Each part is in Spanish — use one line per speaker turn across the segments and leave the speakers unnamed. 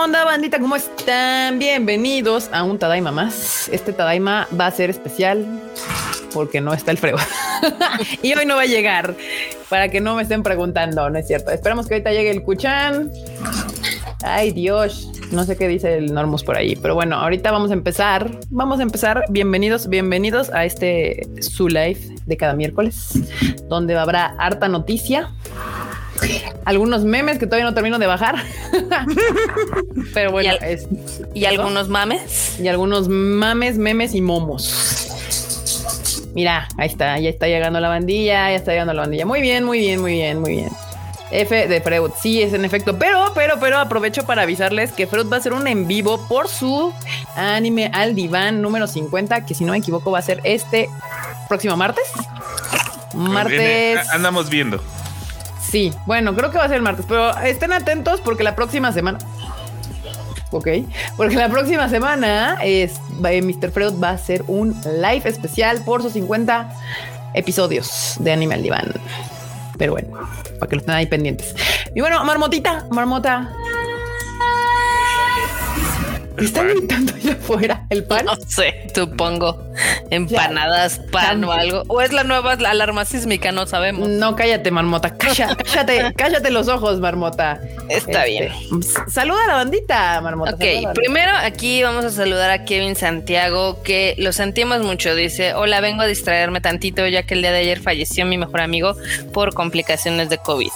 onda, bandita? ¿Cómo están? Bienvenidos a un Tadaima más. Este Tadaima va a ser especial porque no está el frego. y hoy no va a llegar para que no me estén preguntando, ¿no es cierto? Esperamos que ahorita llegue el Kuchan. Ay, Dios. No sé qué dice el Normus por ahí, pero bueno, ahorita vamos a empezar. Vamos a empezar. Bienvenidos, bienvenidos a este su live de cada miércoles, donde habrá harta noticia, algunos memes que todavía no termino de bajar. Pero bueno,
¿Y, es, ¿y algunos mames?
Y algunos mames, memes y momos. Mira, ahí está, ya está llegando la bandilla, ya está llegando la bandilla. Muy bien, muy bien, muy bien, muy bien. F de Freud, sí, es en efecto. Pero, pero, pero aprovecho para avisarles que Freud va a hacer un en vivo por su anime al diván número 50, que si no me equivoco va a ser este próximo martes.
Martes. Andamos viendo.
Sí, bueno, creo que va a ser el martes, pero estén atentos porque la próxima semana. Ok, porque la próxima semana es eh, Mr. Freud va a hacer un live especial por sus 50 episodios de Animal Divan. Pero bueno, para que lo estén ahí pendientes. Y bueno, Marmotita, Marmota, ¿Están gritando allá afuera el pan?
No sé, supongo. Empanadas, pan o algo. O es la nueva alarma sísmica, no sabemos.
No, cállate, marmota. Cállate, cállate, los ojos, marmota.
Está este, bien.
Saluda a la bandita, marmota.
Ok, primero aquí vamos a saludar a Kevin Santiago, que lo sentimos mucho. Dice: Hola, vengo a distraerme tantito, ya que el día de ayer falleció mi mejor amigo por complicaciones de COVID.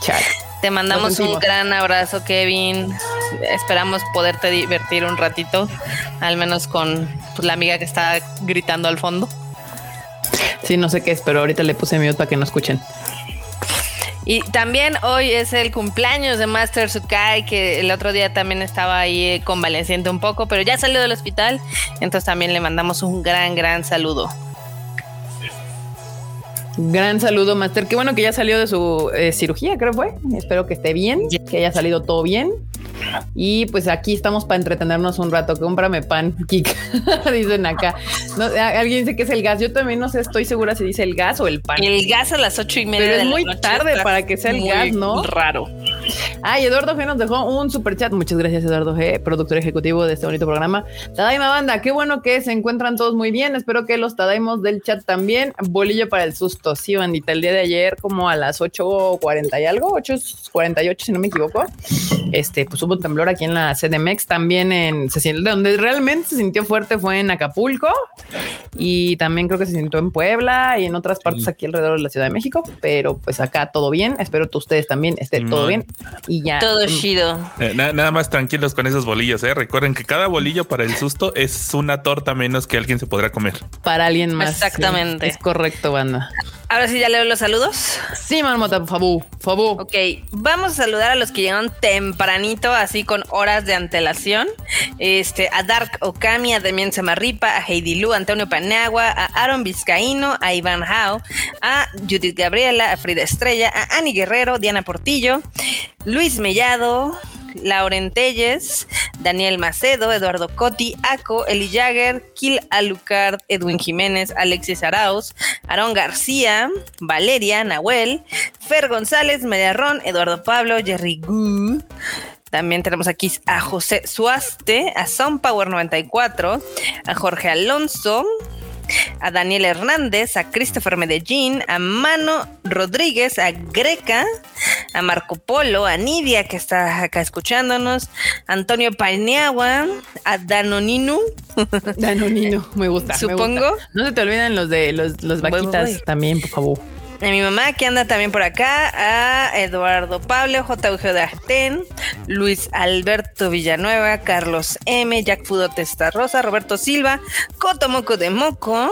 Chale. Te mandamos un gran abrazo, Kevin. Esperamos poderte divertir un ratito, al menos con pues, la amiga que está gritando al fondo.
Sí, no sé qué es, pero ahorita le puse mute para que no escuchen.
Y también hoy es el cumpleaños de Master Sukai, que el otro día también estaba ahí convaleciente un poco, pero ya salió del hospital. Entonces también le mandamos un gran, gran saludo.
Gran saludo, Master. Qué bueno que ya salió de su eh, cirugía, creo fue. Espero que esté bien, que haya salido todo bien. Y pues aquí estamos para entretenernos un rato. Cómprame pan, Kik. Dicen acá. alguien dice que es el gas. Yo también no sé, estoy segura si dice el gas o el pan.
El gas a las ocho y media.
Pero es muy tarde para que sea el gas, ¿no?
Raro.
Ay, Eduardo G nos dejó un super chat. Muchas gracias, Eduardo G, productor ejecutivo de este bonito programa. Tadaima Banda, qué bueno que se encuentran todos muy bien. Espero que los Tadaimos del chat también. Bolillo para el susto. Sí, bandita, el día de ayer, como a las 8.40 y algo, 8.48, si no me equivoco. Este, pues hubo temblor aquí en la CDMX, también en se donde realmente se sintió fuerte fue en Acapulco y también creo que se sintió en Puebla y en otras partes aquí alrededor de la Ciudad de México, pero pues acá todo bien. Espero que ustedes también estén todo bien y ya.
Todo chido.
Eh, nada más tranquilos con esos bolillos, ¿eh? Recuerden que cada bolillo para el susto es una torta menos que alguien se podrá comer.
Para alguien más.
Exactamente.
es correcto, banda.
Ahora sí, ya leo los saludos.
Sí, marmota, fabu, fabu.
Ok, vamos a saludar a los que llegaron tempranito, así con horas de antelación. Este, a Dark Okami, a Demian Samarripa, a Heidi Lu, a Antonio Panagua, a Aaron Vizcaíno, a Iván Hao, a Judith Gabriela, a Frida Estrella, a Ani Guerrero, Diana Portillo, Luis Mellado, Lauren Telles, Daniel Macedo, Eduardo Cotti, Aco, Eli Jagger, Kil Alucard, Edwin Jiménez, Alexis Arauz, Aarón García, Valeria, Nahuel, Fer González, Mediarrón, Eduardo Pablo, Jerry Gu. También tenemos aquí a José Suaste, a Power 94, a Jorge Alonso, a Daniel Hernández, a Christopher Medellín, a Mano Rodríguez, a Greca, a Marco Polo, a Nidia que está acá escuchándonos, Antonio Paniagua, a Danonino.
Danonino, me gusta.
Supongo.
No se te olviden los de los, vaquitas también, por favor
a mi mamá que anda también por acá, a Eduardo Pablo, JUG de Arten, Luis Alberto Villanueva, Carlos M, Jack Fudo Testa Rosa, Roberto Silva, Cotomoco de Moco.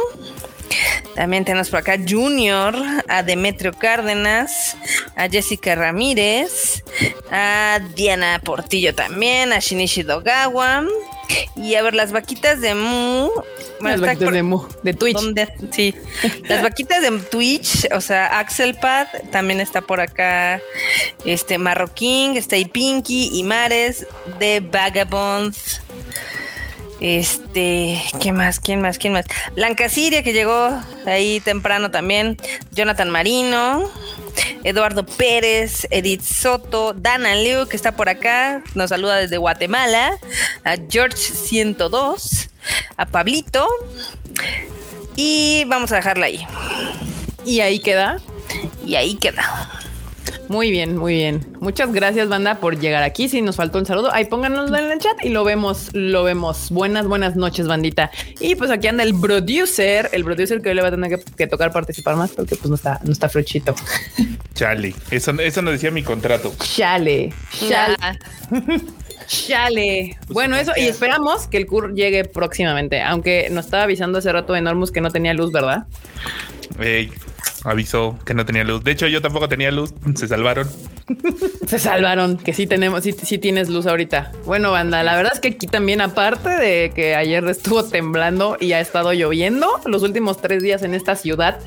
También tenemos por acá Junior, a Demetrio Cárdenas, a Jessica Ramírez, a Diana Portillo también, a Shinichi Dogawa. Y a ver, las vaquitas de Mu
las vaquitas de, de Twitch.
Sí, las vaquitas de Twitch, o sea, Axelpad también está por acá. Este Marroquín, está ahí Pinky y Mares de Vagabonds. Este, ¿qué más? ¿Quién más? ¿Quién más? Blanca Siria, que llegó ahí temprano también. Jonathan Marino. Eduardo Pérez, Edith Soto, Dana Liu, que está por acá, nos saluda desde Guatemala, a George 102, a Pablito, y vamos a dejarla ahí.
Y ahí queda.
Y ahí queda.
Muy bien, muy bien. Muchas gracias, banda, por llegar aquí. Si nos faltó un saludo, ahí pónganoslo en el chat y lo vemos, lo vemos. Buenas, buenas noches, bandita. Y pues aquí anda el producer, el producer que hoy le va a tener que, tocar participar más porque pues no está, no está frechito.
Chale, eso, eso no decía mi contrato.
Chale, chale. Chale. Pues, bueno, eso, y esperamos que el CUR llegue próximamente, aunque nos estaba avisando hace rato Enormous que no tenía luz, ¿verdad?
Avisó que no tenía luz. De hecho, yo tampoco tenía luz. Se salvaron.
Se salvaron, que sí tenemos, sí, sí tienes luz ahorita. Bueno, banda, la verdad es que aquí también, aparte de que ayer estuvo temblando y ha estado lloviendo los últimos tres días en esta ciudad,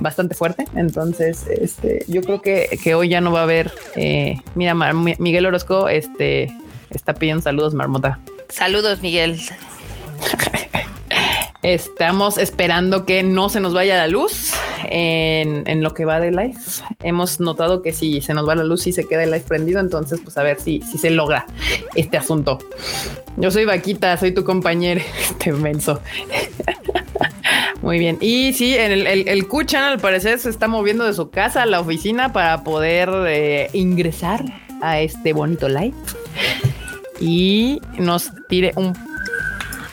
bastante fuerte. Entonces, este, yo creo que, que hoy ya no va a haber. Eh, mira, Miguel Orozco, este, está pidiendo saludos, Marmota.
Saludos, Miguel.
Estamos esperando que no se nos vaya la luz en, lo que va de live. Hemos notado que si se nos va la luz y se queda el live prendido, entonces pues a ver si, si se logra este asunto. Yo soy Vaquita, soy tu compañero, este menso. Muy bien. Y sí, el, el, el Q-Channel al parecer se está moviendo de su casa a la oficina para poder eh, ingresar a este bonito live y nos tire un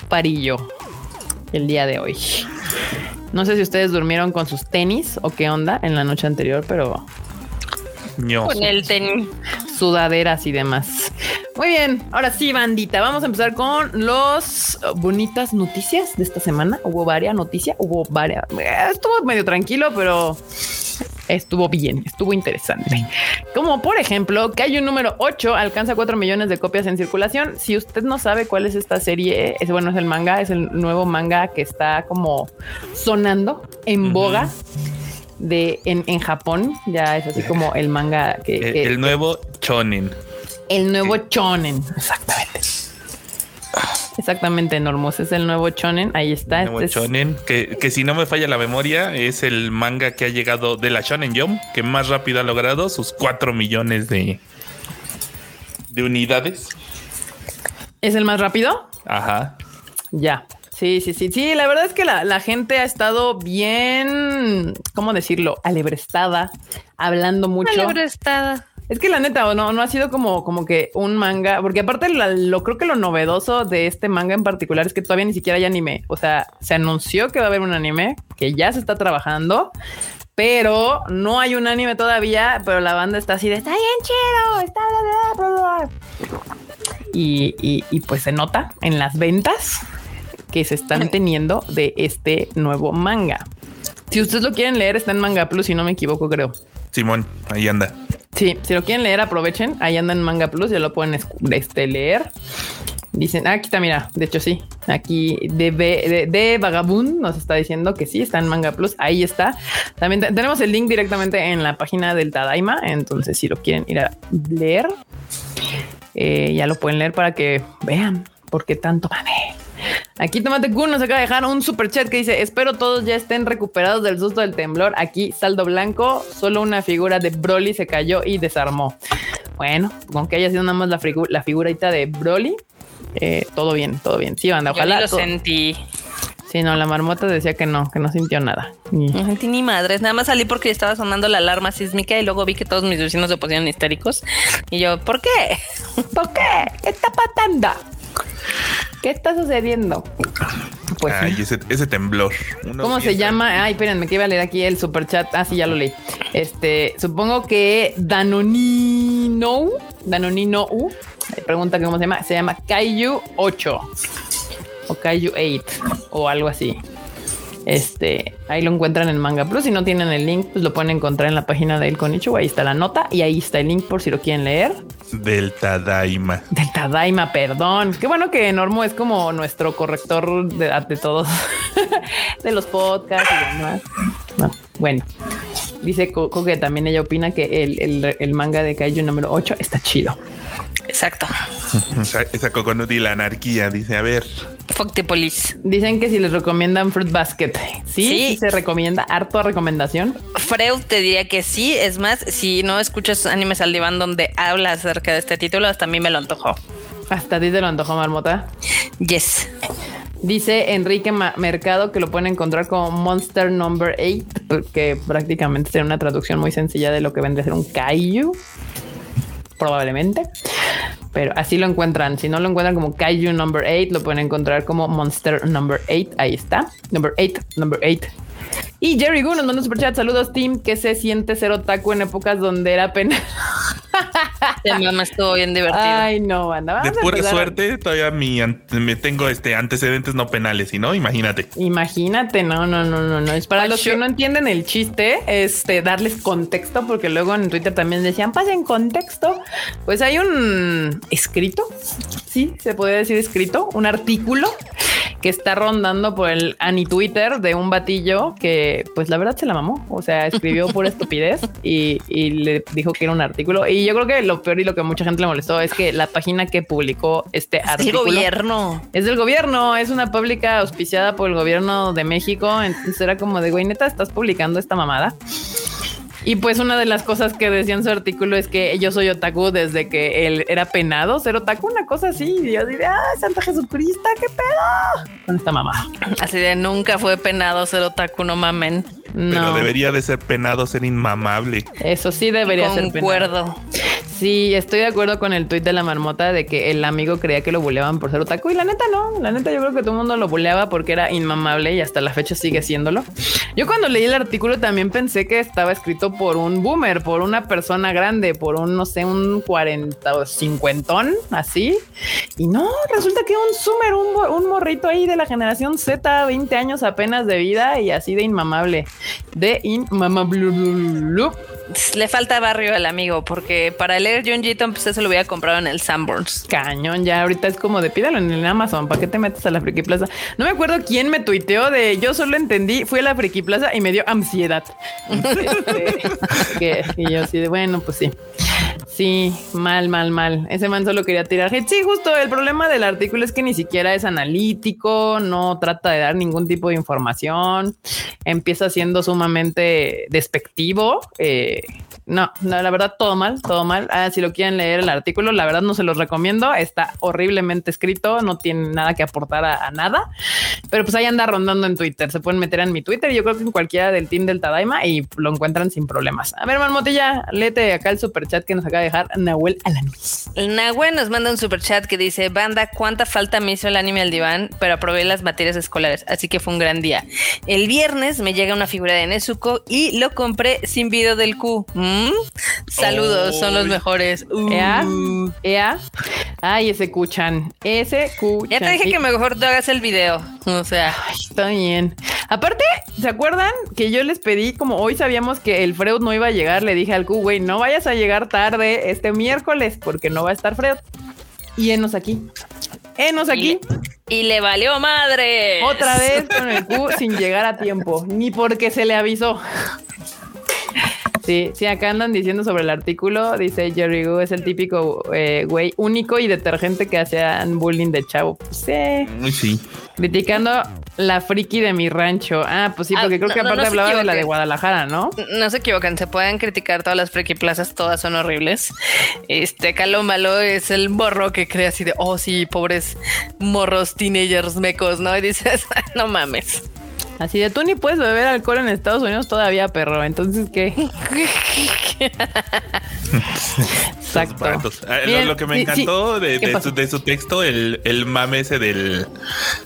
parillo el día de hoy. No sé si ustedes durmieron con sus tenis o qué onda en la noche anterior, pero
con el tenis,
sudaderas y demás. Muy bien, ahora sí, bandita, vamos a empezar con los bonitas noticias de esta semana. Hubo varias noticias, hubo varias. Estuvo medio tranquilo, pero estuvo bien, estuvo interesante. Como por ejemplo, que hay un número 8 alcanza 4 millones de copias en circulación. Si usted no sabe cuál es esta serie, es bueno, es el manga, es el nuevo manga que está como sonando en boga. De en, en, Japón ya es así como el manga que,
el, nuevo chonen
el nuevo chonen exactamente Exactamente, Normos. Es el nuevo Chonen. Ahí está.
El nuevo Chonen, que, que, si no me falla la memoria, es el manga que ha llegado de la Shonen Jump, que más rápido ha logrado sus 4 millones de, de unidades.
¿Es el más rápido?
Ajá.
Ya. Sí, sí, sí. Sí, la verdad es que la, la gente ha estado bien, ¿cómo decirlo? Alebrestada, hablando mucho.
Alebrestada.
Es que la neta, no, no ha sido como, como que un manga, porque aparte lo creo que lo novedoso de este manga en particular es que todavía ni siquiera hay anime. O sea, se anunció que va a haber un anime que ya se está trabajando, pero no hay un anime todavía. Pero la banda está así de está bien chido, está bla, bla, y, y, y pues se nota en las ventas que se están teniendo de este nuevo manga. Si ustedes lo quieren leer, está en Manga Plus, si no me equivoco, creo.
Simón, ahí anda.
Sí, si lo quieren leer, aprovechen. Ahí anda en Manga Plus, ya lo pueden este, leer. Dicen, ah, aquí está, mira, de hecho sí, aquí de, de, de, Vagabund nos está diciendo que sí, está en Manga Plus, ahí está. También tenemos el link directamente en la página del Tadaima, entonces si lo quieren ir a leer, eh, ya lo pueden leer para que vean por qué tanto mame. Aquí Tomate Kun nos acaba de dejar un super chat que dice: Espero todos ya estén recuperados del susto del temblor. Aquí, saldo blanco, solo una figura de Broly se cayó y desarmó. Bueno, aunque haya sido nada más la, la figurita de Broly, eh, todo bien, todo bien. Sí, banda, ojalá.
Yo lo sentí.
Sí, no, la marmota decía que no, que no sintió nada.
No sentí ni madres, nada más salí porque estaba sonando la alarma sísmica y luego vi que todos mis vecinos se pusieron histéricos. Y yo, ¿por qué?
¿Por qué? ¿Qué está pasando? ¿Qué está sucediendo?
Pues Ay, ese, temblor.
¿Cómo se llama? Ay, espérenme, que iba a leer aquí el super chat. Ah, sí, ya lo leí. Este, supongo que Danonino, Danonino U, pregunta cómo se llama, se llama Kaiju 8 o Kaiju 8 o algo así. Este, ahí lo encuentran en Manga Plus. Si no tienen el link, pues lo pueden encontrar en la página de El Conichu. Ahí está la nota y ahí está el link por si lo quieren leer.
Del Tadaima.
Del Tadaima, perdón. Qué bueno que Normo es como nuestro corrector de, todos, de los podcasts y demás. bueno, dice Coco que también ella opina que el, el, manga de Kaiju número 8 está chido.
Exacto.
Esa, esa coconut y la anarquía, dice, a ver.
Fuck the police.
Dicen que si les recomiendan Fruit Basket. Sí,
Sí.
sí se recomienda. Harto recomendación.
Freud te diría que sí. Es más, si no escuchas animes al diván donde habla acerca de este título, hasta a mí me lo antojó.
Hasta a ti te lo antojó, Marmota.
Yes.
Dice Enrique Ma- Mercado que lo pueden encontrar como Monster Number 8, que prácticamente sería una traducción muy sencilla de lo que vendría a ser un Kaiju. Probablemente. Pero así lo encuentran. Si no lo encuentran como Kaiju Number 8, lo pueden encontrar como Monster Number 8. Ahí está. Number 8, Number 8. Y Jerry Gu nos manda un superchat. Saludos, team. que se siente ser otaku en épocas donde era pena?
Este mame estuvo bien divertido.
Ay, no, banda.
De pura suerte, todavía mi me tengo este antecedentes no penales, y no, imagínate.
Imagínate, no, no, no, no, no. Es para los que no entienden el chiste, este, darles contexto, porque luego en Twitter también decían, pasen contexto. Pues hay un escrito, sí, se puede decir escrito, un artículo que está rondando por el Ani Twitter de un batillo que, pues la verdad se la mamó. O sea, escribió pura estupidez y, y le dijo que era un artículo. Y yo creo que lo peor y lo que mucha gente le molestó es que la página que publicó este
Es el
artículo
gobierno.
es del gobierno, es una pública auspiciada por el gobierno de México. Entonces era como de güey, neta, estás publicando esta mamada. Y pues una de las cosas que decía en su artículo es que yo soy otaku desde que él era penado ser otaku, una cosa así. Y yo diría, ah, Santa Jesucristo, qué pedo con esta mamá.
Así de nunca fue penado ser otaku, no mamen.
Pero
No,
debería de ser penado, ser inmamable.
eso sí debería ser penado.
Concuerdo.
Sí, estoy de acuerdo con el tuit de la marmota de que el amigo creía que lo buleaban por ser otaku y la neta no, la neta yo creo que todo el mundo lo buleaba porque era inmamable y hasta la fecha sigue siéndolo. Yo cuando leí el artículo también pensé que estaba escrito por un boomer, por una persona grande, por un, no sé, un 40 o 50 así. Y no, resulta que un zoomer, un, morrito ahí de la generación Z, 20 años apenas de vida y así de inmamable. De inmamable.
Le falta barrio al amigo, porque para leer Junjito, pues eso lo hubiera comprado en el Sanborns.
Cañón, ya ahorita es como de pídalo en el Amazon, ¿para qué te metes a la Friki Plaza? No me acuerdo quién me tuiteó de yo solo entendí, fui a la Friki Plaza y me dio ansiedad. Y yo así de bueno, pues sí. Sí, mal, mal, mal. Ese man solo quería tirar. Sí, justo el problema del artículo es que ni siquiera es analítico, no trata de dar ningún tipo de información, empieza siendo sumamente despectivo. eh, no, no, la verdad, todo mal, todo mal. Ah, si lo quieren leer el artículo, la verdad no se los recomiendo. Está horriblemente escrito, no tiene nada que aportar a, nada. Pero pues ahí anda rondando en Twitter. Se pueden meter en mi Twitter. Yo creo que en cualquiera del team del Tadaima y lo encuentran sin problemas. A ver, Marmotilla, léete acá el super chat que nos acaba de dejar Nahuel Alanis.
El Nahue nos manda un super chat que dice: Banda, cuánta falta me hizo el anime al diván, pero aprobé las materias escolares, así que fue un gran día. El viernes me llega una figura de Nezuko y lo compré sin video del Q. Saludos, son los mejores. Uh.
Ea, ea. Ay, ese Kuchan. Ese Kuchan.
Ya te dije
Y-
que mejor te hagas el video. O sea,
Ay, está bien. Aparte, ¿se acuerdan que yo les pedí, como hoy sabíamos que el Freud no iba a llegar? Le dije al Q, güey, no vayas a llegar tarde este miércoles porque no va a estar Freud. Y enos aquí. Enos aquí.
y le valió madre.
Otra vez con el Q sin llegar a tiempo, ni porque se le avisó. Sí, sí, acá andan diciendo sobre el artículo, dice Jerry Gu es el típico eh, güey único y detergente que hacían bullying de chavo. Pues, sí,
Uy, sí.
criticando la friki de mi rancho. Ah, pues sí,
Ah,
porque creo
no,
que aparte
no
hablaba de la de Guadalajara, ¿no?
No se equivocan, se pueden criticar todas las friki plazas, todas son horribles. Este acá lo malo es el morro que cree así de, oh sí, pobres morros, teenagers, mecos, ¿no? Y dices, no mames.
Así de tú ni puedes beber alcohol en Estados Unidos todavía, perro. Entonces, ¿qué? Exacto.
Lo-
Bien,
lo, que me encantó
sí.
de, su, de su texto, el, el mame ese del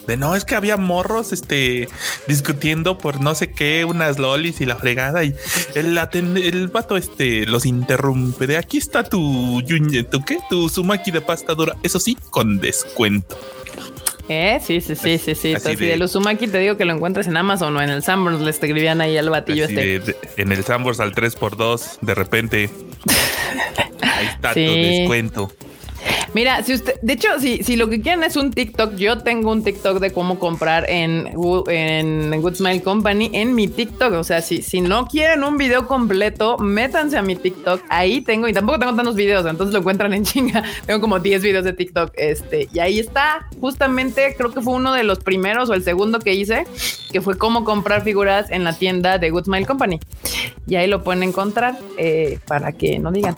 de no, es que había morros este discutiendo por no sé qué, unas lolis y la fregada, y el, aten- el vato este los interrumpe de aquí está tu tu qué, tu sumaki de pasta dura, eso sí, con descuento.
¿Eh? Sí, sí, sí, sí, sí.
Así
de, los Uzumaki te digo que lo encuentres en Amazon o en el Sanborns. Le escribían ahí al batillo
Así
este.
de- de- en el Sambors al 3x2, de repente. Ahí está
Sí.
tu descuento.
Mira, si usted, de hecho, si, lo que quieren es un TikTok, yo tengo un TikTok de cómo comprar en, Good Smile Company en mi TikTok. O sea, si, si no quieren un video completo, métanse a mi TikTok. Ahí tengo, y tampoco tengo tantos videos, entonces lo encuentran en chinga. Tengo como 10 videos de TikTok. Este, y ahí está. Justamente creo que fue uno de los primeros o el segundo que hice, que fue cómo comprar figuras en la tienda de Good Smile Company. Y ahí lo pueden encontrar eh, para que no digan.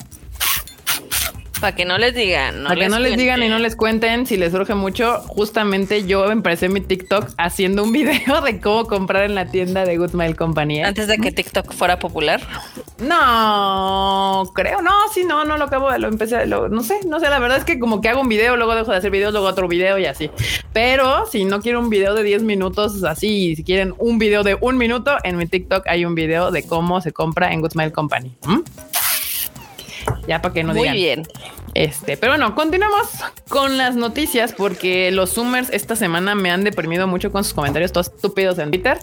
Para que no les digan.
Para que no les digan y no les cuenten si les surge mucho. Justamente yo empecé mi TikTok haciendo un video de cómo comprar en la tienda de Good Smile Company.
Antes de que TikTok fuera popular.
No, creo, no, sí, no, no lo acabo de lo empecé, no sé, no sé, la verdad es que como que hago un video, luego dejo de hacer videos, luego otro video y así. Pero si no quiero un video de 10 minutos así, si quieren un video de un minuto, en mi TikTok hay un video de cómo se compra en Good Smile Company. Ya para que no
Muy
digan.
Muy bien.
Este, pero bueno, continuamos con las noticias porque los Zoomers esta semana me han deprimido mucho con sus comentarios todos estúpidos en Twitter.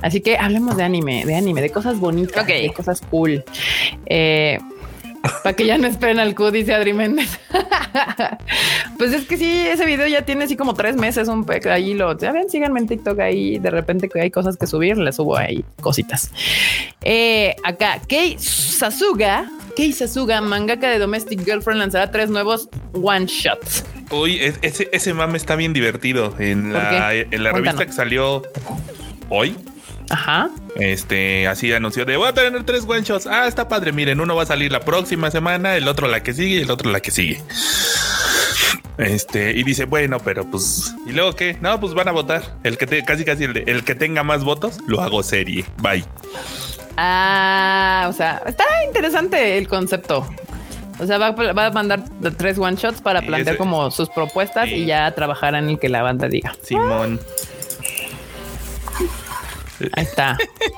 Así que hablemos de anime, de anime, de cosas bonitas, de cosas cool. Eh, para que ya no esperen al Q, dice Adri Méndez. pues es que sí, ese video ya tiene así como tres meses, un ahí lo, ya ven, síganme en TikTok ahí, de repente que hay cosas que subir, le subo ahí cositas. Eh, acá, Kei Sasuga, Kei Sasuga, mangaka de Domestic Girlfriend, lanzará tres nuevos one shots.
Uy, ese, ese mame está bien divertido. En la, en la revista que salió hoy,
Ajá.
Este, así anunció de voy a tener tres one shots. Ah, está padre. Miren, uno va a salir la próxima semana, el otro la que sigue y el otro la que sigue. Este, y dice, bueno, pero pues, ¿y luego qué? No, pues van a votar. El que te, casi casi el, el que tenga más votos, lo hago serie. Bye.
Ah, o sea, está interesante el concepto. O sea, va, va, a mandar tres one shots para plantear como sus propuestas y ya trabajar en el que la banda diga.
Simón.
Ahí está.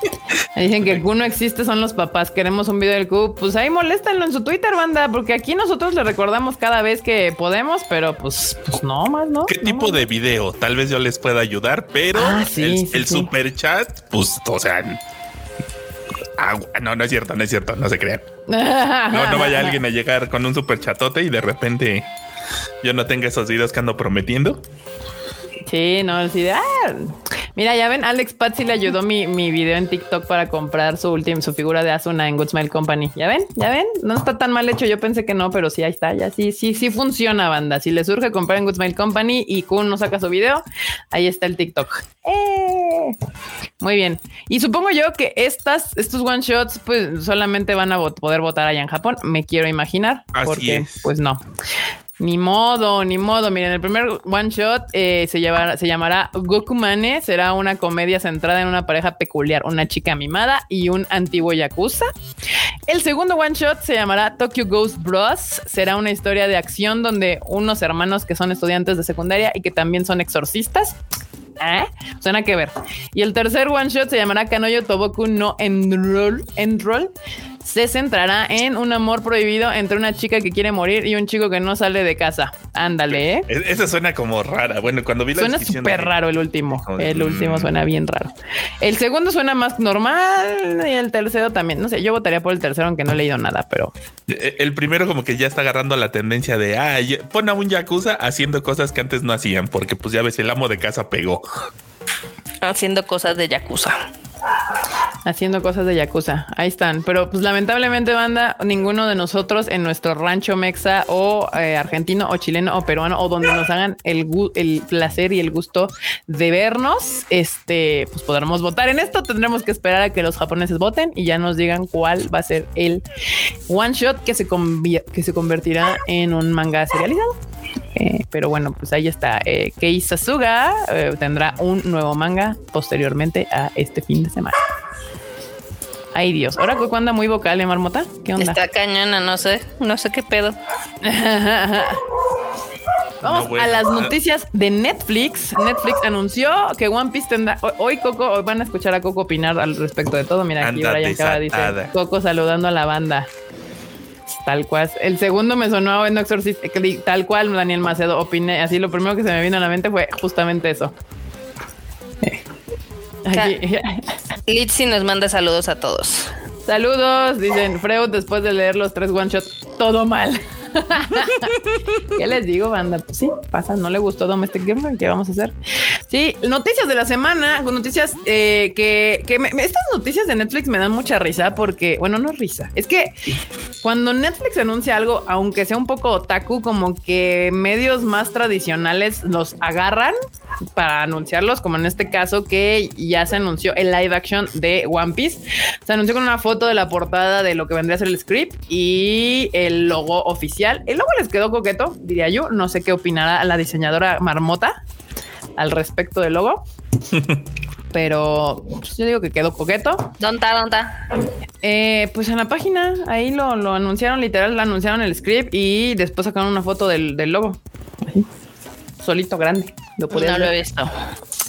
Dicen que el Q no existe, son los papás. Queremos un video del Q. Pues ahí moléstenlo en su Twitter, banda, porque aquí nosotros le recordamos cada vez que podemos, pero pues, pues no más, ¿no?
¿Qué
no
tipo
más.
de video? Tal vez yo les pueda ayudar, pero
Ah, sí,
el,
sí,
el
sí.
super chat, pues, o sea, agua. no, no es cierto, no es cierto, no se crean. No, no vaya alguien a llegar con un super chatote y de repente yo no tenga esos videos que ando prometiendo.
Sí, no, sí. de, ah. Mira, ya ven, Alex Patsy le ayudó mi, mi video en TikTok para comprar su última, su figura de Asuna en Good Smile Company. ¿Ya ven? ¿Ya ven? No está tan mal hecho. Yo pensé que no, pero sí, ahí está. Ya sí, sí, sí funciona, banda. Si le surge comprar en Good Smile Company y Kun no saca su video, ahí está el TikTok. ¡Eh! Muy bien. Y supongo yo que estas, estos one shots, pues solamente van a poder votar allá en Japón. Me quiero imaginar.
Así
porque,
es.
pues no. Ni modo, ni modo. Miren, el primer one shot eh, se, llamará Gokumane. Será una comedia centrada en una pareja peculiar, una chica mimada y un antiguo yakuza. El segundo one shot se llamará Tokyo Ghost Bros. Será una historia de acción donde unos hermanos que son estudiantes de secundaria y que también son exorcistas. ¿Eh? Suena que ver. Y el tercer one shot se llamará Kanoyo Toboku no Enroll. Enroll. Se centrará en un amor prohibido entre una chica que quiere morir y un chico que no sale de casa. Ándale, ¿eh?
E- Esa suena como rara. Bueno, cuando vi la
Suena
descripción
súper raro el último. El último
mm.
suena bien raro. El segundo suena más normal y el tercero también. No sé, yo votaría por el tercero aunque no he leído nada, pero
E- El primero como que ya está agarrando la tendencia de, ah, pon a un yakuza haciendo cosas que antes no hacían, porque pues ya ves, el amo de casa pegó.
Haciendo cosas de Yakuza.
Haciendo cosas de Yakuza. Ahí están. Pero pues lamentablemente, banda, ninguno de nosotros en nuestro rancho mexa o eh, argentino o chileno o peruano o donde nos hagan el, el placer y el gusto de vernos, este, pues podremos votar en esto. Tendremos que esperar a que los japoneses voten y ya nos digan cuál va a ser el one shot que se, que se convertirá en un manga serializado. Eh, pero bueno, pues ahí está. Eh, Kei Sasuga eh, tendrá un nuevo manga posteriormente a este fin de semana. Ay Dios, ahora Coco anda muy vocal, ¿eh, Marmota? ¿Qué onda?
Está cañona, no sé, no sé qué pedo.
Vamos
No, bueno.
a las noticias de Netflix. Netflix anunció que One Piece tendrá. Hoy, Coco, hoy van a escuchar a Coco opinar al respecto de todo. Mira, aquí Brian Cava dice. Coco saludando a la banda. Tal cual. El segundo me sonó a Exorcist, di- tal cual Daniel Macedo opiné. Así lo primero que se me vino a la mente fue justamente eso. Eh.
Litzy nos manda saludos a todos.
Saludos, dicen Freud después de leer los tres one shots. Todo mal. ¿Qué les digo, banda? Pues sí, pasa, no le gustó Domestic Girlfriend, ¿qué vamos a hacer? Sí, noticias de la semana, noticias eh, que, que estas noticias de Netflix me dan mucha risa porque, bueno, no risa, es que cuando Netflix anuncia algo, aunque sea un poco otaku, como que medios más tradicionales los agarran para anunciarlos, como en este caso que ya se anunció el live action de One Piece. Se anunció con una foto de la portada de lo que vendría a ser el script y el logo oficial. El logo les quedó coqueto, diría yo. No sé qué opinará la diseñadora Marmota al respecto del logo. pero pues, yo digo que quedó coqueto.
¿Dónde está? ¿Dónde está?
Eh, pues en la página, ahí lo, anunciaron, literal, lo anunciaron el script y después sacaron una foto del, logo. Solito grande.
Lo no lo he visto.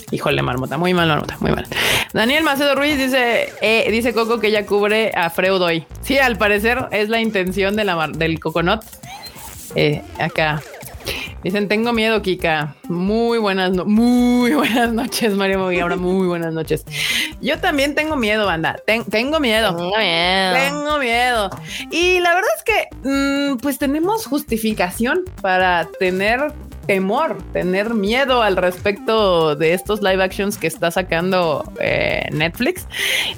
Híjole, marmota, muy mal, marmota, muy mal. Daniel Macedo Ruiz dice, eh, dice Coco que ella cubre a Freudoy. Sí, al parecer es la intención de la del coconut. Eh, acá. Dicen, tengo miedo, Kika. Muy buenas, muy buenas noches, Mario Ahora muy buenas noches. Yo también tengo miedo, banda. tengo miedo.
Tengo miedo.
Tengo miedo. Y la verdad es que, mm, pues tenemos justificación para tener temor, tener miedo al respecto de estos live actions que está sacando eh, Netflix.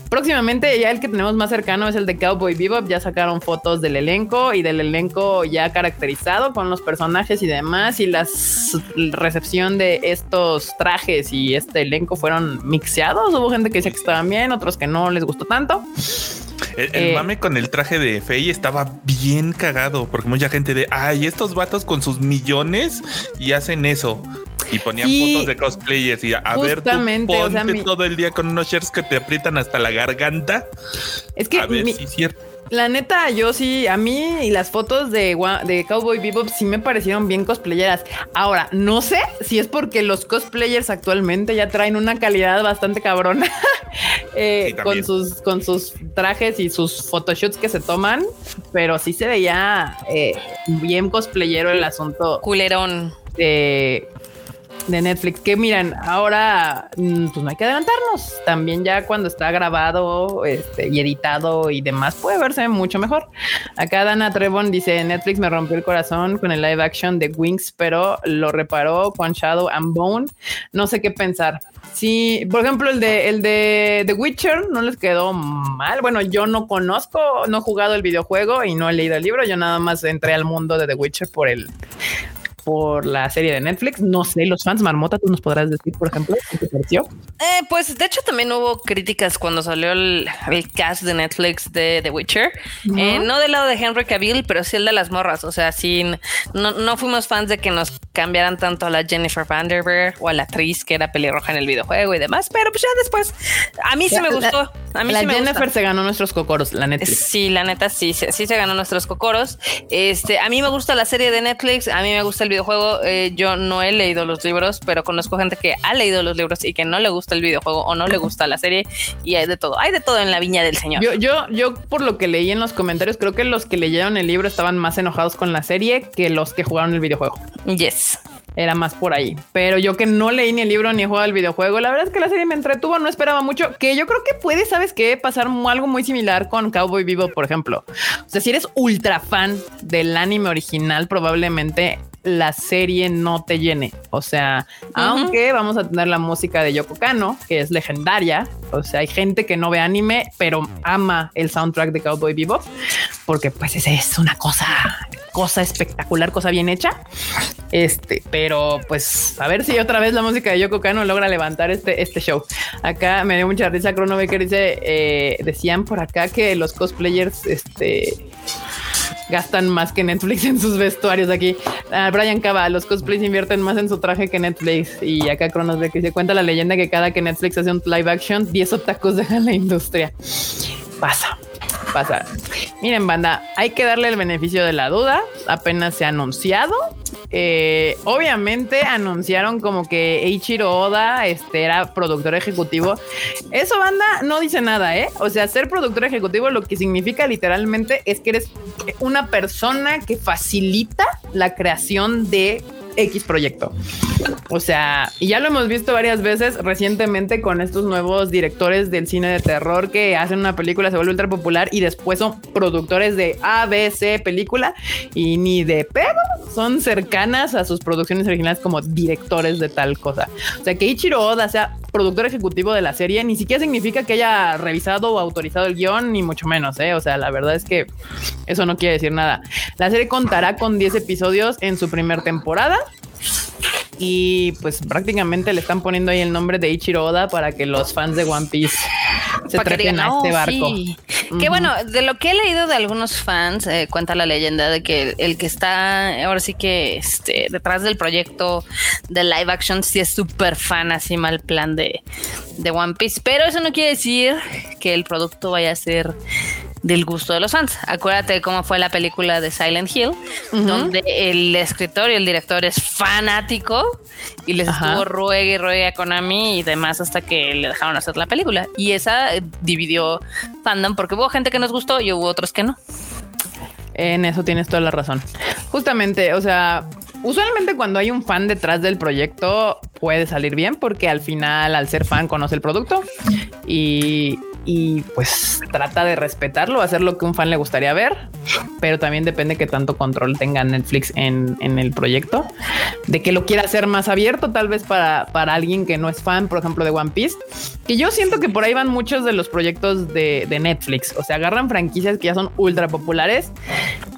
Próximamente ya el que tenemos más cercano es el de Cowboy Bebop. Ya sacaron fotos del elenco y del elenco ya caracterizado con los personajes y demás. Y la recepción de estos trajes y este elenco fueron mixeados. Hubo gente que decía que estaban bien, otros que no les gustó tanto.
El, eh, mame con el traje de Fey estaba bien cagado porque mucha gente de ay, estos vatos con sus millones y hacen eso. Y ponían fotos de cosplayers y a ver, tú ponte todo el día con unos shirts que te aprietan hasta la garganta.
Es que
a
ver si es cierto. La neta, yo sí, a mí y las fotos de, de Cowboy Bebop sí me parecieron bien cosplayeras. Ahora, no sé si es porque los cosplayers actualmente ya traen una calidad bastante cabrona eh, con, sus, con sus trajes y sus photoshoots que se toman, pero sí se veía eh, bien cosplayero el asunto.
Culerón.
De, de Netflix. Que miran, ahora mm, pues no hay que adelantarnos. También ya cuando está grabado este, y editado y demás puede verse mucho mejor. Acá Dana Trevon dice Netflix me rompió el corazón con el live action de Wings, pero lo reparó con Shadow and Bone. No sé qué pensar. Sí, por ejemplo, el de el de The Witcher no les quedó mal. Bueno, yo no conozco, no he jugado el videojuego y no he leído el libro. Yo nada más entré al mundo de The Witcher por el por la serie de Netflix. No sé, los fans Marmota, tú nos podrás decir, por ejemplo, qué te pareció.
Eh, pues de hecho también hubo críticas cuando salió el, cast de Netflix de The Witcher. Eh, ¿No? del lado de Henry Cavill, pero sí el de las morras. O sea, sí, no, no fuimos fans de que nos cambiaran tanto a la Jennifer Vanderberg o a la actriz que era pelirroja en el videojuego y demás. Pero pues ya después, a mí sí me gustó. A mí
la
sí me
Jennifer se ganó nuestros cocoros, la Netflix.
Sí, la neta sí, sí, sí se ganó nuestros cocoros. Este, a mí me gusta la serie de Netflix, a mí me gusta el videojuego. Eh, yo no he leído los libros, pero conozco gente que ha leído los libros y que no le gusta el videojuego o no le gusta la serie y hay de todo. Hay de todo en la viña del señor.
Yo, yo, yo por lo que leí en los comentarios, creo que los que leyeron el libro estaban más enojados con la serie que los que jugaron el videojuego.
Yes
era más por ahí. Pero yo que no leí ni el libro ni he jugado el videojuego, la verdad es que la serie me entretuvo, no esperaba mucho. Que yo creo que puede, ¿sabes qué? Pasar algo muy similar con Cowboy Vivo, por ejemplo. O sea, si eres ultra fan del anime original, probablemente la serie no te llene. O sea, aunque vamos a tener la música de Yoko Kano, que es legendaria. O sea, hay gente que no ve anime, pero ama el soundtrack de Cowboy Bebop, porque pues ese es una cosa, cosa espectacular, cosa bien hecha. Este, pero pues a ver si otra vez la música de Yoko Kano logra levantar este, este show. Acá me dio mucha risa Chrono Baker dice, eh, decían por acá que los cosplayers, este, gastan más que Netflix en sus vestuarios aquí. Ah, Brian Cava, los cosplays invierten más en su traje que Netflix. Y acá Cronos ve que se cuenta la leyenda que cada que Netflix hace un live action, 10 otakus dejan la industria. Pasa pasa. Miren, banda, hay que darle el beneficio de la duda. Apenas se ha anunciado. Eh, obviamente anunciaron como que Eiichiro Oda este, era productor ejecutivo. Eso, banda, no dice nada, ¿eh? O sea, ser productor ejecutivo lo que significa literalmente es que eres una persona que facilita la creación de X proyecto. O sea, y ya lo hemos visto varias veces recientemente con estos nuevos directores del cine de terror que hacen una película, se vuelve ultra popular y después son productores de ABC película y ni de pedo son cercanas a sus producciones originales como directores de tal cosa. O sea, que Ichiro Oda sea productor ejecutivo de la serie ni siquiera significa que haya revisado o autorizado el guion, ni mucho menos, ¿eh? O sea, la verdad es que eso no quiere decir nada. La serie contará con 10 episodios en su primera temporada y pues prácticamente le están poniendo ahí el nombre de Ichiro Oda para que los fans de One Piece se trepen a este
"Oh,
barco.
sí". Que bueno, de lo que he leído de algunos fans, eh, cuenta la leyenda de que el que está ahora sí que este, detrás del proyecto de live action sí es súper fan, así mal plan de, de One Piece. Pero eso no quiere decir que el producto vaya a ser del gusto de los fans. Acuérdate cómo fue la película de Silent Hill, donde el escritor y el director es fanático y les
Ajá.
estuvo ruegue y ruegue a Konami y demás hasta que le dejaron hacer la película. Y esa eh, dividió fandom porque hubo gente que nos gustó y hubo otros que no.
En eso tienes toda la razón. Justamente, o sea, usualmente cuando hay un fan detrás del proyecto puede salir bien porque al final, al ser fan, conoce el producto y, y, pues trata de respetarlo, hacer lo que un fan le gustaría ver, pero también depende que tanto control tenga Netflix en, en el proyecto, de que lo quiera hacer más abierto, tal vez para, para alguien que no es fan, por ejemplo, de One Piece, que yo siento que por ahí van muchos de los proyectos de, de Netflix, o sea, agarran franquicias que ya son ultra populares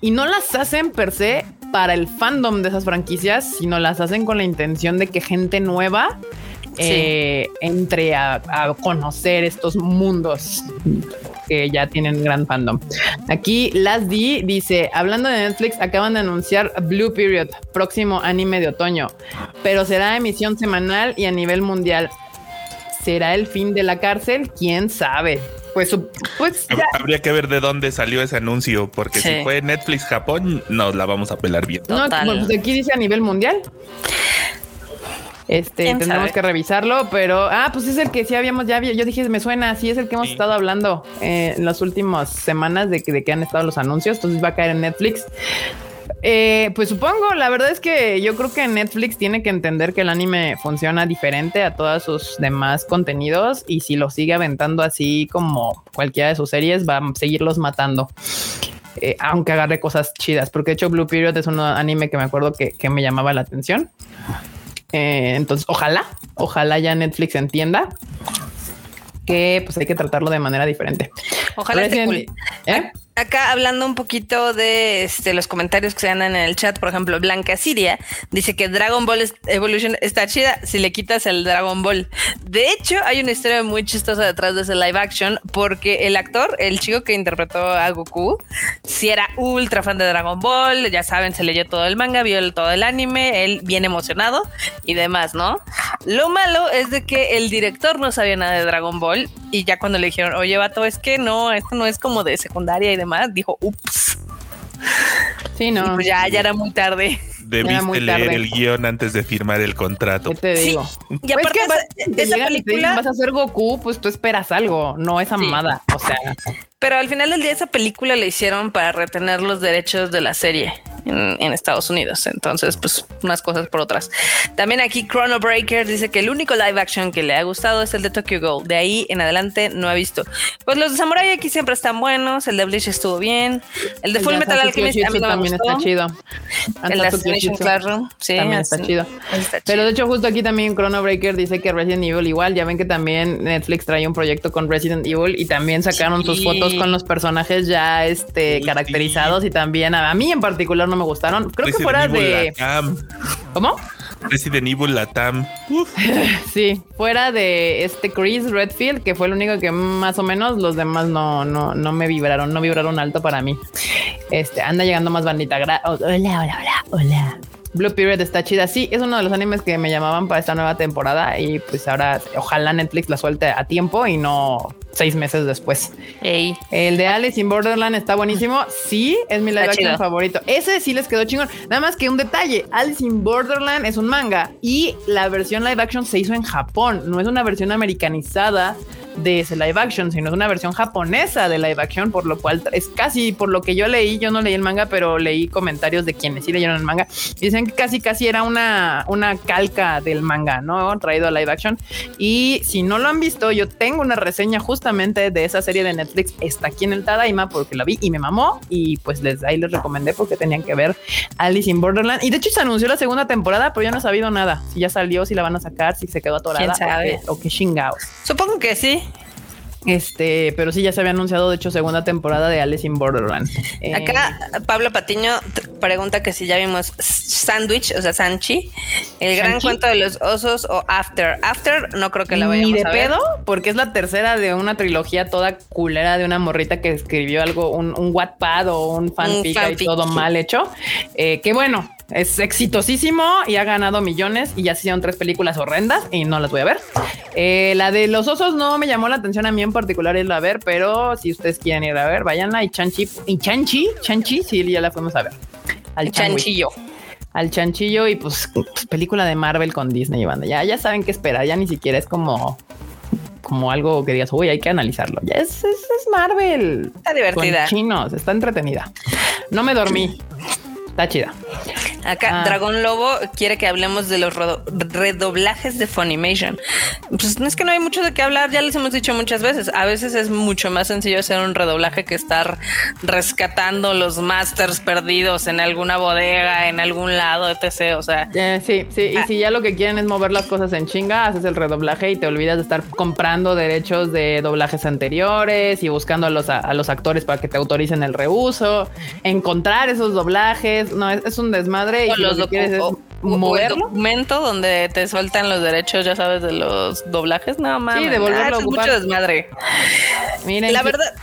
y no las hacen per se para el fandom de esas franquicias, sino las hacen con la intención de que gente nueva eh, entre a, a conocer estos mundos que ya tienen gran fandom. Aquí Las D dice, hablando de Netflix, acaban de anunciar Blue Period, próximo anime de otoño, pero será emisión semanal y a nivel mundial. ¿Será el fin de la cárcel? ¿Quién sabe? Pues, pues ya,
Habría que ver de dónde salió ese anuncio, porque
Sí.
si fue Netflix Japón, nos la vamos a pelar bien.
No, bueno, pues aquí dice a nivel mundial. Este,
¿Quién
tendremos
sabe?
que revisarlo, pero ah, pues es el que sí habíamos ya, había- yo dije, me suena, sí es el que hemos
Sí.
estado hablando eh, en las últimas semanas de que, de que han estado los anuncios, entonces va a caer en Netflix. Eh, pues supongo, la verdad es que yo creo que Netflix tiene que entender que el anime funciona diferente a todos sus demás contenidos y si lo sigue aventando así como cualquiera de sus series, va a seguirlos matando. Eh, aunque agarre cosas chidas, porque de hecho Blue Period es un anime que me acuerdo que, que me llamaba la atención. Eh, entonces, ojalá, ojalá ya Netflix entienda que pues hay que tratarlo de manera diferente.
Ojalá esté
Resident-
cool.
¿Eh?
Acá hablando un poquito de este, los comentarios que se andan en el chat, por ejemplo, Blanca Siria dice que Dragon Ball Evolution está chida si le quitas el Dragon Ball. De hecho, hay una historia muy chistosa detrás de ese live action porque el actor, el chico que interpretó a Goku, si era ultra fan de Dragon Ball, ya saben, se leyó todo el manga, vio todo el anime, él bien emocionado y demás, ¿no? Lo malo es de que el director no sabía nada de Dragon Ball y ya cuando le dijeron, oye, vato, es que no, esto no es como de secundaria y demás, dijo, ups.
Sí,
Y
no.
pues ya, ya era muy tarde.
Debiste
muy
leer
tarde.
el guion antes de firmar el contrato.
¿Qué te
Sí,
digo?
Y
Pues
aparte,
que vas-
esa-
si te
esa
llegan y te dicen,
película,
vas a ser Goku, pues tú esperas algo, no esa
Sí.
mamada. O sea,
pero al final del día esa película la hicieron para retener los derechos de la serie en, en Estados Unidos. Entonces, pues unas cosas por otras. También aquí Chrono Breaker dice que el único live action que le ha gustado es el de Tokyo Ghoul. De ahí en adelante no ha visto. Pues los de Samurai aquí siempre están buenos. El de Bleach estuvo bien. El de Full Metal Alchemist me
también
gustó.
está chido.
El de Assassination Classroom, sí,
también está chido.
Está
Pero de hecho, justo aquí también Chrono Breaker dice que Resident Evil igual. Ya ven que también Netflix trae un proyecto con Resident Evil y también sacaron sus
Sí.
Con los personajes ya este,
Uy,
caracterizados y también a, a mí en particular no me gustaron. Creo que fuera
Evil
de.
Latam.
¿Cómo?
Resident Evil Latam.
Sí, fuera de este Chris Redfield, que fue el único que más o menos los demás no, no, no me vibraron, no vibraron alto para mí. Este anda llegando más bandita. Hola, hola, hola, hola. Blue Period está chida. Sí, es uno de los animes que me llamaban para esta nueva temporada y pues ahora ojalá Netflix la suelte a tiempo y no seis meses después.
Ey.
El de Alice in Borderland está buenísimo. Sí, es mi live
Está
action
chido.
favorito. Ese sí les quedó chingón. Nada más que un detalle: Alice in Borderland es un manga y la versión live action se hizo en Japón. No es una versión americanizada de ese live action, sino es una versión japonesa de live action, por lo cual es casi por lo que yo leí. Yo no leí el manga, pero leí comentarios de quienes sí leyeron el manga. Y dicen que casi, casi era una, una calca del manga, ¿no? Traído a live action. Y si no lo han visto, yo tengo una reseña justamente de esa serie de Netflix. Está aquí en el Tadaima porque la vi y me mamó. Y pues les, ahí les recomendé porque tenían que ver Alice in Borderland. Y de hecho se anunció la segunda temporada, pero yo no he sabido nada. Si ya salió, si la van a sacar, si se quedó atorada.
¿Quién sabe?
O qué chingados.
Supongo que sí.
Este, pero sí ya se había anunciado, de hecho, segunda temporada de Alice in Borderland. Eh,
Acá Pablo Patiño pregunta que si ya vimos Sandwich, o sea, Sanchi, el gran
¿Sanchi?
cuento de los osos o After. After no creo que la vayamos
Ni de
a ver.
pedo, porque es la tercera de una trilogía toda culera de una morrita que escribió algo, un, un Wattpad o un fanfic,
fanfic.
todo mal hecho. Eh, que bueno, es exitosísimo y ha ganado millones y ya se hicieron tres películas horrendas y no las voy a ver. Eh, la de los osos no me llamó la atención a mí en particular irla a ver, pero si ustedes quieren ir a ver, váyanla y Chanchi, y Chanchi, Chanchi, sí, ya la fuimos a ver. Al
Chanchillo.
al chanchillo y pues, pues, película de Marvel con Disney y banda. Ya, ya saben qué esperar, ya ni siquiera es como como algo que digas, uy, hay que analizarlo. Ya es, es, es Marvel.
Está divertida.
Con chinos, está entretenida. No me dormí. Está chida.
Acá
Ah.
Dragón Lobo quiere que hablemos de los redoblajes de Funimation. Pues no es que no hay mucho de qué hablar, ya les hemos dicho muchas veces. A veces es mucho más sencillo hacer un redoblaje que estar rescatando los masters perdidos en alguna bodega, en algún lado, etc. O sea,
Eh, sí, sí.
Ah.
Y si ya lo que quieren es mover las cosas en chinga, haces el redoblaje y te olvidas de estar comprando derechos de doblajes anteriores y buscando a los, a, a los actores para que te autoricen el reuso, encontrar esos doblajes. No, es, es un desmadre y
o
si
los
lo que quieres es
el documento donde te sueltan los derechos, ya sabes, de los doblajes. No mames.
de volverlo
Ah,
a
mucho desmadre.
Miren,
La
sí-
verdad,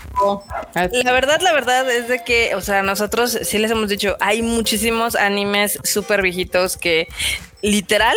Ah,
La verdad, la verdad es de que, o sea, nosotros sí les hemos dicho, hay muchísimos animes súper viejitos que literal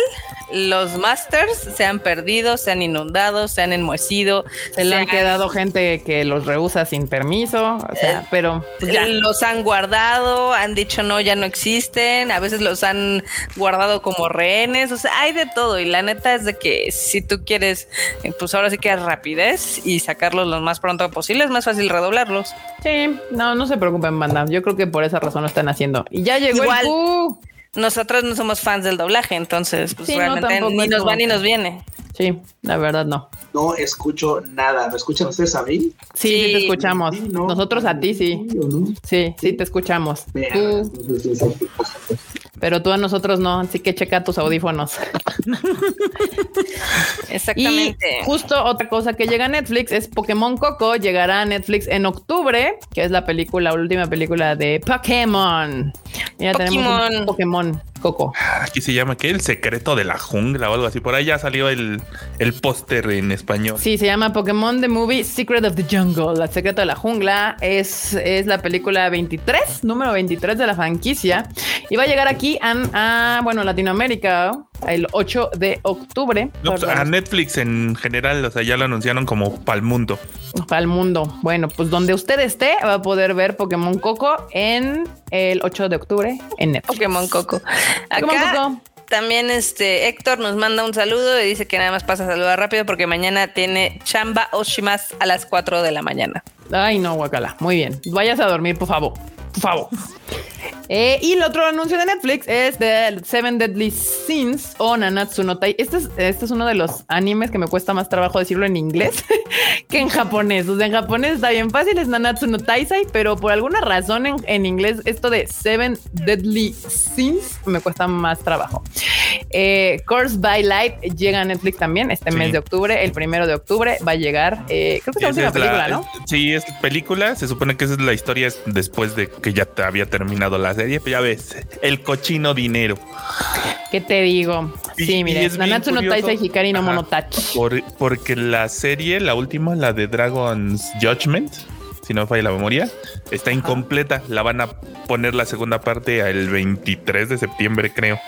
los masters se han perdido, se han inundado, se han enmohecido,
Se le han
han-
quedado gente que los rehúsa sin permiso, o sea,
Eh,
pero pues ya.
los han guardado, han dicho no, ya no existen, a veces los han guardado como rehenes, o sea, hay de todo y la neta es de que si tú quieres, eh, pues ahora sí que rapidez y sacarlos lo más pronto posible, es más fácil redoblarlos.
Sí, no, no se preocupen, banda. Yo creo que por esa razón lo están haciendo. Y ya llegó
Igual.
el Q.
Nosotros no somos fans del doblaje, entonces pues
Sí,
realmente ni nos va ni nos viene.
Sí, la verdad no.
No escucho nada. ¿Me escuchan ustedes a mí?
Sí, sí,
Sí.
te escuchamos.
Sí, ¿no?
Nosotros a ti sí. Sí, sí, te escuchamos.
Vean,
Tú, pero tú a nosotros no. Así que checa tus audífonos. Y
Exactamente.
justo otra cosa que llega a Netflix es Pokémon Coco. Llegará a Netflix en octubre, que es la película, la última película de Pokémon. Ya tenemos
Pokémon.
un Pokémon Coco.
Aquí se llama que el secreto de la jungla o algo así. Por ahí ya salió el, el póster en español.
Sí, se llama Pokémon The Movie Secret of the Jungle, el secreto de la jungla. Es, es la película 23, número 23 de la franquicia. Y va a llegar aquí a, a, bueno, Latinoamérica el 8 de octubre.
No, pues, a Netflix en general, o sea, ya lo anunciaron como pa'l mundo.
para el mundo. Bueno, pues donde usted esté va a poder ver Pokémon Coco en el 8 de octubre en Netflix.
Pokémon Coco.
Pokémon
Acá
Coco.
también este Héctor nos manda un saludo y dice que nada más pasa a saludar rápido porque mañana tiene chamba Oshimas a las 4 de la mañana.
Ay, no, guacala. Muy bien. Vayas a dormir, por favor. Por favor. Eh, y el otro anuncio de Netflix es de Seven Deadly Sins o Nanatsu no Tai. Este es, este es uno de los animes que me cuesta más trabajo decirlo en inglés que en japonés. O sea, en japonés está bien fácil, es Nanatsu no Taisai, pero por alguna razón en, en inglés esto de Seven Deadly Sins me cuesta más trabajo. Eh, Course by Light llega a Netflix también este
Sí.
mes de octubre. El primero de octubre va a llegar. eh, creo que es la última película,
la-
¿no?
Sí, es película. Se supone que esa es la historia es después de que ya te había terminado la serie. Pero ya ves, el cochino dinero.
¿Qué te digo?
Y-
Sí, mire, Nanatsu no. Taisai Hikari no
Ajá.
Monotachi.
Por- porque la serie, la última, la de Dragon's Judgment, si no me falla la memoria, está incompleta. La van a poner la segunda parte el 23 de septiembre, creo.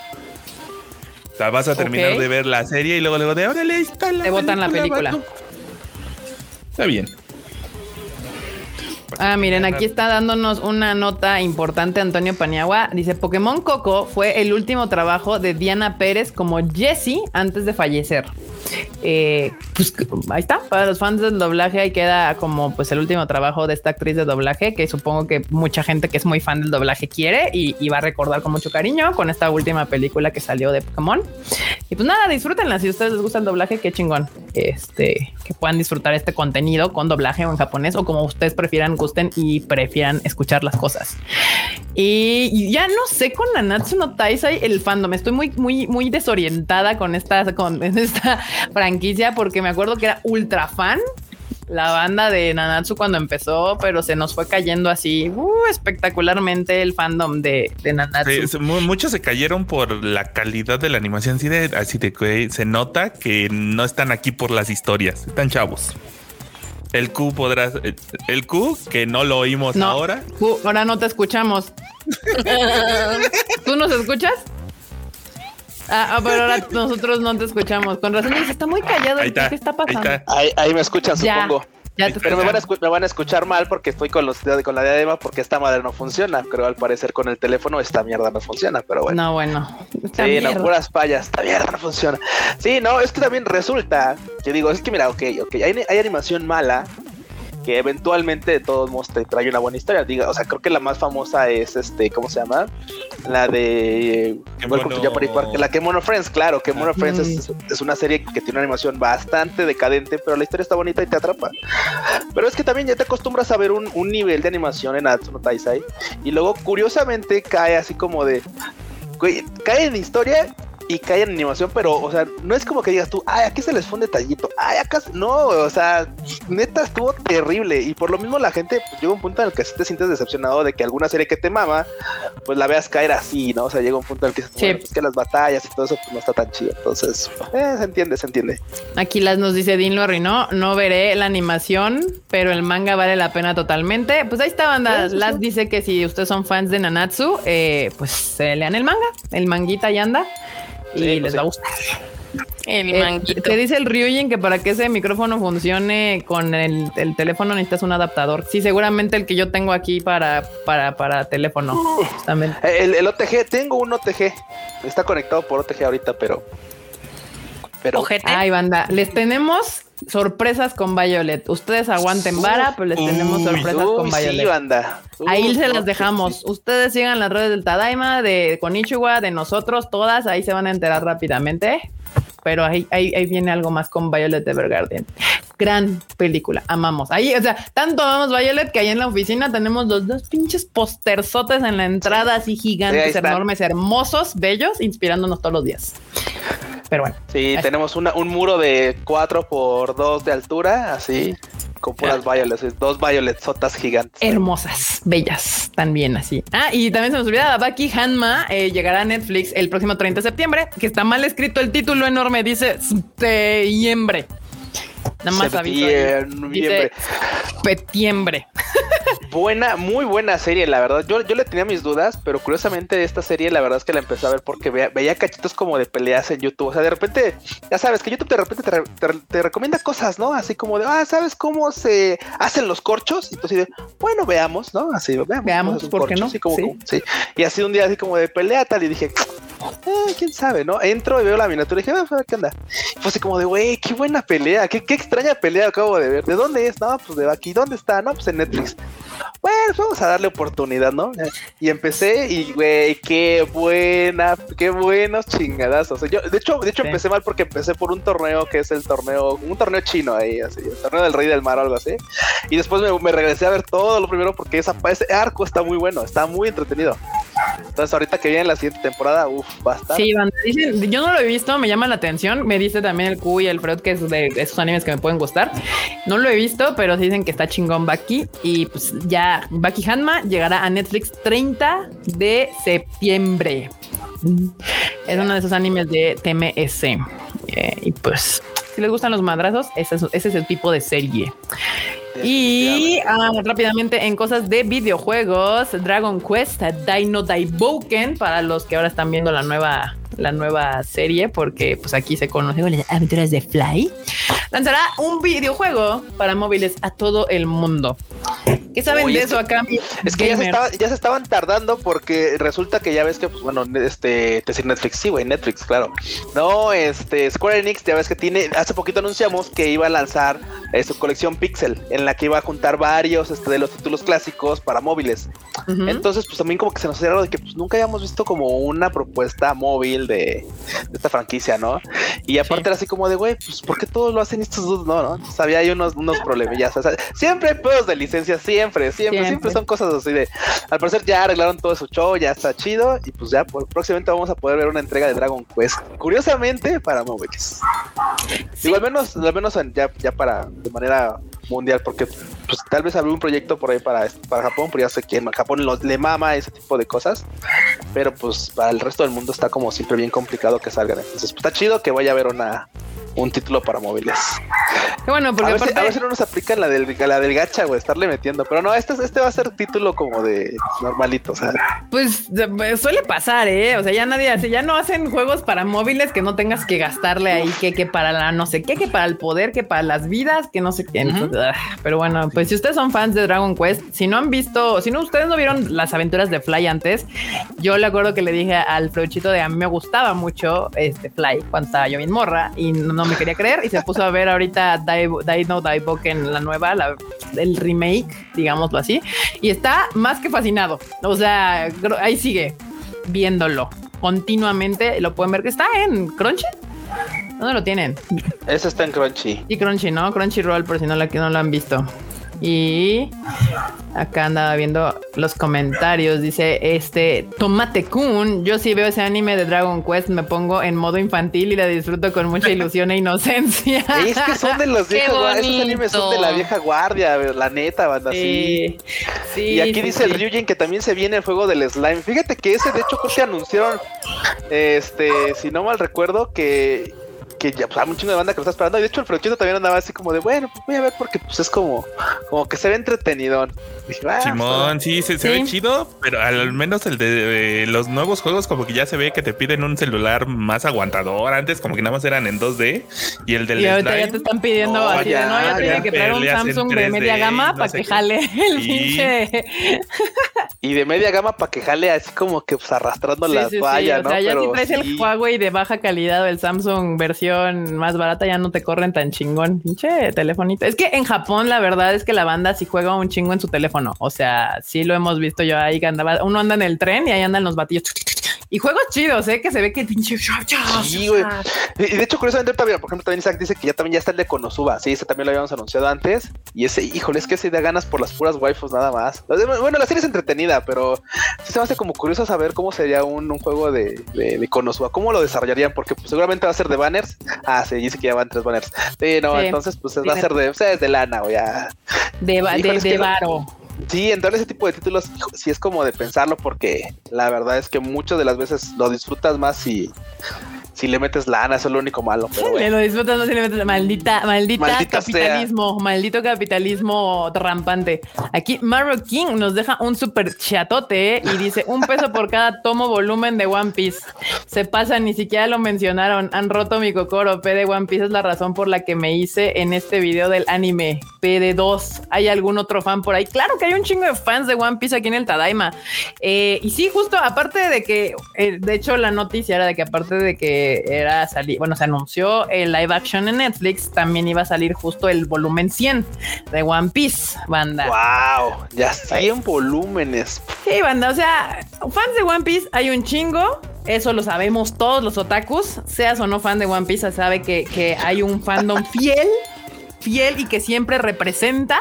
O sea, vas a terminar de ver la serie y luego luego de órale, está la
Te botan la película.
vato". Está bien.
Ah, miren, aquí está dándonos una nota importante Antonio Paniagua. Dice, Pokémon Coco fue el último trabajo de Diana Pérez como Jessie antes de fallecer. Eh, pues ahí está, para los fans del doblaje ahí queda como pues el último trabajo de esta actriz de doblaje que supongo que mucha gente que es muy fan del doblaje quiere y, y va a recordar con mucho cariño con esta última película que salió de Pokémon. Y pues nada, disfrútenla. Si a ustedes les gusta el doblaje, qué chingón. Este, que puedan disfrutar este contenido con doblaje o en japonés o como ustedes prefieran, gusten y prefieran escuchar las cosas. Y, ya no sé con Nanatsu no Taisai el fandom. Estoy muy, muy, muy desorientada con esta, con esta franquicia porque me acuerdo que era ultra fan la banda de Nanatsu cuando empezó, pero se nos fue cayendo así uh, espectacularmente el fandom de, de Nanatsu.
Sí, muchos se cayeron por la calidad de la animación. Así de, así de que se nota que no están aquí por las historias, están chavos. El Q podrás, el Q que no lo oímos
No,
ahora.
ahora no te escuchamos. ¿Tú nos escuchas? Ah, ah, pero ahora nosotros no te escuchamos. Con razón, dices, está muy callado.
Ahí está,
¿Qué está
ahí
pasando?
está.
Ahí, ahí me escuchan,
Ya,
supongo.
ya te
Pero me van, a
escuchamos.
escu- me van a escuchar mal porque estoy con los con la diadema porque esta madre no funciona. Creo al parecer con el teléfono esta mierda no funciona, pero bueno.
No, bueno. Está
Sí, no,
mierda.
puras fallas. Esta mierda no funciona. Sí, no, es que también resulta que digo, es que mira, ok, ok, hay, hay animación mala que eventualmente de todos modos te trae una buena historia. Diga, o sea, creo que la más famosa es este, ¿cómo se llama? La de Welcome to Park. La Kemono Friends, claro, Kemono
Ah.
Friends es, es una serie que tiene una animación bastante decadente, pero la historia está bonita y te atrapa. Pero es que también ya te acostumbras a ver un, un nivel de animación en Natsuno Taisai y luego curiosamente cae así como de cae en historia y cae en animación, pero, o sea, no es como que digas tú, ay, aquí se les fue un detallito, ay, acá, se-". no, o sea, neta estuvo terrible, y por lo mismo la gente pues, llega un punto en el que sí te sientes decepcionado de que alguna serie que te mama, pues la veas caer así, ¿no? O sea, llega un punto en el que dices,
Sí.
bueno, pues que las batallas y todo eso pues no está tan chido, entonces, eh, se entiende, se entiende.
Aquí las nos dice Dean lo arruinó. No veré la animación, pero el manga vale la pena totalmente. Pues ahí está, banda.
Sí, sí,
Las dice que si ustedes son fans de Nanatsu, eh, pues se lean el manga. El manguita ya anda. Y
Sí, pues
les va a gustar.
El
Eh,
manguito.
te dice el Ryujin que para que ese micrófono funcione con el, el teléfono necesitas un adaptador. Sí, seguramente el que yo tengo aquí para, para, para teléfono. Justamente.
Eh, El, el OTG, tengo un OTG, está conectado por OTG ahorita, pero... Pero
Ojete.
Ay, banda, les tenemos sorpresas con Violet. Ustedes aguanten vara, pero les tenemos
Uy,
sorpresas con
sí,
Violet. Ahí se las dejamos. Ustedes sigan las redes del Tadaima, de Konichiwa, de nosotros, todas. Ahí se van a enterar rápidamente. Pero ahí, ahí, ahí viene algo más con Violet Evergarden. Gran película. Amamos. Ahí, o sea, tanto amamos Violet que ahí en la oficina tenemos los dos pinches posterzotes en la entrada, así
Sí,
gigantes, enormes, hermosos, bellos, inspirándonos todos los días. Pero bueno,
Sí,
Ahí
tenemos una, un muro de 4 por 2 de altura, así, con puras violets, dos violets sotas gigantes.
hermosas, bellas, también así. Ah, y también se nos olvidaba, Baki Hanma eh, llegará a Netflix el próximo 30 de septiembre, que está mal escrito el título enorme, dice septiembre. Nada más.
Septiembre.
Dice septiembre.
Buena, muy buena serie, la verdad. Yo, yo le tenía mis dudas, pero curiosamente esta serie la verdad es que la empecé a ver porque veía, veía cachitos como de peleas en YouTube. O sea, de repente, ya sabes que YouTube de repente te, re- te re- te recomienda cosas, ¿no? Así como de, ah, ¿sabes cómo se hacen los corchos? Y tú así de, bueno, veamos, ¿no? Así, veamos.
Veamos, ¿por qué no?
así como-
Sí.
como- sí. Y así un día así como de pelea tal y dije, eh, quién sabe, ¿no? Entro y veo la miniatura y dije, "Ah, qué onda. Fue así como de, güey, qué buena pelea, qué, qué extraña pelea acabo de ver. ¿De dónde es? No, pues de aquí. ¿Dónde está? No, pues en Netflix. Pues vamos a darle oportunidad, ¿no? Y empecé y, güey, qué buena, qué buenos chingadazos. Yo, de hecho, de hecho
Sí.
empecé mal porque empecé por un torneo que es el torneo, un torneo chino ahí, así, el torneo del Rey del Mar o algo así. Y después me, me regresé a ver todo lo primero porque esa, ese arco está muy bueno, está muy entretenido. Entonces ahorita que viene la siguiente temporada, uff, basta.
Sí, banda, dicen- yo no lo he visto, me llama la atención. Me dice también el Q y el Freud que es de esos animes que me pueden gustar. No lo he visto, pero sí dicen que está chingón Baki. Y pues ya Baki Hanma llegará a Netflix 30 de septiembre. Es uno de esos animes de TMS. Eh, y pues, si les gustan los madrazos, ese es, ese es el tipo de serie. Y ah, rápidamente en cosas de videojuegos, Dragon Quest, Dino Daiboken, para los que ahora están viendo la nueva, la nueva serie, porque pues aquí se conoce las aventuras de Fly, lanzará un videojuego para móviles a todo el mundo. ¿Qué saben
Oye,
de
es
eso acá?
Es que ya se, estaba- ya se estaban tardando porque resulta que ya ves que, pues bueno, este, te decir Netflix, sí, güey, Netflix, claro. No, este, Square Enix, ya ves que tiene, hace poquito anunciamos que iba a lanzar eh, su colección Pixel, en la que iba a juntar varios este, de los títulos clásicos para móviles. Entonces, pues también como que se nos hacía raro de que pues, nunca habíamos visto como una propuesta móvil de, de esta franquicia, ¿no? Y aparte
Sí.
era así como de, güey, pues ¿por qué todos lo hacen estos dos? No, ¿no? Entonces, había ahí unos, unos problemillas. O sea, siempre hay pedos de licencia, siempre, siempre, siempre,
Siempre.
son cosas así de. Al parecer ya arreglaron todo su show, ya está chido. Y pues ya por- próximamente vamos a poder ver una entrega de Dragon Quest. Curiosamente, para móviles. Digo, al menos, al menos en- ya, ya para de manera mundial, porque pues tal vez habría un proyecto por ahí para, para Japón, pero ya sé que en Japón lo- le mama ese tipo de cosas, pero pues para el resto del mundo está como siempre bien complicado que salgan. Entonces, pues, está chido que vaya a haber una un título para móviles.
Qué bueno,
A
porque
ver, si, a ver si no nos aplican la del, la del gacha, güey, estarle metiendo. Pero no, este, este va a ser título como de normalito, o sea.
Pues de- suele pasar, ¿eh? O sea, ya nadie hace, ya no hacen juegos para móviles que no tengas que gastarle ahí, que, que para la no sé qué, que para el poder, que para las vidas, que no sé qué. Entonces, ah, pero bueno, pues si ustedes son fans de Dragon Quest, si no han visto, si no, ustedes no vieron las aventuras de Fly antes, yo le acuerdo que le dije al Fleuchito de a mí me gustaba mucho este Fly cuando estaba yo bien morra y no, no me quería creer y se puso a ver ahorita Dai Dai No Daiboken, la nueva, la, el remake, digámoslo así, y está más que fascinado. O sea, ahí sigue viéndolo continuamente. Lo pueden ver que está en Crunchy. ¿Dónde lo tienen?
Ese está en Crunchy.
Y Crunchy, ¿no? Crunchyroll, por si no, la, no lo han visto. Y acá andaba viendo los comentarios. Dice este Tomate Kun. Yo sí veo ese anime de Dragon Quest, me pongo en modo infantil y la disfruto con mucha ilusión e inocencia.
Es que son de los viejos, esos animes son de la vieja guardia, la neta, banda, sí.
Sí, sí,
Y aquí
sí,
dice el. Ryujin que también se viene el juego del slime. Fíjate que ese, de hecho, creo que anunciaron, este, si no mal recuerdo, que, que ya pues, hay un chingo de banda que lo está esperando. Y de hecho, el Flochito también andaba así como de, bueno, pues voy a ver porque pues es como, como que se ve entretenidón. Dije, "Ah, pues,
Simón, sí, se, se
Sí.
ve chido, pero al menos el de, eh, los nuevos juegos, como que ya se ve que te piden un celular más aguantador. Antes, como que nada más eran en 2D. Y el del
Y ahorita ya te están pidiendo
No,
así de
ya,
no, ya
ya
tiene que traer un Samsung de
3D,
media gama
no
para que
qué.
jale el
Sí.
pinche.
Y de media gama para que jale así como que pues arrastrando
Sí,
la
sí, sí,
toalla,
O
¿no?
sea, ya si
Pero
traes el. Huawei de baja calidad o el Samsung versión más barata, ya no te corren tan chingón. Pinche telefonito. Es que en Japón, la verdad es que la banda sí juega un chingo en su teléfono. O sea, sí lo hemos visto yo ahí que andaba. Uno anda en el tren y ahí andan los batillos. Y juegos chidos, ¿eh? Que se ve que pinche.
Sí, güey. De hecho, curiosamente, también, por ejemplo, también Isaac dice que ya también ya está el de Konosuba. Sí, ese también lo habíamos anunciado antes. Y ese, híjole, es que se da ganas por las puras waifus nada más. Bueno, la serie es entretenida, pero sí se me hace como curioso saber cómo sería un, un juego de, de, de Konosuba. ¿Cómo lo desarrollarían? Porque pues, seguramente va a ser de banners. Ah, sí, dice que ya van tres banners. Sí, no,
Sí.
entonces pues va a ser de, o sea, es de lana, o ya.
De, de, de
no-
varo.
Sí, entrar a ese tipo de títulos sí es como de pensarlo porque la verdad es que muchas de las veces lo disfrutas más si, si le metes lana, eso es lo único malo. Pero bueno.
lo disfrutas, no se le metes maldita, maldita,
Maldita sea.
capitalismo, maldito capitalismo rampante. Aquí Maro King nos deja un super chatote ¿eh? y dice un peso por cada tomo volumen de One Piece. Se pasa, ni siquiera lo mencionaron. Han roto mi cocoro. P de One Piece es la razón por la que me hice en este video del anime. PD2. ¿Hay algún otro fan por ahí? Claro que hay un chingo de fans de One Piece aquí en el Tadaima. Eh, y sí, justo aparte de que, eh, de hecho, la noticia era de que aparte de que era salir, bueno, se anunció el live action en Netflix, también iba a salir justo el volumen 100 de One Piece, banda.
Wow, ya 100 volúmenes.
Sí, banda, o sea, fans de One Piece hay un chingo. Eso lo sabemos todos los otakus. Seas o no fan de One Piece, se sabe que, que hay un fandom fiel, fiel y que siempre representa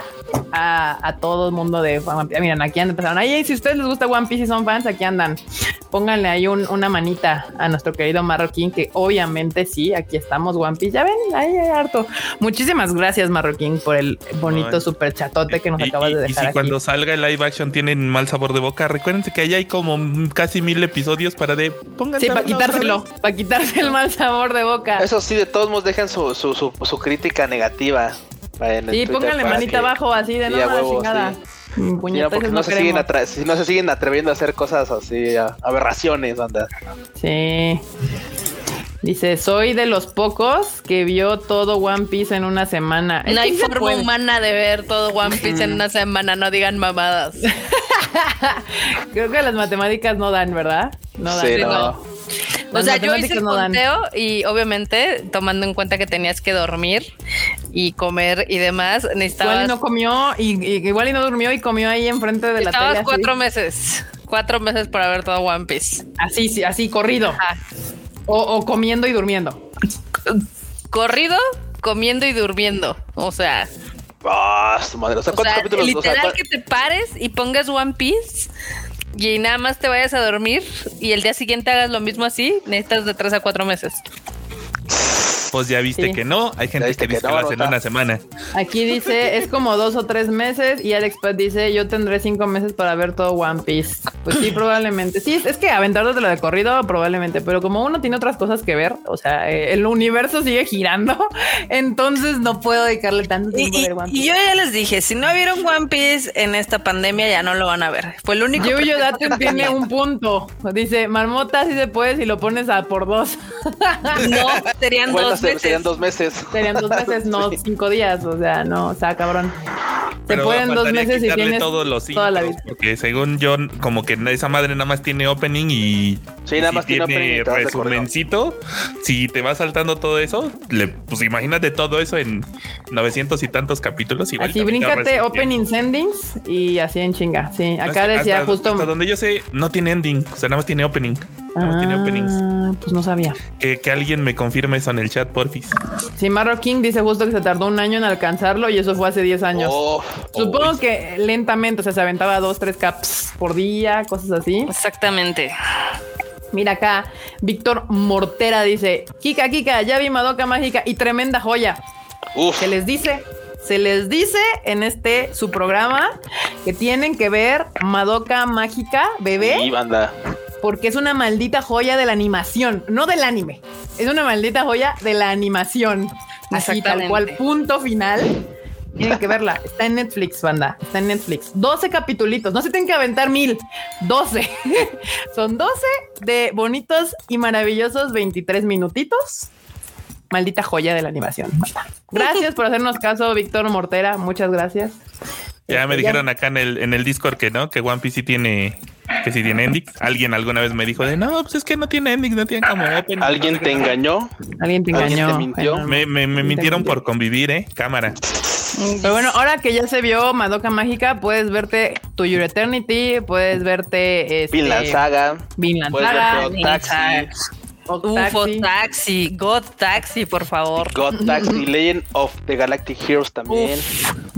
a, a todo el mundo de One Piece. Miren, aquí andan empezaron. Ahí, si a ustedes les gusta One Piece y son fans, aquí andan. Pónganle ahí un- una manita a nuestro querido Marroquín, que obviamente sí, aquí estamos One Piece. Ya ven, ahí hay harto. Muchísimas gracias, Marroquín, por el bonito
Ay.
super chatote que nos
Y-
acabas
y-
de
y
dejar
si
aquí.
cuando salga el live action tienen mal sabor de boca, recuérdense que ahí hay como mm, casi mil episodios para de pongan
Sí, para quitárselo, para quitarse el mal sabor de boca.
Eso sí, de todos modos dejen su, su, su, su crítica negativa. En el
Sí, pónganle manita
que-
abajo así de la
huevo,
chingada.
sí.
Mm,
no,
Puñetas
porque
no
no se, siguen no se siguen atreviendo a hacer cosas así, aberraciones, anda.
Sí. Dice, soy de los pocos que vio todo One Piece en una semana.
No hay forma
puede.
humana de ver todo One Piece en una semana, no digan mamadas.
Creo que las matemáticas no dan, ¿verdad? No dan.
Sí,
no. O sea, yo hice el
no dan.
conteo y obviamente tomando en cuenta que tenías que dormir y comer y demás,
Igual
necesitabas,
y no comió y, y- igual y no durmió y comió ahí enfrente de la
necesitabas
tele. así.
cuatro meses. Cuatro meses para ver todo One Piece.
Así, sí, así, corrido.
Ajá.
O, o comiendo y durmiendo.
Corrido, comiendo y durmiendo. O sea,
Ah, su madre. O sea,
o
¿cuántos
sea
capítulos? O sea,
literal
¿cuál-
que te pares y pongas One Piece y nada más te vayas a dormir y el día siguiente hagas lo mismo así, necesitas de tres a cuatro meses.
Pues ya viste
Sí.
que no. Hay gente que
que
dice que
no,
lo hace en
Rota.
una semana.
Aquí dice, es como dos o tres meses y Alex Paz dice, yo tendré cinco meses para ver todo One Piece. Pues sí, probablemente. Sí, es- que aventarte de lo de corrido, probablemente, pero como uno tiene otras cosas que ver, o sea, eh, el universo sigue girando, entonces no puedo dedicarle tanto
Y,
tiempo a
y-
ver One
y
Piece.
yo ya les dije, si no vieron One Piece en esta pandemia, ya no lo van a ver. Fue el único.
Yuyo Daten tiene un punto. Dice, marmota sí se puede si lo pones a por dos.
No, serían
Bueno,
dos meses.
serían dos meses.
Serían dos meses, no cinco días. O sea, no, o sea, cabrón. Se
Pero
pueden dos meses y tienes
todos los
toda la vida.
Porque según yo, como que esa madre nada más tiene opening y.
Sí, nada
y
más
si
tiene opening y te
resumencito. Si te vas saltando todo eso, le, pues imagínate todo eso en 900 y tantos capítulos. Igual
Así
te
bríncate opening endings y así en chinga. Sí, acá decía
hasta-
justo.
Hasta donde yo sé, no tiene ending. O sea, nada más tiene opening. Nada más tiene openings.
Ah, pues no sabía.
Que, que alguien me confirme eso en el chat, porfis.
Sí, Marro King dice justo que se tardó un año en alcanzarlo y eso fue hace 10 años.
Oh,
Supongo que lentamente, o sea, se aventaba dos, tres caps por día, cosas así.
Exactamente.
Mira acá, Víctor Mortera dice, Kika, Kika, ya vi Madoka Mágica y tremenda joya.
uf.
Se les dice, se les dice en este su programa que tienen que ver Madoka Mágica, bebé,
Sí, banda.
Porque es una maldita joya de la animación, no del anime. Es una maldita joya de la animación. Así tal cual, punto final. Tienen que verla. Está en Netflix, banda. Está en Netflix. 12 capitulitos. No se tienen que aventar mil. 12. Son 12 de bonitos y maravillosos 23 minutitos. Maldita joya de la animación. Gracias por hacernos caso, Víctor Mortera. Muchas gracias.
Ya me
Este,
dijeron acá en el, en el Discord que no, que One Piece sí tiene, que sí tiene ending. Alguien alguna vez me dijo de no, pues es que no tiene ending, no tiene como opening.
¿Alguien te engañó?
Alguien te
¿Alguien
engañó.
te mintió?
Bueno,
Me, me, me mintieron
mintió.
por convivir, eh. Cámara.
Pero bueno, ahora que ya se vio Madoka Mágica, puedes verte To Your Eternity, puedes verte este,
Vinland Saga.
Vinland Saga,
Vinland
Taxi.
Saga. UFO
Taxi.
Taxi, God Taxi, por favor.
God Taxi, Legend of the Galactic Heroes también.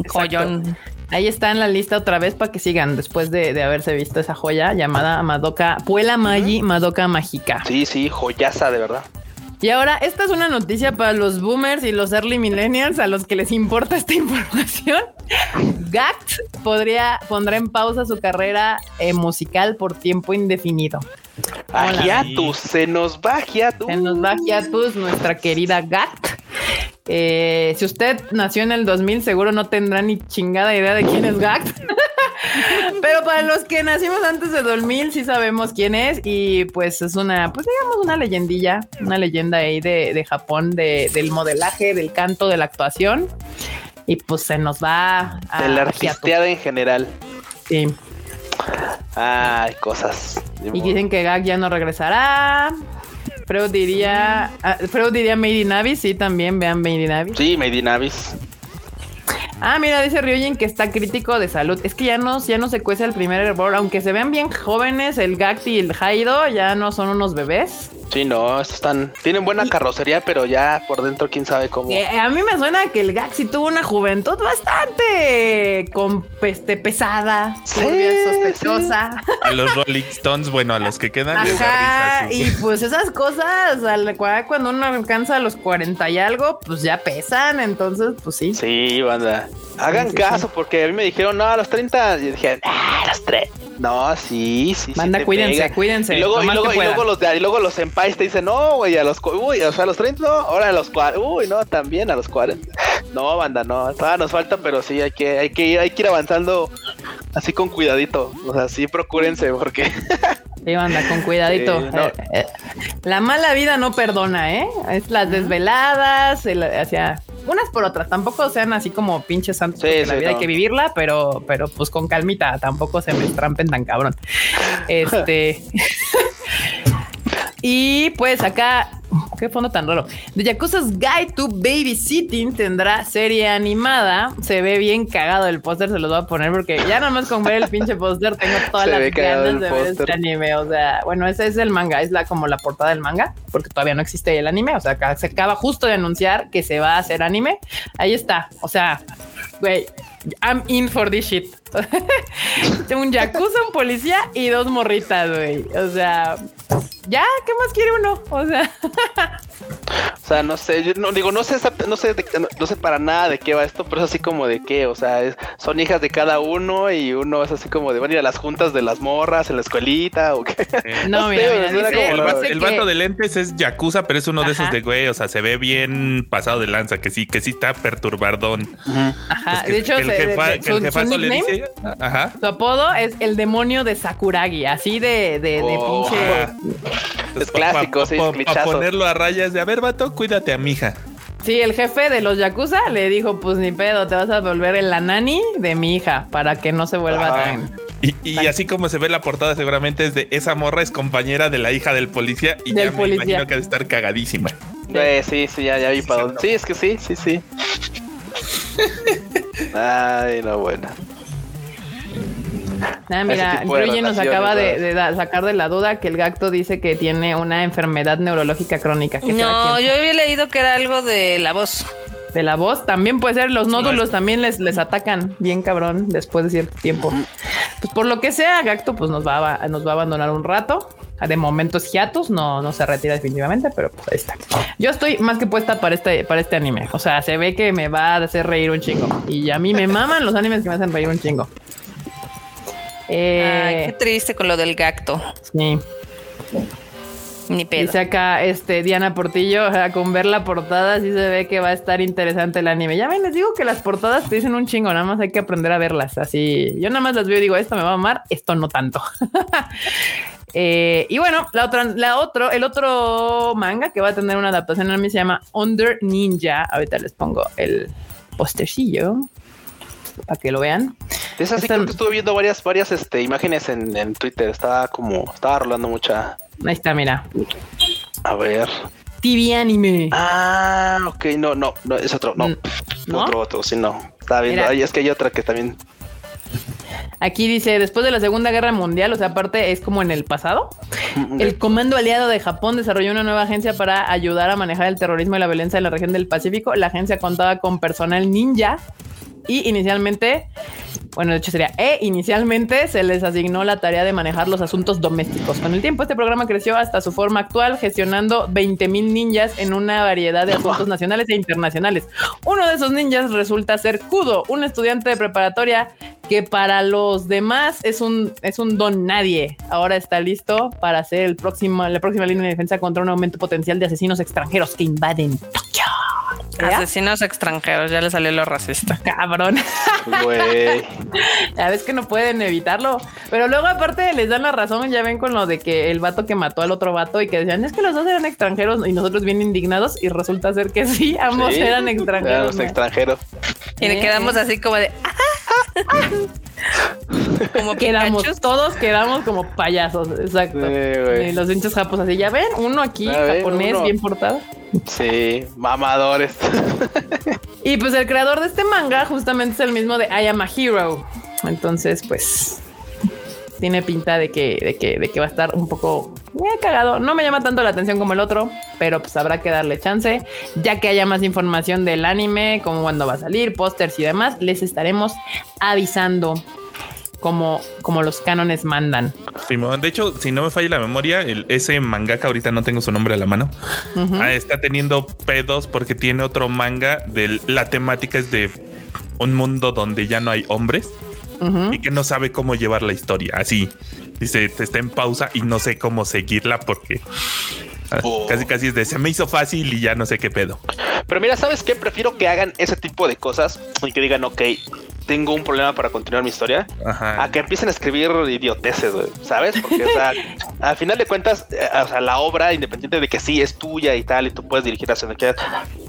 Joyón.
Ahí está en la lista otra vez para que sigan después de, de haberse visto esa joya llamada Madoka Puela Magi Madoka Mágica.
Sí, sí, joyaza, de verdad.
Y ahora, esta es una noticia para los boomers y los early millennials a los que les importa esta información. Gact podría, pondrá en pausa su carrera eh, musical por tiempo indefinido. Hola.
se nos va hiatus.
Se nos va hiatus nuestra querida Gact. Eh, si usted nació en el 2000, seguro no tendrá ni chingada idea de quién es Gact. Pero para los que nacimos antes de 2000, sí sabemos quién es. Y pues es una, pues digamos, una leyendilla, una leyenda ahí de, de Japón, de- del modelaje, del canto, de la actuación. Y pues se nos va a
De la artisteada en general.
Sí.
Ay, cosas.
Y dicen que Gag ya no regresará. Freud diría, ah, Freud diría Made in Abyss, sí, también vean Made in Abyss.
Sí, Made in Abyss.
Ah, mira, dice Ryujin que está crítico de salud. Es que ya no, ya no se cuece el primer hervor, aunque se ven bien jóvenes, el Gact y el Haido ya no son unos bebés.
Sí, no, estos están. Tienen buena carrocería, pero ya por dentro, quién sabe cómo.
Eh, a mí me suena que el sí tuvo una juventud bastante con, este, pesada,
Sí,
sospechosa.
A los Rolling Stones, bueno, a los que quedan.
Ajá,
risa,
y
sí.
pues esas cosas, al- cuando uno alcanza los 40 y algo, pues ya pesan, entonces, pues sí.
Sí, banda. Hagan
Sí, sí,
caso, porque a mí me dijeron, no, a los 30. Y dije, ah, a los 3. No, sí, sí. te
cuídense,
pega.
cuídense,
Y luego, y luego, y luego los de, y luego los senpais te dicen, no, güey, a los, uy, o sea, a los 30, no, ahora a los 40, uy, no, también a los 40. No, banda, no, todavía nos falta, pero sí, hay que, hay que ir, hay que ir avanzando así con cuidadito. O sea, sí, procúrense, porque
Sí, banda, con cuidadito.
Sí, no.
Eh, eh, La mala vida no perdona, ¿eh? Es las desveladas, el- hacia unas por otras. Tampoco sean así como pinches santos.
Sí,
la vida hay que vivirla, pero, pero pues con calmita. Tampoco se me estrampen tan cabrón. Este. y pues acá, qué fondo tan raro. The Yakuza's Guide to Babysitting tendrá serie animada. Se ve bien cagado el póster, se los voy a poner porque ya nomás con ver el pinche póster tengo todas
Se
las ganas de ver este anime. O sea, bueno, ese es el manga, es la como la portada del manga, porque todavía no existe el anime. O sea, se acaba justo de anunciar que se va a hacer anime. Ahí está. O sea, güey, I'm in for this shit. un yakuza, un policía y dos morritas, güey. O sea, ya, ¿qué más quiere uno? O sea,
O sea, no sé, yo no digo, no sé, no sé, de- no, no sé para nada de qué va esto, pero es así como de qué, o sea, es- son hijas de cada uno y uno es así como de van a ir a las juntas de las morras en la escuelita o qué.
no,
No
mira,
sé,
mira, dice-
como
El, vato,
que-
de lentes es Yakuza, pero es uno de esos de güey. O sea, se ve bien pasado de lanza, que sí, que sí está perturbadón.
Ajá,
Es que-
de hecho,
el, jefa-
de-
que el
su- su
jefazo le
nickname,
dice. Ajá.
Su apodo es el demonio de Sakuragi, así de, de, de
Oh.
pinche.
Ajá.
Es clásico, sí,
Para ponerlo a de, a ver, vato, cuídate a mi hija.
Sí, el jefe de los Yakuza le dijo: Pues ni pedo, te vas a volver en la nani de mi hija para que no se vuelva
Ajá.
tan.
Y, y así como se ve la portada, seguramente es de esa morra es compañera de la hija del policía y
Del
ya
policía.
me imagino que ha de estar cagadísima.
Eh, sí, sí, ya, ya vi para dónde. Sí, es que sí, sí, sí. Ay, no, bueno.
Ah, mira,
de
Ryuji nos acaba de, de da- sacar de la duda que el Gacto dice que tiene una enfermedad neurológica crónica. ¿Qué será?
No, yo había leído que era algo de la voz.
De la voz también puede ser. Los nódulos
es-
también les, les atacan bien cabrón después de cierto tiempo. Pues por lo que sea, Gacto pues nos va a, nos va a abandonar un rato. De momentos hiatus, no, no se retira definitivamente, pero pues ahí está. Yo estoy más que puesta para este, para este anime. O sea, se ve que me va a hacer reír un chingo. Y a mí me maman los animes que me hacen reír un chingo. Eh,
Ay, qué triste con lo del gacto.
sí.
Ni pedo.
Dice acá este Diana Portillo, o sea, con ver la portada sí se ve que va a estar interesante el anime. Ya ven, les digo que las portadas te dicen un chingo, nada más hay que aprender a verlas. Así, yo nada más las veo y digo, esto me va a amar, esto no tanto. Eh, y bueno, la otra, la otro, el otro manga que va a tener una adaptación a mí se llama Under Ninja. Ahorita les pongo el postercillo para que lo vean.
Es así,
Esta-
creo que estuve viendo varias, varias este, imágenes en, en Twitter. Estaba como, estaba rolando mucha.
Ahí está, mira.
A ver.
TV anime.
Ah, ok, no, no, no, es otro, no.
Mm, ¿no?
Otro, otro, sí, no. Estaba viendo. Ay, es que hay otra que también.
Aquí dice, después de la Segunda Guerra Mundial, o sea, aparte es como en el pasado, el Comando Aliado de Japón desarrolló una nueva agencia para ayudar a manejar el terrorismo y la violencia en la región del Pacífico. La agencia contaba con personal ninja y inicialmente, bueno, de hecho sería, e inicialmente se les asignó la tarea de manejar los asuntos domésticos. Con el tiempo, este programa creció hasta su forma actual, gestionando 20 mil ninjas en una variedad de asuntos nacionales e internacionales. Uno de esos ninjas resulta ser Kudo, un estudiante de preparatoria que para los demás es un, es un don nadie. Ahora está listo para ser el próximo, la próxima línea de defensa contra un aumento potencial de asesinos extranjeros que invaden Tokio. ¿Ya?
Asesinos extranjeros, ya le salió lo racista.
Cabrón.
Güey.
Ya ves que no pueden evitarlo. Pero luego, aparte, les dan la razón. Ya ven con lo de que el vato que mató al otro vato y que decían es que los dos eran extranjeros y nosotros bien indignados. Y resulta ser que sí, ambos
Sí,
eran extranjeros.
Éramos
¿no?
extranjeros.
Y le
Eh.
quedamos así como de. Como
Quedamos,
Pikachu.
todos quedamos como payasos. Exacto.
Sí,
los hinchas japos así, ya ven, uno aquí,
Ya ven,
japonés,
uno.
bien portado.
Sí, mamadores.
Y pues el creador de este manga justamente es el mismo de I Am a Hero. Entonces, pues tiene pinta de que, de que, de que va a estar un poco eh, cagado. No me llama tanto la atención como el otro, pero pues habrá que darle chance. Ya que haya más información del anime, como cuándo va a salir, pósters y demás, les estaremos avisando como, como los cánones mandan.
Simón, De hecho, si no me falla la memoria, el, ese mangaka, ahorita no tengo su nombre a la mano, ah, está teniendo pedos porque tiene otro manga de la temática es de un mundo donde ya no hay hombres y que no sabe cómo llevar la historia. Así dice, está en pausa y no sé cómo seguirla porque ah,
Oh.
casi casi es de se me hizo fácil y ya no sé qué pedo.
Pero mira, ¿sabes qué? Prefiero que hagan ese tipo de cosas y que digan, ok, tengo un problema para continuar mi historia,
Ajá.
a que empiecen a escribir idioteces, güey, ¿sabes? Porque, o sea, al final de cuentas, eh, o sea, la obra, independiente de que sí es tuya y tal, y tú puedes dirigir hacia donde quieras,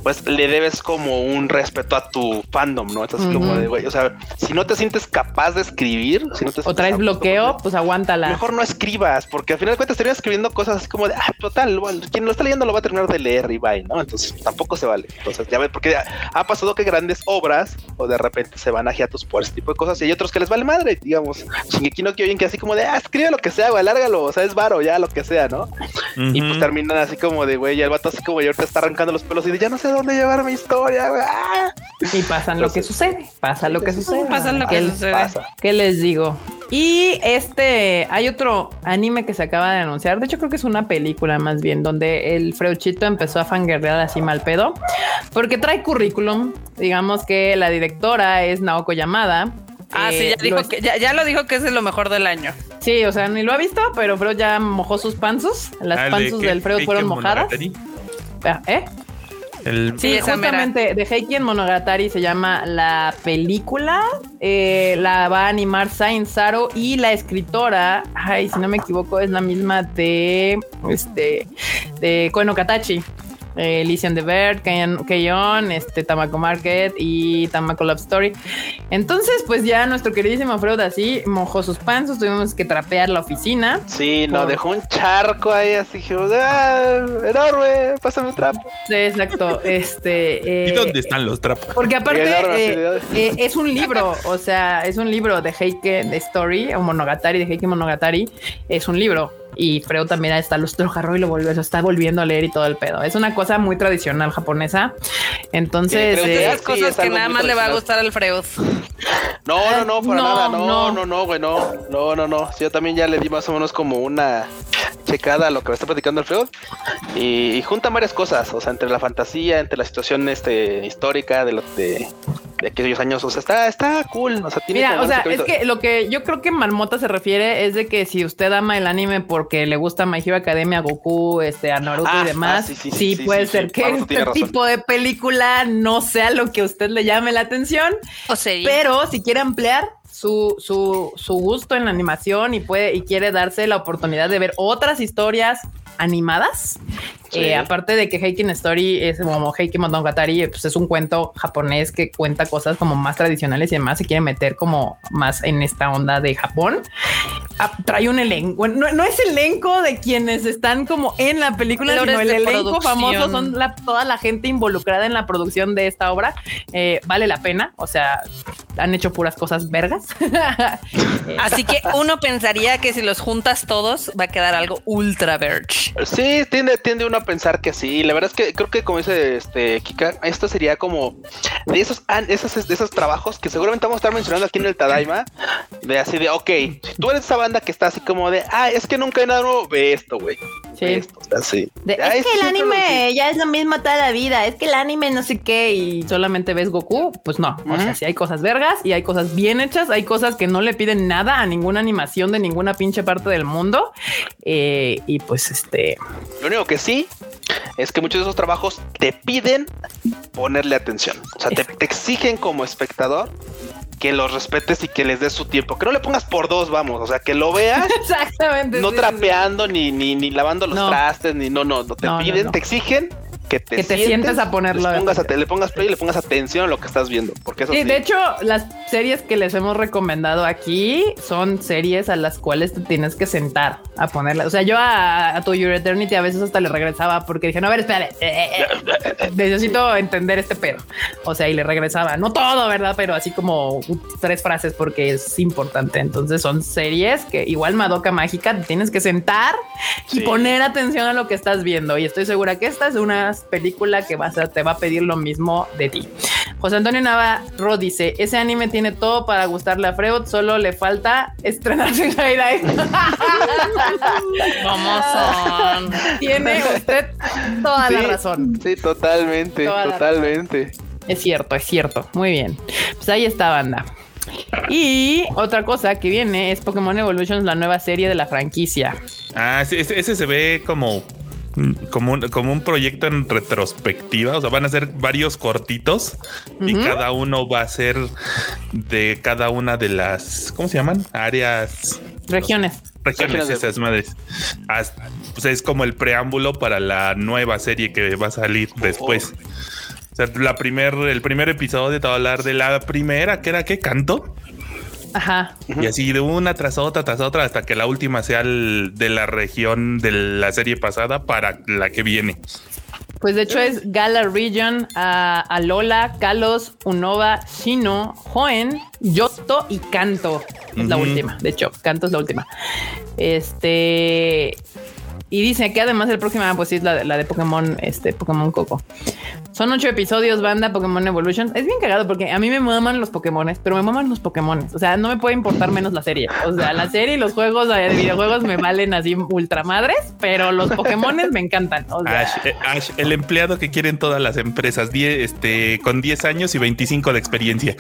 pues le debes como un respeto a tu fandom, ¿no? Entonces, como
Ujú.
de, güey, o sea, si no te sientes capaz de escribir, si no te
O traes bloqueo, pues aguántala.
Mejor no escribas, porque al final de cuentas terminas escribiendo cosas así como de, ah, total, bueno, quien lo está leyendo lo va a terminar de leer y bye, ¿no? Entonces tampoco se vale. Entonces, ya ves, porque ha pasado que grandes obras o de repente se van a hiatus por ese tipo de cosas y hay otros que les vale madre, digamos. Shingeki no Kyojin que así como de, ah, escribe lo que sea, güey, alárgalo, o sea, es varo, ya lo que sea, ¿no? Y pues terminan así como de, güey, ya el vato así como y ahorita está arrancando los pelos y de, ya no sé dónde llevar mi historia, güey. ah".
Y pasan lo que sucede. Pasa lo que sucede.
Pasa lo
¿Qué
que
les-
sucede.
Pasa.
¿Qué les digo? Y este, hay otro anime que se acaba de anunciar. De hecho, creo que es una película más bien, donde el Freuchito empezó a fangirlear así mal pedo, porque trae currículum. Digamos que la directora es Naoko Yamada.
Ah, sí,
Eh,
ya dijo
lo es-
que ya, ya lo dijo que es de lo mejor del año.
Sí, o sea, ni lo ha visto, pero Freud ya mojó sus panzos. Las
Ah, de
panzos
Ke-
del
Keike
fueron mojadas.
Monogatari.
¿Eh?
El,
Sí,
Sí, justamente de Heiki en Monogatari se llama la película. eh, la va a animar Sain Saro y la escritora, ay, si no me equivoco, es la misma de este de Koe no Katachi. Eh, Elysian the Bird, Keion, este Tamako Market y Tamako Love Story. Entonces, pues ya nuestro queridísimo Freud así mojó sus panzos, tuvimos que trapear la oficina.
Sí, no,
Por-
dejó un charco ahí así, dije, ah, enorme, pásame un trapo.
Sí, exacto. Este.
¿Y
eh,
dónde están los trapos?
Porque aparte eh,
de-
eh, es un libro, o sea, es un libro de Heike de Story o Monogatari de Heike Monogatari. Es un libro y Freud también está lo lo agarró y lo volvió, está volviendo a leer y todo el pedo. Es una cosa muy tradicional japonesa. Entonces,
Sí, creo
eh,
Esas
sí,
cosas
es
que nada más le va a gustar al Freud.
No, no, no, para
No,
nada, no,
no.
no, no, güey, no, no, no, no. Sí, Yo también ya le di más o menos como una checada a lo que me está platicando el Freud y, y juntan varias cosas, o sea, entre la fantasía, entre la situación este histórica de los de, de aquellos años, o sea, está, está cool, o sea, tiene
Mira, o sea, es que lo que yo creo que Marmota se refiere es de que si usted ama el anime porque le gusta My Hero Academia, Goku, este, a Naruto
Ah,
y demás,
ah, sí,
sí,
sí, sí,
puede
sí,
ser
sí,
que este
razón.
tipo de película no sea lo que a usted le llame la atención.
O sea,
Pero si quiere ampliar su, su, su gusto en la animación y puede y quiere darse la oportunidad de ver otras historias animadas,
Sí.
eh, aparte de que Heikin Story es como Heikin Monogatari, pues es un cuento japonés que cuenta cosas como más tradicionales y además se quiere meter como más en esta onda de Japón. Ah, trae un elenco, no, no es elenco de quienes están como en la película,
Flores
sino el elenco
producción.
famoso son la- toda la gente involucrada en la producción de esta obra. Eh, vale la pena, o sea, han hecho puras cosas vergas.
Así que uno pensaría que si los juntas todos va a quedar algo ultra verge.
Sí, tiende, tiende uno a pensar que sí. La verdad es que creo que como dice este Kika, esto sería como de esos, esos, de esos trabajos que seguramente vamos a estar mencionando aquí en el Tadaima. De así de, ok, tú eres esa banda que está así como de, ah, es que nunca hay nada nuevo, ve esto, güey. Esto, o sea, sí.
de, es que el anime ya es lo mismo toda la vida, es que el anime no sé qué y solamente ves Goku, pues no, o sea, sí hay cosas vergas y hay cosas bien hechas, hay cosas que no le piden nada a ninguna animación de ninguna pinche parte del mundo. Eh, y pues este,
Lo único que sí es que muchos de esos trabajos te piden ponerle atención. O sea, te, te exigen como espectador que los respetes y que les des su tiempo. Que no le pongas por dos, vamos. O sea, que lo veas
exactamente,
no
sí, sí, sí.
trapeando ni, ni, ni lavando los
No.
trastes, ni no, no, no te
no,
piden,
no.
te exigen que te,
Que te sientes a ponerlo.
les pongas a- le pongas play y le pongas atención a lo que estás viendo. Porque eso
Sí,
sí.
de hecho, las series que les hemos recomendado aquí son series a las cuales te tienes que sentar a ponerlas. O sea, yo a, a tu Your Eternity a veces hasta le regresaba porque dije, no, a ver, espérate, eh, eh, eh, necesito entender este pedo. O sea, y le regresaba, no todo, ¿verdad? Pero así como tres frases porque es importante. Entonces son series que igual Madoka Mágica te tienes que sentar y
Sí.
poner atención a lo que estás viendo. Y estoy segura que esta es una película que vas a, te va a pedir lo mismo de ti. José Antonio Navarro dice: Ese anime tiene todo para gustarle a Freud, solo le falta estrenarse en High
¿Cómo son?
Tiene usted toda la razón.
Sí, totalmente,
Toda
totalmente.
Es cierto, es cierto. Muy bien. Pues ahí está, banda. Y otra cosa que viene es Pokémon Evolutions, la nueva serie de la franquicia.
Ah, sí, ese, ese se ve como como un, como un proyecto en retrospectiva. O sea, van a ser varios cortitos y cada uno va a ser de cada una de las, ¿cómo se llaman? Áreas,
Regiones.
regiones, esas madres. As- Pues es como el preámbulo para la nueva serie que va a salir después. O sea, la primer, el primer episodio te va a hablar de la primera, que era que canto.
Ajá.
Y así de una tras otra, tras otra, hasta que la última sea el- de la región de la serie pasada para la que viene.
Pues de hecho es Gala Region, a Alola, Kalos, Unova, Shino, Hoenn, Yoto y Kanto. Es la última. De hecho, Kanto es la última. Este. Y dice que además el próximo, ah, pues sí, es la, de- la de Pokémon, este, Pokémon Coco. Son ocho episodios, banda Pokémon Evolution. Es bien cagado porque a mí me maman los Pokémones, pero me maman los Pokémones. O sea, no me puede importar menos la serie. O sea, la serie y los juegos de videojuegos me valen así ultramadres, pero los Pokémones me encantan. O sea,
Ash, eh, Ash, el empleado que quieren todas las empresas, die- este, con 10 años y 25 de experiencia.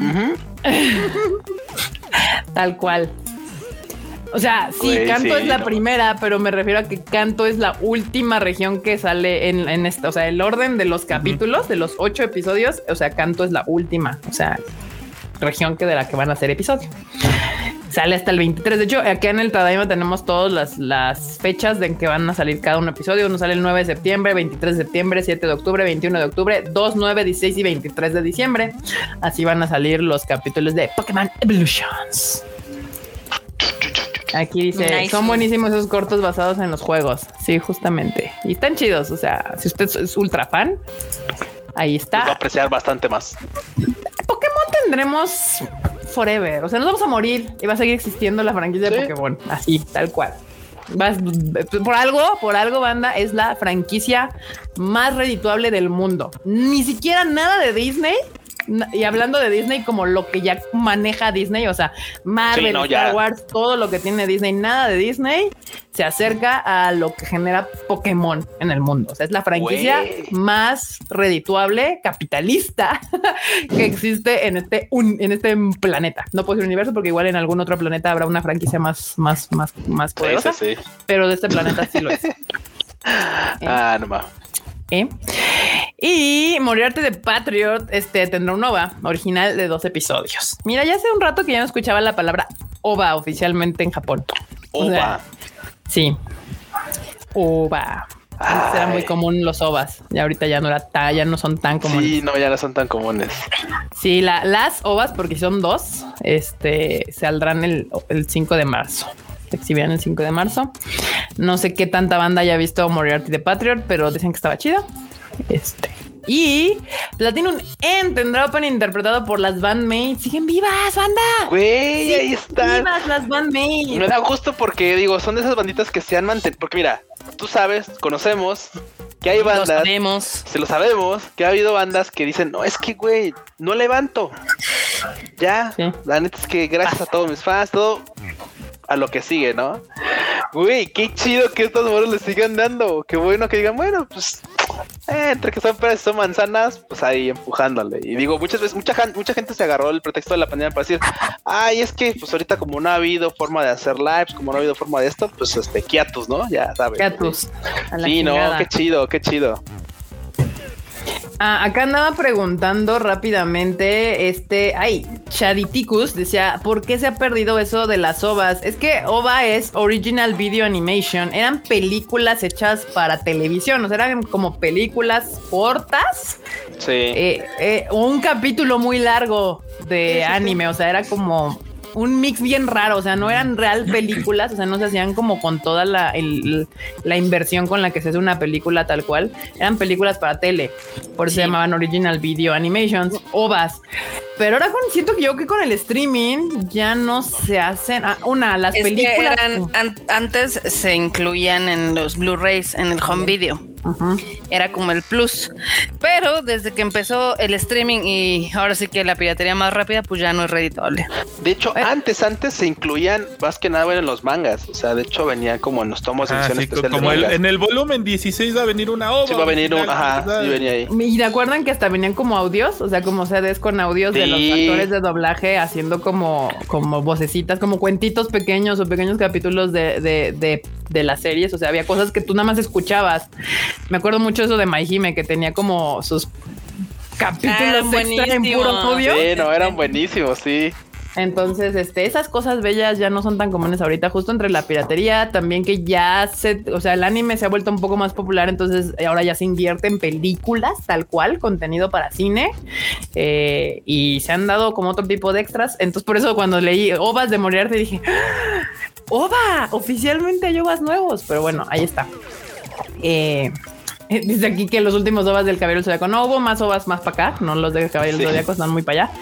Tal cual. O sea, sí, Canto
sí,
es la
no.
primera, pero me refiero a que Canto es la última región que sale en, en esta. O sea, el orden de los capítulos, de los ocho episodios, o sea, Canto es la última. O sea, región que de la que van a hacer episodio. Sale hasta el 23. De hecho, aquí en el Tadaima tenemos todas las, las fechas de en que van a salir cada un episodio. Uno sale el 9 de septiembre, 23 de septiembre, 7 de octubre, 21 de octubre, 2, 9, 16 y 23 de diciembre. Así van a salir los capítulos de Pokémon Evolutions. Aquí dice,
Nice.
son buenísimos esos cortos basados en los juegos. Sí, justamente. Y están chidos. O sea, si usted es ultra fan, ahí
Los va a
está.
apreciar bastante más.
Pokémon tendremos forever. O sea, nos vamos a morir y va a seguir existiendo la franquicia de. Pokémon. Así, tal cual. Vas- por algo, por algo, banda, es la franquicia más redituable del mundo. Ni siquiera nada de Disney. Y hablando de Disney como lo que ya maneja Disney, o sea, Marvel,
Sí, no,
Star. Wars, todo lo que tiene Disney, nada de Disney se acerca a lo que genera Pokémon en el mundo. O sea, es la franquicia más redituable, capitalista que existe en este, un- en este planeta. No puede ser universo porque igual en algún otro planeta habrá una franquicia más, más, más, más poderosa,
sí, sí.
pero de este planeta sí lo es.
Ah, no más.
¿Eh? Y Moriarty de Patriot este, tendrá un OVA original de dos episodios. Mira, ya hace un rato que ya no escuchaba la palabra OVA oficialmente en Japón. O sea,
Opa.
Sí. OVA. Antes Era muy común los ovas y ahorita ya no era ta- ya no son tan comunes.
Sí, no, ya no son tan comunes.
Sí, la- las ovas, porque son dos, este, saldrán el, el 5 de marzo. Se exhibirán el 5 de marzo. No sé qué tanta banda haya visto Moriarty de Patriot, pero dicen que estaba chido. Este. Y Platinum End tendrá opening interpretado por las bandmates. Siguen vivas, banda.
Güey, ahí
Siguen
están.
Vivas las bandmates.
Me da gusto porque digo, son de esas banditas que se han mantenido. Porque mira, tú sabes, conocemos que hay
Lo
bandas,
sabemos.
se lo sabemos, que ha habido bandas que dicen, no, es que güey, no levanto. Ya,
Sí.
la neta es que gracias a todos mis fans, todo a lo que sigue, ¿no? Güey, qué chido que estos moros le sigan dando. Qué bueno que digan, bueno, pues eh, entre que son peras y son manzanas, pues ahí empujándole. Y digo, muchas veces, mucha, mucha gente se agarró el pretexto de la pandemia para decir, ay, es que pues ahorita como no ha habido forma de hacer lives, como no ha habido forma de esto, pues este, quiatus, ¿no? Ya sabes.
La
Sí, no, qué chido, qué chido.
Ah, acá andaba preguntando rápidamente, este, ay, Chaditicus decía, ¿por qué se ha perdido eso de las OVAs? Es que OVA es Original Video Animation, eran películas hechas para televisión, o sea, eran como películas cortas,
Sí.
eh, eh, o un capítulo muy largo de anime, o sea, era como un mix bien raro, o sea, no eran real películas, o sea, no se hacían como con toda la, el- la inversión con la que se hace una película tal cual, eran películas para tele, por eso se llamaban Original Video Animations, OVAs. Pero ahora con, siento que yo que con el streaming ya no se hacen, ah, una, las
Es que
películas...
eran, an- antes se incluían en los Blu-rays, en el home video. Era como el plus. Pero desde que empezó el streaming y ahora sí que la piratería más rápida, pues ya no es reditable.
De hecho,
Eh.
antes, antes se incluían más que nada en los mangas. O sea, de hecho venían como en los tomos
Ah, sí, como el- en el volumen 16 va a venir una obra.
Sí va a venir un, ajá, sí venía ahí.
Y recuerdan que hasta venían como audios, o sea, como CDs con audios de los actores de doblaje haciendo como, como vocecitas, como cuentitos pequeños o pequeños capítulos de, de, de, de las series. O sea, había cosas que tú nada más escuchabas. Me acuerdo mucho eso de Maihime, que tenía como sus capítulos
eran
extra en puro audio.
Sí, no, eran buenísimos, sí.
Entonces, este, esas cosas bellas ya no son tan comunes ahorita, justo entre la piratería, también que ya se, o sea, el anime se ha vuelto un poco más popular, entonces ahora ya se invierte en películas, tal cual, contenido para cine, eh, y se han dado como otro tipo de extras. Entonces, por eso cuando leí ovas de Moriarty dije, ¡Ova! Oficialmente hay ovas nuevos, pero bueno, ahí está. Eh, Dice aquí que los últimos ovas del Caballero del Zodíaco no hubo más ovas más para acá, no los del Caballero del
Sí.
Zodíaco están muy para allá.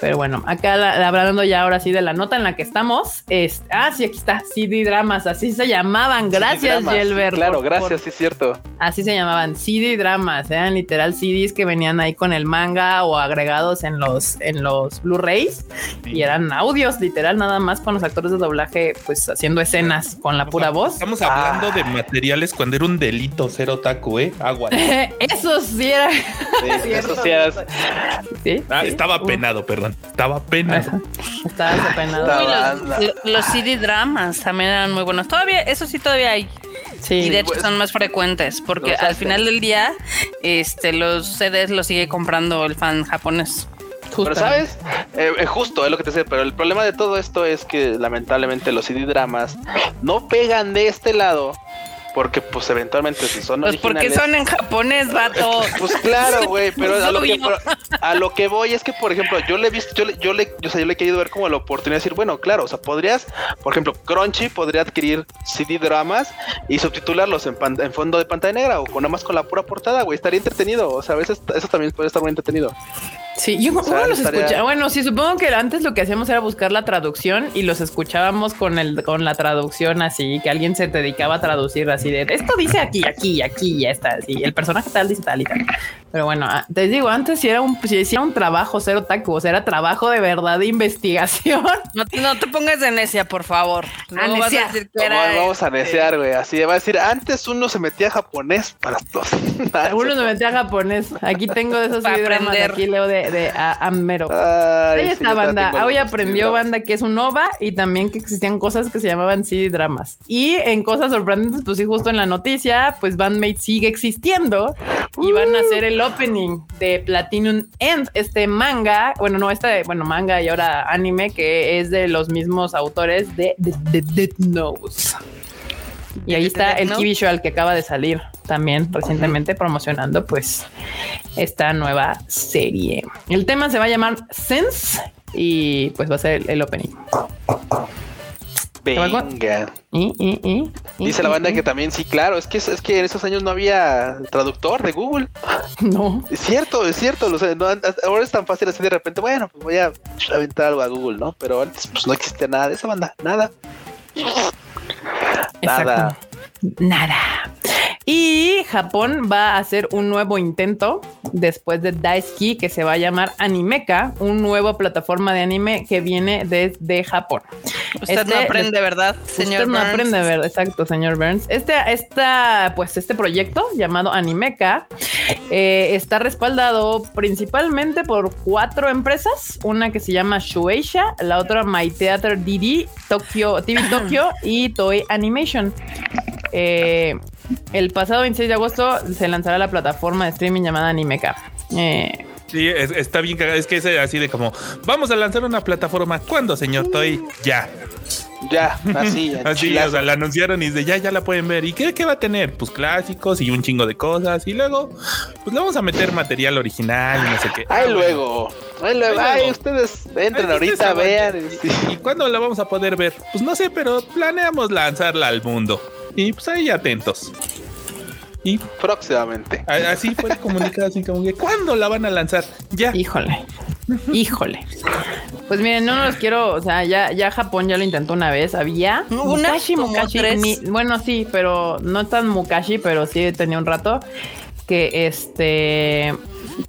Pero bueno, acá la- la- hablando ya ahora sí de la nota en la que estamos. Es, ah, sí, aquí está, CD Dramas, así se llamaban. Gracias, Gelber.
Claro,
por-
gracias,
por-
sí es cierto.
así se llamaban, CD Dramas, eran literal CDs que venían ahí con el manga o agregados en los, en los Blu-rays y eran audios, literal, nada más con los actores de doblaje, pues haciendo escenas con la pura voz.
Estamos hablando de materiales cuando era un delito ser otaku, ¿eh? Agua.
Eso sí era.
Sí, eso sí.
Sí,
Ah,
sí.
estaba
Uh,
penado, perdón. Estaba penado.
Estaba desapenado.
Estaba-
los, los CD dramas también eran muy buenos. Todavía, eso sí todavía hay.
Sí.
y de hecho
pues,
son más frecuentes porque al final del día, este, los CDs los sigue comprando el fan japonés.
Pero sabes, Eh, eh, justo es lo que te sé, pero el problema de todo esto es que lamentablemente los CD dramas no pegan de este lado porque pues eventualmente si son
Pues porque
originales-
son en japonés, vato.
Pues claro, güey, pero a lo, que, pero a lo que voy es que, por ejemplo, yo le he visto, yo le, yo le, o sea, yo le he querido ver como la oportunidad de decir, bueno, claro, o sea, podrías, por ejemplo, Crunchy podría adquirir CD dramas y subtitularlos en, pan- en fondo de pantalla negra o con nada más con la pura portada, güey, estaría entretenido, o sea, a veces eso también puede estar muy entretenido.
Sí, yo
O sea,
uno los
estaría-
escuchaba. Bueno, sí, supongo que antes lo que hacíamos era buscar la traducción y los escuchábamos con el con la traducción así, que alguien se dedicaba a traducir así de esto dice aquí, aquí, aquí, ya está. Así, el personaje tal dice tal y tal. Pero bueno, ah, te digo, antes sí era un, sí, sí era un trabajo cero taco, o sea, era trabajo de verdad de investigación.
No, te- no te pongas de necia, por favor. No
Ah,
vas
necia.
a decir que
Vamos, a
este,
neciar, güey, así va a decir, antes uno se metía a japonés para todos.
Uno se metía a japonés. Aquí tengo de esos
Para aprender.
aquí leo de, de a, Amero.
Ay,
Ahí
sí,
está
también
banda. Hoy aprendió banda que es un OVA y también que existían cosas que se llamaban CD dramas. Y en cosas sorprendentes, pues sí, justo en la noticia, pues Bandmate sigue existiendo y van a hacer el opening de Platinum End, este manga, bueno, no, este, bueno, manga y ahora anime que es de los mismos autores de, de, de Death Note. Y ahí
¿De
está el key visual que acaba de salir también recientemente promocionando pues esta nueva serie. El tema se va a llamar Sense y pues va a ser el, opening.
Venga.
Y, y, y, y,
Dice la banda
y.
que también sí, claro, es que es que en esos años no había traductor de Google.
no.
Es cierto, es cierto. o sea, no, an- ahora es tan fácil así de repente, bueno, pues voy a aventar algo a Google, ¿no? Pero antes pues no existía nada de esa banda, nada. Nada.
Nada. Y Japón va a hacer un nuevo intento después de Daisuke que se va a llamar Animeka, un nuevo plataforma de anime que viene desde Japón.
Usted
Este-
no aprende, ¿verdad, señor?
Usted no aprende, ¿verdad? Exacto, señor Burns. Este, esta, pues este proyecto llamado Animeca eh, está respaldado principalmente por cuatro empresas. Una que se llama Shueisha, la otra My Theater DD, Tokyo, TV Tokyo y Toei Animation. Eh, el pasado 26 de agosto se lanzará la plataforma de streaming llamada Animeca. Eh,
Sí, es- está bien cagado. Es que es así de como, vamos a lanzar una plataforma. ¿Cuándo, señor Toy? Ya.
Ya, así,
Así,
chilazo.
o sea, la anunciaron y de ya, ya la pueden ver. ¿Y qué, qué va a tener? Pues clásicos y un chingo de cosas. Y luego, pues le vamos a meter material original y no sé qué.
Ay,
Ah,
luego. Ay, luego.
Ahí
Ay,
luego.
ustedes entren
Ay,
ahorita,
ustedes
vean. sí.
¿Y cuándo la vamos a poder ver? Pues no sé, pero planeamos lanzarla al mundo. Y pues ahí atentos. Y
Próximamente.
así fue el comunicado, así como que ¿cuándo la van a lanzar? Ya.
Híjole, híjole. Pues miren, no los quiero, o sea, ya, ya Japón ya lo intentó una vez, había
Una,
Mukashi, Mukashi, mi- bueno, sí, pero no tan Mukashi, pero sí tenía un rato que este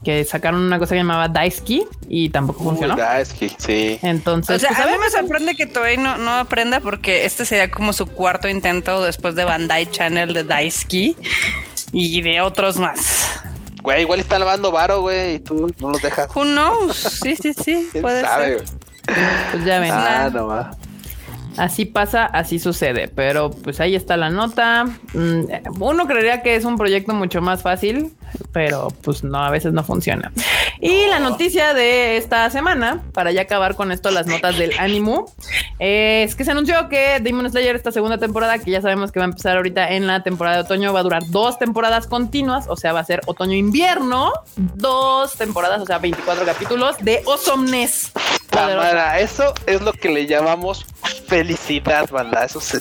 que sacaron una cosa que llamaba Daisuke y tampoco funcionó.
Uy, que sí.
Entonces,
O sea,
pues,
a
a
mí me sorprende que Toei no, no aprenda porque este sería como su cuarto intento después de Bandai Channel de Daisuke y de otros más.
Güey, igual están lavando varo, güey, y tú no los dejas.
Who knows? Sí, sí, sí,
¿Quién
puede
sabe,
ser.
Pues ya ven.
Ah, no va.
Así pasa, así sucede. Pero pues ahí está la nota. Mm, Uno creería que es un proyecto mucho más fácil, pero pues no, a veces no funciona. Y la noticia de esta semana, para ya acabar con esto, las notas del ánimo, es que se anunció que Demon Slayer, esta segunda temporada, que ya sabemos que va a empezar ahorita en la temporada de otoño, va a durar dos temporadas continuas, o sea, va a ser otoño-invierno, dos temporadas, o sea, 24 capítulos de. Poderosa.
Cámara, eso es lo que le llamamos felicidad, banda. Eso es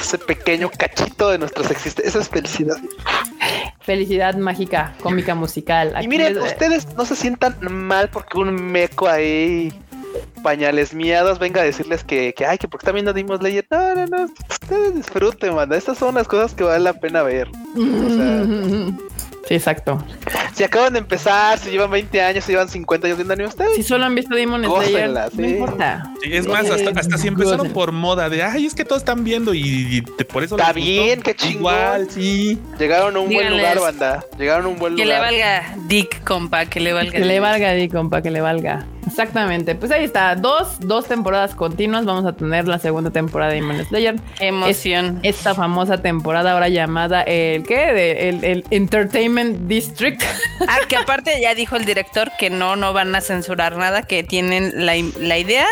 ese pequeño cachito de nuestras existencias. Eso es felicidad.
Felicidad mágica, cómica musical.
Y miren,
les-
ustedes no se sientan mal porque un meco ahí, pañales miados, venga a decirles que, que ay, que porque también no dimos leyes. No, no, no. Ustedes disfruten, banda. Estas son las cosas que vale la pena ver.
Sí, exacto.
Si acaban de empezar, si llevan 20 años, si llevan 50 años viendo anime, ustedes.
Si solo han visto Demon Slayer, no
sí.
importa.
Sí, es más, hasta, hasta si empezaron por moda de ay, es que todos están viendo y, y te- por eso
Está
les gustó.
bien, qué chingón.
Igual, sí.
Llegaron a un buen lugar, banda. Llegaron a un buen
Que le
lugar.
valga Dick, compa, que le valga.
Que le
Dick.
valga, di, compa, que le valga. Exactamente. Pues ahí está. Dos, dos temporadas continuas. Vamos a tener la segunda temporada de Demon Slayer.
Emoción.
Esta famosa temporada ahora llamada el ¿qué? De- el, el Entertainment District.
Ah, que aparte ya dijo el director que no, no van a censurar nada, que tienen la, la idea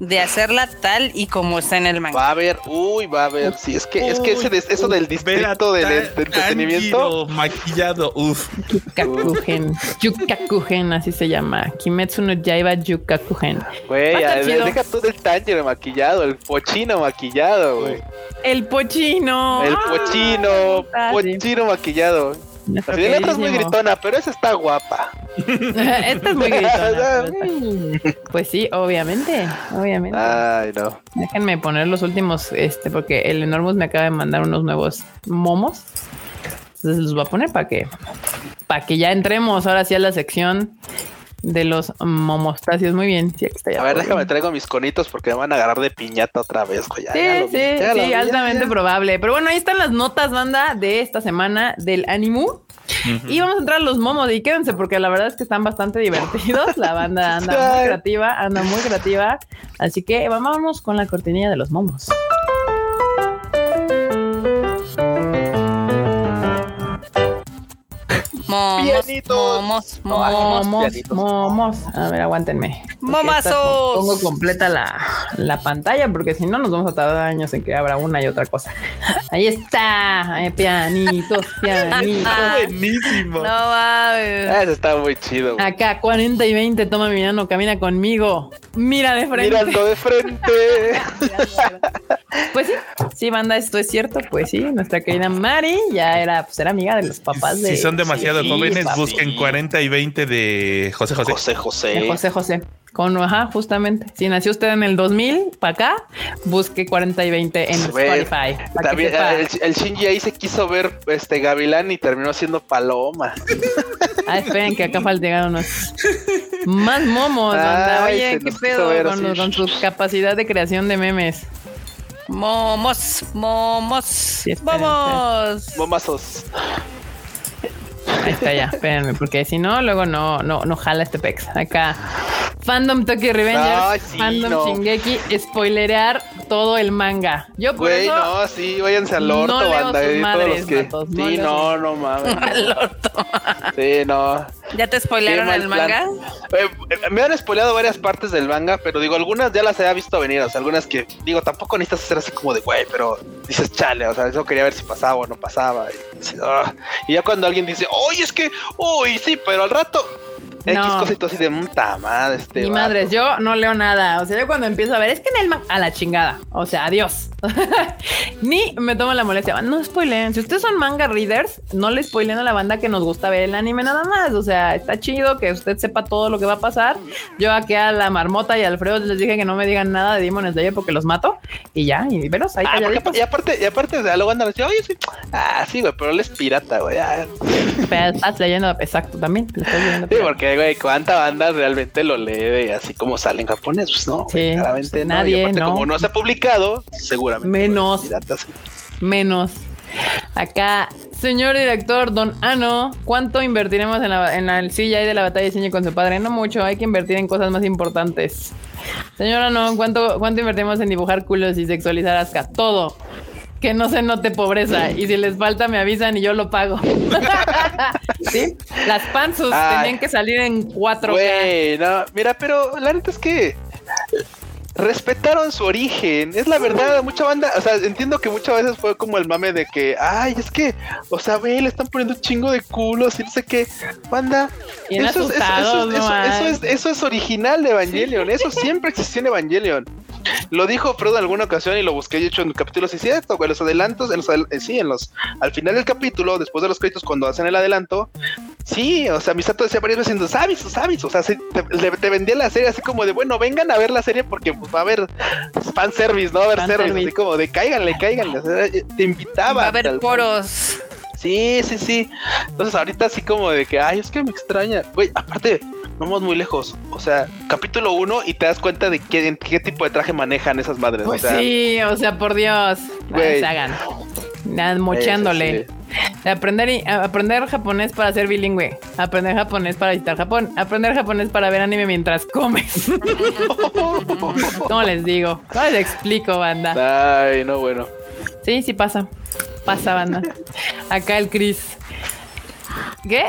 de hacerla tal y como está en el manga.
Va a haber, uy, va a haber. Sí, es que, es que ese des- eso del distrito del de entretenimiento.
Maquillado, uf.
Yukakugen. Yukakugen, así se llama. Kimetsu no Yaiba Yukakugen.
Güey, deja tú del Tanjiro maquillado, el pochino maquillado, güey.
El pochino.
El
Ah,
pochino,
ah,
pochino maquillado.
Nuestro
Así es muy gritona, pero esa está guapa.
Esta es muy gritona. Pues sí, obviamente, obviamente.
Ay, no.
Déjenme poner los últimos, este, porque el Enormous me acaba de mandar unos nuevos momos. Entonces los voy a poner para que, para que ya entremos ahora sí a la sección de los momostacios. Muy bien, sí, aquí está ya.
A ver, déjame traigo mis conitos porque me van a agarrar de piñata otra vez, güey.
Sí,
ya lo vi,
sí,
ya lo
sí,
vi, ya,
altamente
ya.
probable. Pero bueno, ahí están las notas, banda, de esta semana del Animu. Y vamos a entrar a los momos y quédense porque la verdad es que están bastante divertidos. La banda anda muy creativa, anda muy creativa. Así que vamos con la cortinilla de los momos.
Momos,
Pianitos.
momos, momos.
A ver, aguántenme.
Momazos.
Pongo completa la, la pantalla porque si no nos vamos a tardar años en que abra una y otra cosa. Ahí está. eh, pianitos, pianitos.
Buenísimo.
No mames.
Ah, Eso está muy chido. güey.
Acá 40 y 20, toma mi mano, camina conmigo. Mira de frente.
Mirando de frente.
Pues sí, sí, banda, esto es cierto. Pues sí, nuestra querida Mari ya era, pues era amiga de los papás de.
Si son demasiado
Sí,
jóvenes,
papi.
busquen 40 y 20 de José José.
José José.
de José José. Con, ajá, justamente. Si nació usted en el 2000 para acá, busque 40 y 20 en Spotify.
También, el, el Shinji ahí se quiso ver este Gavilán y terminó siendo paloma.
Ah, esperen que acá faltan llegar unos más momos.
Ay,
Oye, qué pedo
ver
con, con su capacidad de creación de memes.
Momos, momos.
esperen,
Vamos.
Momazos.
Ahí está ya, espérenme, porque si no, luego no, no, no jala este pex. Acá, Fandom Tokyo Revengers,
Ay, sí,
Fandom
no.
Shingeki, spoilerear todo el manga. Yo por
Güey,
eso
no, sí, váyanse al orto,
no leo
banda.
sus
y todos
madres,
los que...
vatos, no
sí,
leo
no,
sus-
no mames.
Al orto.
Sí, no.
¿Ya te spoilearon el manga?
Eh, me han spoileado varias partes del manga, pero digo, algunas ya las había visto venir, o sea, algunas que, digo, tampoco necesitas hacer así como de, güey, pero dices, chale, o sea, eso quería ver si pasaba o no pasaba. Y, "Ah". Y ya cuando alguien dice, oye, es que, uy, sí, pero al rato, X
No.
cositas así de puta madre, este.
Ni
vato".
madres, yo no leo nada. O sea, yo cuando empiezo a ver, es que en el a la chingada. O sea, adiós. Ni me tomo la molestia. No spoileen. Si ustedes son manga readers, no le spoileen a la banda que nos gusta ver el anime nada más. O sea, está chido que usted sepa todo lo que va a pasar. Yo aquí a la marmota y a Alfredo les dije que no me digan nada de Demon Slayer porque los mato. Y ya, y veros ahí
Ah, y aparte, y aparte, sea, luego andan así, oye, sí. Ah, sí, güey, pero él es pirata, güey. ah".
Estás leyendo, exacto, también. estás leyendo.
Sí, porque, güey, cuánta banda realmente lo lee de así como sale en japonés, pues no.
Sí,
claramente no.
nadie,
y aparte,
no.
como no se ha publicado, seguramente.
Menos. menos. Acá Señor director, don Ano, ¿cuánto invertiremos en la, en la silla de la batalla de diseño con su padre? No mucho, hay que invertir en cosas más importantes. Señor Ano, ¿cuánto, ¿cuánto invertimos en dibujar culos y sexualizar a Asuka? Todo. Que no se note pobreza. Y si les falta, me avisan y yo lo pago. ¿Sí? Las panzas
Ay.
tenían que salir en 4K.
Güey, no, mira, pero la neta es que respetaron su origen, es la verdad, mucha banda, o sea, entiendo que muchas veces fue como el mame de que, ay, es que, o sea, ve, le están poniendo un chingo de culos y no sé qué, banda, eso, es- eso- es, eso es original de Evangelion, eso siempre existió en Evangelion. Lo dijo Freud en alguna ocasión y lo busqué de hecho en capítulos y cierto, güey, los adelantos, en los, eh, sí, en los, al final del capítulo, después de los créditos, cuando hacen el adelanto, sí, o sea, Misato decía varias veces, diciendo, sabes, sabes, o sea, se- te, vendía la serie así como de, bueno, vengan a ver la serie porque pues, va a haber fan service, ¿no? Va a haber
Fanservice.
service, así como de cáiganle, cáiganle, o sea, te invitaba.
Va a haber poros.
Sí, sí, sí. Entonces ahorita así como de que, ay, es que me extraña. Güey, aparte, vamos muy lejos. O sea, capítulo 1 y te das cuenta de qué, tipo de traje manejan esas madres.
Pues
o sea,
sí, o sea, por Dios.
Güey.
Güey. hagan. Mochándole. Aprender, aprender japonés para ser bilingüe. Aprender japonés para visitar Japón. Aprender japonés para ver anime mientras comes. ¿Cómo les digo? ¿Cómo les explico, banda?
Ay, no, bueno.
Sí, sí pasa. Pasa, banda. Acá el Chris. ¿Qué?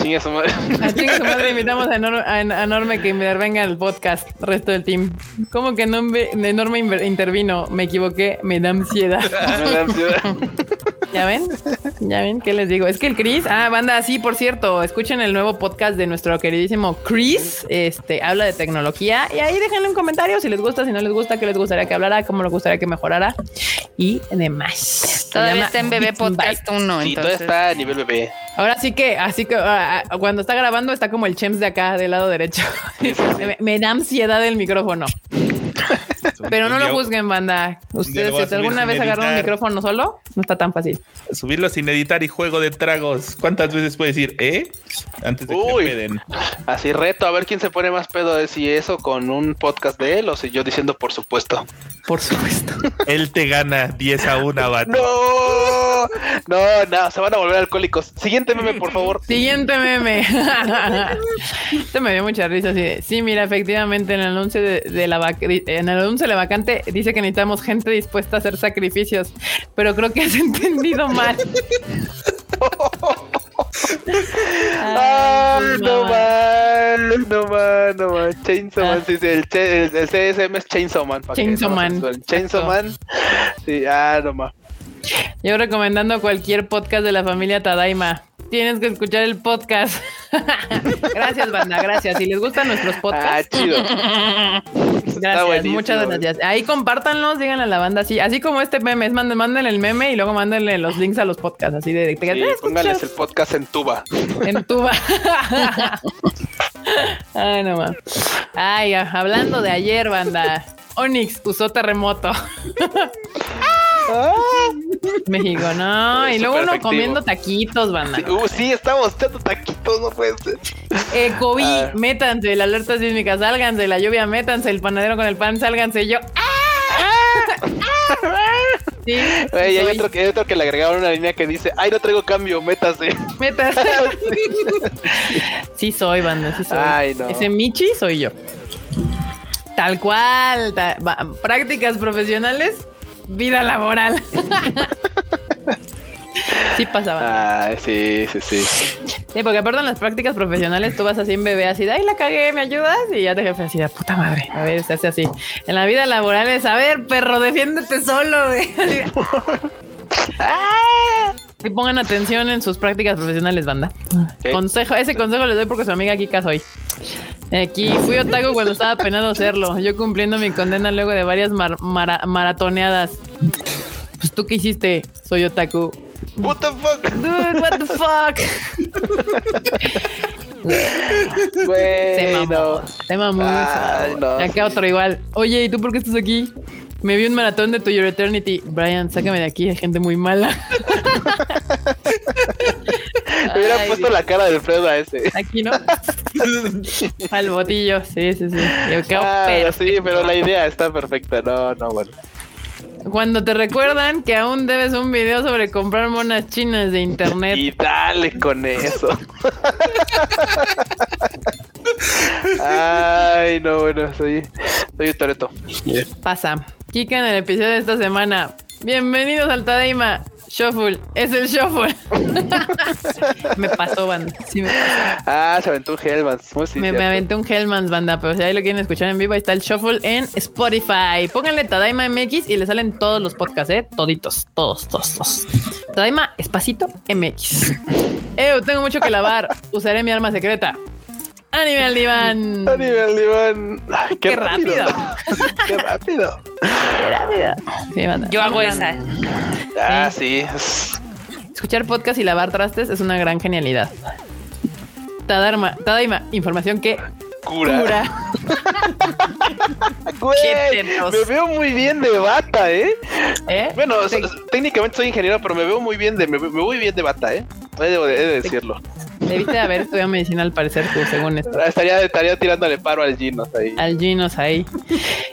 Chinga su madre.
A chinga su madre invitamos a, Enor- a a Enorme que intervenga en el podcast, resto del team. ¿Cómo que no Enorme intervino? Me equivoqué, me da ansiedad.
Me da ansiedad.
¿Ya ven? ¿Ya ven? ¿Qué les digo? Es que el Chris, ah, banda, sí, por cierto, escuchen el nuevo podcast de nuestro queridísimo Chris, este, habla de tecnología y ahí déjenle un comentario si les gusta, si no les gusta, qué les gustaría que hablara, cómo les gustaría que mejorara y demás.
Todavía está en Bebé Podcast 1.
Sí, todo
entonces.
está a nivel bebé.
Ahora sí que, así que ah, cuando está grabando está como el Chems de acá, del lado derecho. me, me da ansiedad el micrófono. Pero no lo juzguen, banda. Ustedes, si alguna vez agarran un micrófono solo, no está tan fácil.
Subirlo sin editar y juego de tragos. ¿Cuántas veces puedes decir, eh? Antes de
Uy.
que peden.
Así reto a ver quién se pone más pedo de si eso con un podcast de él o si yo diciendo por supuesto.
Por supuesto.
Él te gana 10 a 1, vato.
No, no, no, se van a volver alcohólicos. Siguiente meme, por favor.
Siguiente meme. Esto me dio mucha risa. Así de, sí, mira, efectivamente, en el anuncio de, de la vac- en el anuncio de la vacante dice que necesitamos gente dispuesta a hacer sacrificios, pero creo que has entendido mal.
Ah,
Ay,
no man, no man, no man. Chainsaw Man,
Ah.
sí, sí, el, el, el CSM es Chainsaw Man.
Chainsaw Man.
Chainsaw Man. Sí, ah, no man.
Yo recomendando cualquier podcast de la familia Tadaima. Tienes que escuchar el podcast. gracias, banda, gracias. Si les gustan nuestros
Ah,
podcasts,
chido.
gracias, muchas gracias. Ahí compártanlos, díganle a la banda así, así como este meme, es manden, mándenle el meme y luego mándenle los links a los podcasts, así de, de,
Sí, póngales el podcast en tuba.
en tuba. Ay, no más. Ay, ah, hablando de ayer, banda. Onyx usó terremoto. México, no. Y luego uno comiendo taquitos, banda.
Sí, uh, sí, estamos echando taquitos, no puede ser.
Eh, COVID,
Ah.
métanse, la alerta sísmica, sálganse, la lluvia, métanse, el panadero con el pan, sálganse, yo. ¡ah! Sí,
Güey, hay,
soy.
otro, que- hay otro que le agregaron una línea que dice, ay, no traigo cambio, métase.
Métanse. Sí soy, banda, sí soy.
Ay, no.
Ese Michi soy yo. Tal cual. ta- prácticas profesionales, vida laboral. sí pasaba.
Ay, sí, sí, sí.
Sí, porque aparte en las prácticas profesionales tú vas así en bebé así de, ay, la cagué, ¿me ayudas? Y ya te jefe así de, puta madre. A ver, se hace así. En la vida laboral es, a ver, perro, defiéndete solo, güey. De, ¡Ah! Y pongan atención en sus prácticas profesionales, banda. Consejo, ese consejo les doy porque su amiga Kika soy. Aquí fui otaku cuando estaba penado serlo. Yo cumpliendo mi condena luego de varias mar- mara- maratoneadas. Pues tú qué hiciste, soy otaku.
What the fuck?
Dude, what the fuck? Se mamó. Se mamó.
No.
Acá otro igual. Oye, ¿y tú por qué estás aquí? Me vi un maratón de To Your Eternity. Brian, sácame de aquí, hay gente muy mala.
Me hubiera puesto
Dios.
la cara de Alfredo a ese.
Aquí no. Al botillo. Sí, sí, sí. Yo quedo
Ah,
perfecto.
sí, pero la idea está perfecta. No, no, bueno.
Cuando te recuerdan que aún debes un video sobre comprar monas chinas de internet.
Y dale con eso. Ay, no, bueno, soy, soy un Toreto.
Pasa. Kika en el episodio de esta semana. Bienvenidos al Tadaima. Shuffle. Es el Shuffle. me pasó, banda. Sí, me pasó.
Ah, se aventó un Hellmans. Muy
Me, me aventé un Hellmans, banda, pero si ahí lo quieren escuchar en vivo, ahí está el Shuffle en Spotify. Pónganle Tadaima MX y le salen todos los podcasts, ¿eh? Toditos, todos, todos, todos. Tadaima Espacito MX. Eu, tengo mucho que lavar. Usaré mi arma secreta. Anime al diván.
A nivel diván. Ay, qué,
Qué
rápido.
rápido.
qué rápido.
Sí.
Yo hago esa.
Ah, sí. es-
Escuchar podcast y lavar trastes es una gran genialidad. Tadarma, Tadaima, información que
Cura.
cura.
Güey,
Qué
me veo muy bien de bata, ¿eh?
¿Eh?
Bueno,
Te-
técnicamente soy ingeniero, pero me veo muy bien de, me, me voy bien de bata, ¿eh? He de, he de decirlo.
Debiste de haber estudiado medicina al parecer tú, según esto.
Estaría, estaría tirándole paro al Ginos ahí.
Al Ginos ahí.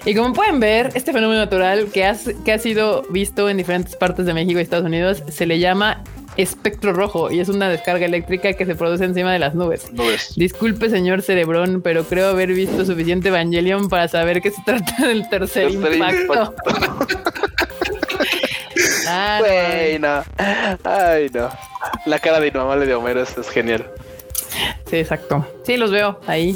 Y como pueden ver, este fenómeno natural que, has- que ha sido visto en diferentes partes de México y Estados Unidos se le llama espectro rojo y es una descarga eléctrica que se produce encima de las nubes.
Nubes.
Disculpe, señor Cerebrón, pero creo haber visto suficiente Evangelion para saber que se trata del tercer,
Tercer
impacto. Ah, no.
Güey, no. Ay, no. La cara de inmamable de Homero es, es genial.
Sí, exacto. Sí, los veo ahí.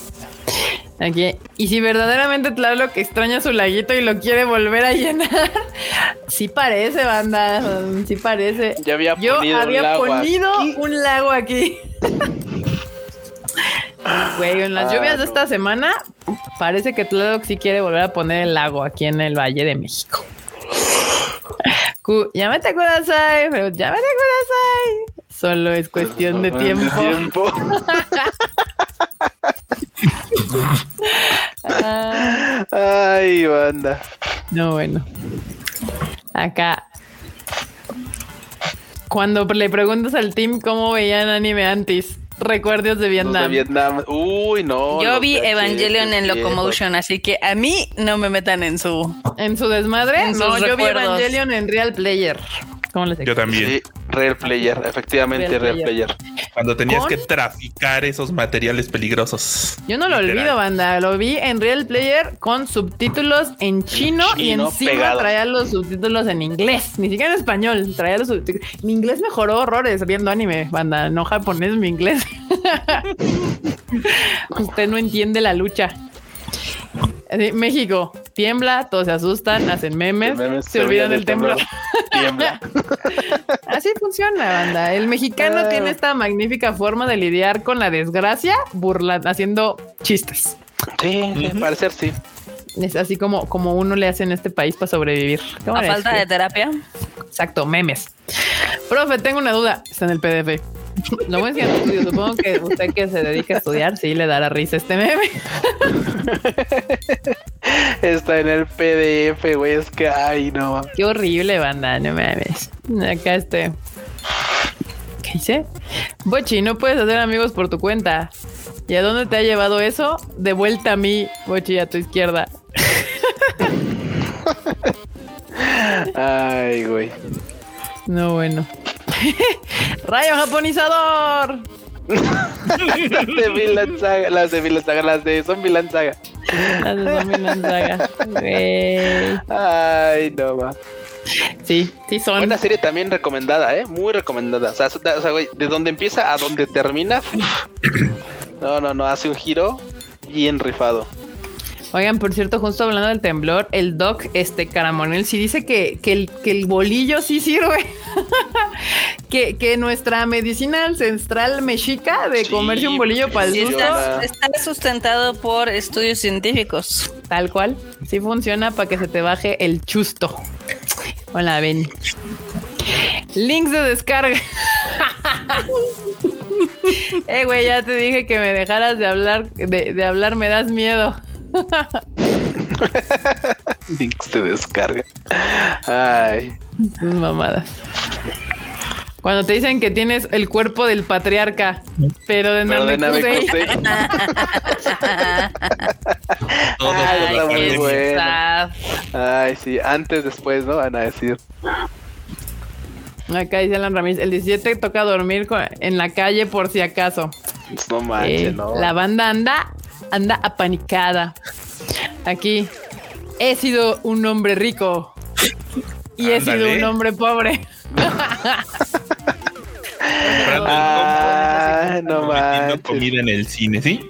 Aquí. Y si verdaderamente Tlaloc extraña su laguito y lo quiere volver a llenar, sí parece, banda. Sí parece.
Ya había
Yo
ponido un
había
lago
ponido
aquí.
un lago aquí. Güey, en las
Ah,
lluvias de
no.
esta semana parece que Tlaloc sí quiere volver a poner el lago aquí en el Valle de México. Llámate Kudasai, pero llámate Kudasai. Solo es cuestión de tiempo.
Tiempo.
Ah.
Ay, banda.
No, bueno. Acá. Cuando le preguntas al team cómo veían anime antes, recuerdos de Vietnam.
de Vietnam. Uy, no.
Yo vi Evangelion en. Locomotion, así que a mí no me metan en su.
En su desmadre,
En
no, yo vi. Evangelion en Real Player. ¿Cómo les
Yo también.
Sí, Real Player, efectivamente,
Real
Real,
Player.
Player.
Cuando tenías
¿Con?
que traficar esos materiales peligrosos.
Yo no lo
Literal.
olvido, banda. Lo vi en Real Player con subtítulos en chino, y
chino
encima
pegado.
traía los subtítulos en inglés. Ni siquiera en español. Traía los subtítulos. Mi inglés mejoró horrores viendo anime, banda. No japonés, mi inglés. Usted no entiende la lucha. Así, México tiembla, todos se asustan, hacen memes,
Memes,
se, olvidan del temblor.
Tiembla.
Así funciona, banda. El mexicano
Ah.
tiene esta magnífica forma de lidiar con la desgracia, burlando, haciendo chistes.
Sí, parecer sí.
Es así como, como uno le hace en este país para sobrevivir. ¿Cómo
A falta de terapia.
Exacto, memes. Profe, tengo una duda. Está en el PDF. Lo bueno es que no estudio. Supongo que usted que se dedica a estudiar, sí le dará risa este meme.
Está en el PDF, güey. Es que, ay, no.
Qué horrible, banda. No mames. Acá este. ¿Qué hice? Bochi, no puedes hacer amigos por tu cuenta. ¿Y a dónde te ha llevado eso? De vuelta a mí, Bochi, a tu izquierda.
Ay, güey.
No, bueno. ¡Rayo japonizador!
Las de Vinland Saga, las de Vinland Saga, las de Zombie Land Saga.
Las de Zombie Land Saga.
Ay, no va.
Sí, sí son.
Buena serie también recomendada, ¿eh? Muy recomendada. O sea, o sea, güey, de donde empieza a donde termina. No, no, no, hace un giro bien rifado.
Oigan, por cierto, justo hablando del temblor, el doc, este Caramonel, sí dice que, que, el, que el bolillo sí sirve. que, que nuestra medicina ancestral mexica de
Sí,
comerse un bolillo para el
Sí,
susto,
está, está sustentado por estudios científicos.
tal cual, sí funciona para que se te baje el chusto. Hola, ven. Links de descarga. eh, güey, ya te dije que me dejaras de hablar, de, de hablar me das miedo.
Links de descarga. Ay.
Tus mamadas. Cuando te dicen que tienes el cuerpo del patriarca, pero de
Pero de
Namekusei.
Todos
Ay,
pandemia.
bueno. Ay, sí, antes, después, ¿no? Van a decir.
Acá dice Alan Ramírez, el 17 toca dormir en la calle por si acaso.
No manches,
Eh,
¿no?
La banda anda, anda apanicada. Aquí, he sido un hombre rico y he sido un hombre pobre.
Ah, no manches.
comida en el cine, ¿sí?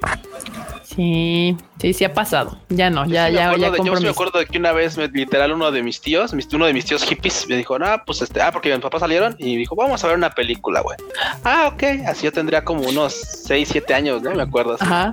Sí, sí, sí ha pasado. Ya no, ya,
Sí, me
ya,
acuerdo
ya
de- yo sí me acuerdo de que una vez, literal, uno de mis tíos, uno de mis tíos hippies, me dijo, no, pues este, ah, porque mis papás salieron y dijo, vamos a ver una película, güey. Ah, ok, así yo tendría como unos 6, 7 años, ¿no? Me acuerdo. así.
Ajá.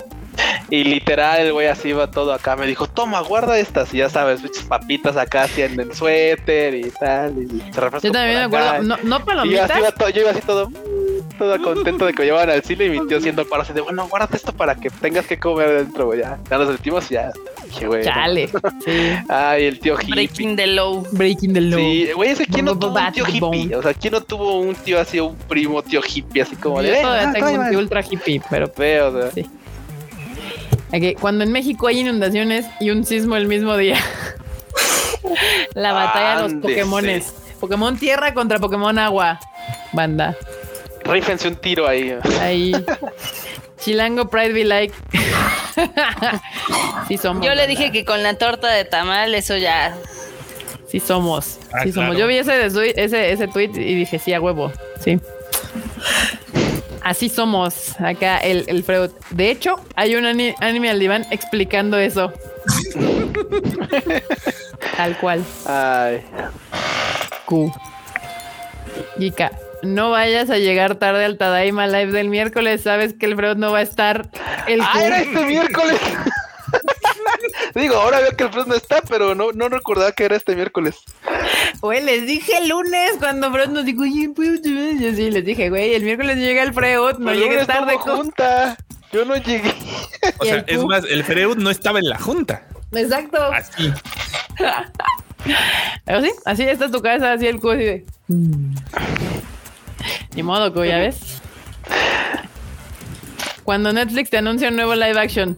Y literal, el güey así iba todo acá, me dijo, toma, guarda estas, y ya sabes, papitas acá así en el suéter y tal, y se refresca
Yo también me acuerdo, no, no
Y yo,
palomitas.
así iba todo, yo iba así todo, mm, todo contento de que me llevaban al cine y mi tío haciendo el paro así de, bueno, guárdate esto para que tengas que comer dentro, güey, ya. Ya nos sentimos y ya. Dije, güey. no.
Chale. Sí.
Ay, el tío hippie.
Breaking the low.
Breaking the law.
Sí, güey, ese quién no tuvo un tío hippie. O sea, quién no tuvo un tío así, un primo tío hippie, así como de.
Yo
"Eh,
todavía
ah,
tengo un
tráeme".
tío ultra hippie, pero
Feo, o sea.
Sí. Aquí, cuando en México hay inundaciones y un sismo el mismo día. La batalla de los. Pokémones. Pokémon tierra contra Pokémon agua. Banda.
Rífense un tiro ahí.
Ahí. Chilango Pride be like. sí somos.
Yo le
banda.
dije que con la torta de tamal, eso ya.
Sí somos.
Ah,
sí somos. Yo vi ese, ese, ese tweet y dije, sí, a huevo. Sí. Así somos. Acá el, el Freud. De hecho, hay un ani- anime al diván explicando eso. Tal cual.
Ay.
Q. Yika, no vayas a llegar tarde al Tadaima Live del miércoles. Sabes que el Freud no va a estar. El.
¡Ah, era este miércoles! Digo, ahora veo que el Fred no está, pero no, no recordaba que era este miércoles.
Güey, les dije el lunes cuando Freud nos dijo, oye, pues, yo sí les dije, güey, el miércoles llega el Freud, no llegues tarde. co-
junta. Yo no llegué.
O sea, es más, el Freud no estaba en la junta.
Exacto.
Así.
Pero sí, así está tu cabeza, así el de. "Mm". Ni modo, Q, ya ves. Cuando Netflix te anuncia un nuevo live action.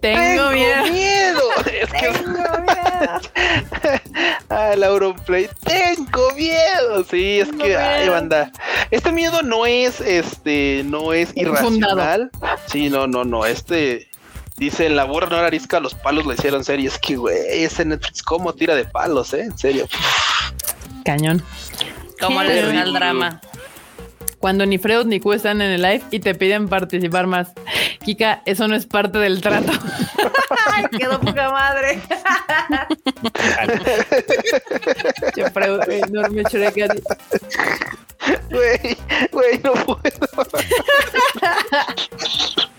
Tengo miedo.
miedo. Es que. ah, el Auronplay. Tengo miedo. Sí, es
Tengo
que, ay,
miedo.
banda. Este miedo no es, este, no es irracional. Sí, no, no, no. Este. Dice, la burra no era arisca, los palos le hicieron serie. Es que, güey, ese Netflix, ¿cómo tira de palos, eh? En serio.
Cañón.
Como
Qué
le
terrible.
el drama.
Cuando ni Freud ni Q están en el live y te piden participar más. Kika, eso no es parte del trato. Ay, quedó poca madre. Che, Freud, enorme chureca.
Güey, güey, no puedo.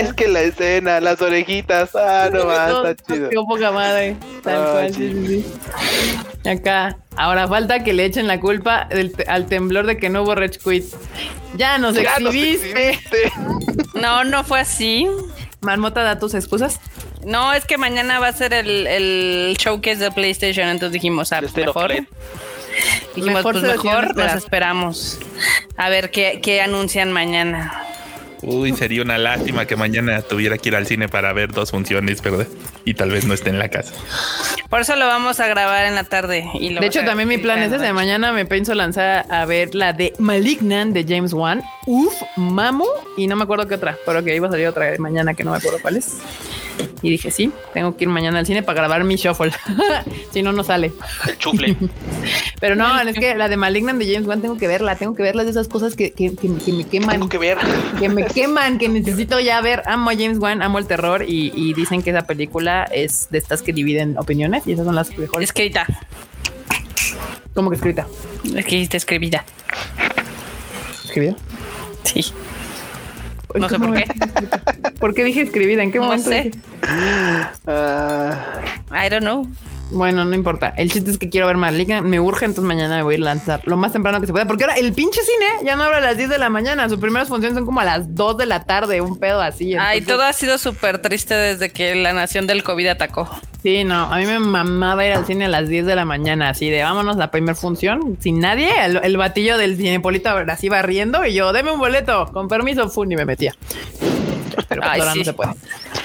es que la escena, las orejitas. Ah, no más,
No,
está chido.
Quedó poca madre. Tal
Ah,
cual,
sí.
sí. Acá. Ahora falta que le echen la culpa del al temblor de que no hubo Rage Quit. Ya nos
Ya nos
exhibiste.
No, no fue así.
Marmota da tus excusas.
No, es que mañana va a ser el, el showcase de PlayStation, entonces dijimos, ah, mejor. Dijimos,
Mejor
pues mejor
esperar.
esperamos. A ver qué, qué anuncian mañana.
Uy, sería una lástima que mañana tuviera que ir al cine para ver dos funciones, ¿verdad? Y tal vez no esté en la casa.
Por eso lo vamos a grabar en la tarde. Y lo
De hecho, también mi plan es ese. Mañana me pienso lanzar a ver la de Malignant de James Wan. Uf, Mamu. Y no me acuerdo qué otra, pero que iba a salir otra mañana que no me acuerdo cuál es. Y dije, sí, tengo que ir mañana al cine para grabar mi shuffle. si no, no sale.
El chufle.
Pero no, es que la de Malignant de James Wan tengo que verla. Tengo que verla de esas cosas que, que- que- que me queman.
Tengo que ver.
que me queman, que necesito ya ver. Amo a James Wan, amo el terror y, y dicen que esa película es de estas que dividen opiniones y esas son las mejores.
Escrita.
como que escrita.
Es que dijiste escribida.
¿Escribida?
Sí. No sé por qué.
¿Por qué dije escribida? ¿En qué
No
momento?
sé.
dije?
Ah,
I don't know.
Bueno, no importa. El chiste es que quiero ver Malignant. Me urge, entonces mañana me voy a ir a lanzar lo más temprano que se pueda. Porque ahora el pinche cine ya no abre a las 10 de la mañana. Sus primeras funciones son como a las 2 de la tarde, un pedo así.
Ay, todo ha sido súper triste desde que la nación del COVID atacó.
Sí, no, a mí me mamaba ir al cine a las 10 de la mañana, así de vámonos la primera función, sin nadie, el, el batillo del Cinepolito así barriendo y yo, deme un boleto, con permiso, fun, y me metía. Pero
Ay,
ahora
sí.
no se puede.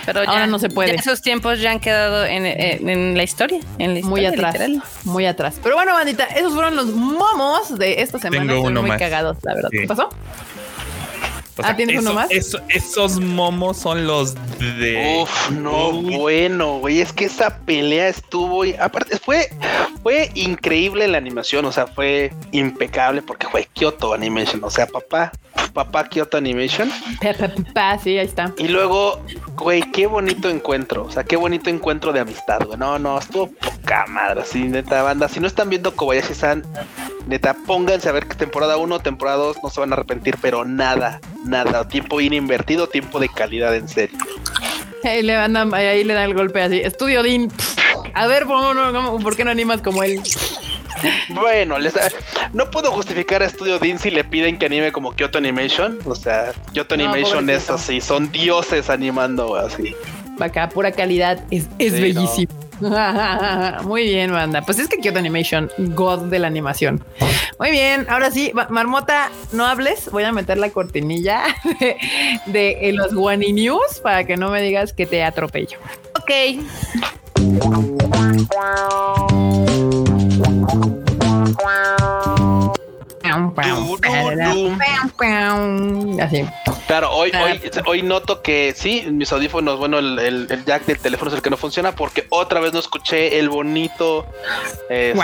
Pero ya,
Ahora no se puede.
ya esos tiempos ya han quedado en, en- en la historia. En la
Muy atrás,
literal.
muy atrás. Pero bueno, bandita, esos fueron los momos de esta semana.
Tengo uno
muy
más.
cagados, la verdad.
Sí.
¿Qué pasó?
O
Ah, ¿tienes uno más?
eso- esos momos son los de.
Uf, no,
Uy,
bueno, güey, es que esa pelea estuvo, y aparte fue, fue increíble la animación, o sea, fue impecable porque fue Kyoto Animation, o sea, papá, papá Kyoto Animation,
Pa, pa, pa, pa, sí, ahí está.
y luego, güey, qué bonito encuentro, o sea, qué bonito encuentro de amistad, güey, no, no, estuvo poca madre, así, neta, banda, si no están viendo Kobayashi-san, neta, pónganse a ver que temporada 1, temporada 2, no se van a arrepentir, pero nada, nada, tiempo invertido, tiempo de calidad, en serio.
Ahí le, andan, ahí le dan el golpe así. Estudio Dean. A ver, ¿por, no- no- ¿por qué no animas como él?
Bueno, les, no puedo justificar a Studio Dean si le piden que anime como Kyoto Animation. O sea, Kyoto
No,
Animation es así, son dioses animando así.
Acá, pura calidad. Es, es
Sí,
bellísimo. Muy bien, banda. Pues es que Kyoto Animation, God de la animación. Muy bien, ahora sí, Ma- Marmota, no hables. Voy a meter la cortinilla de, de, eh, los Guani News para que no me digas que te atropello.
Ok.
Así.
Claro, hoy, hoy, hoy noto que sí, mis audífonos, bueno, el, el- el jack del teléfono es el que no funciona porque otra vez no escuché el bonito. este,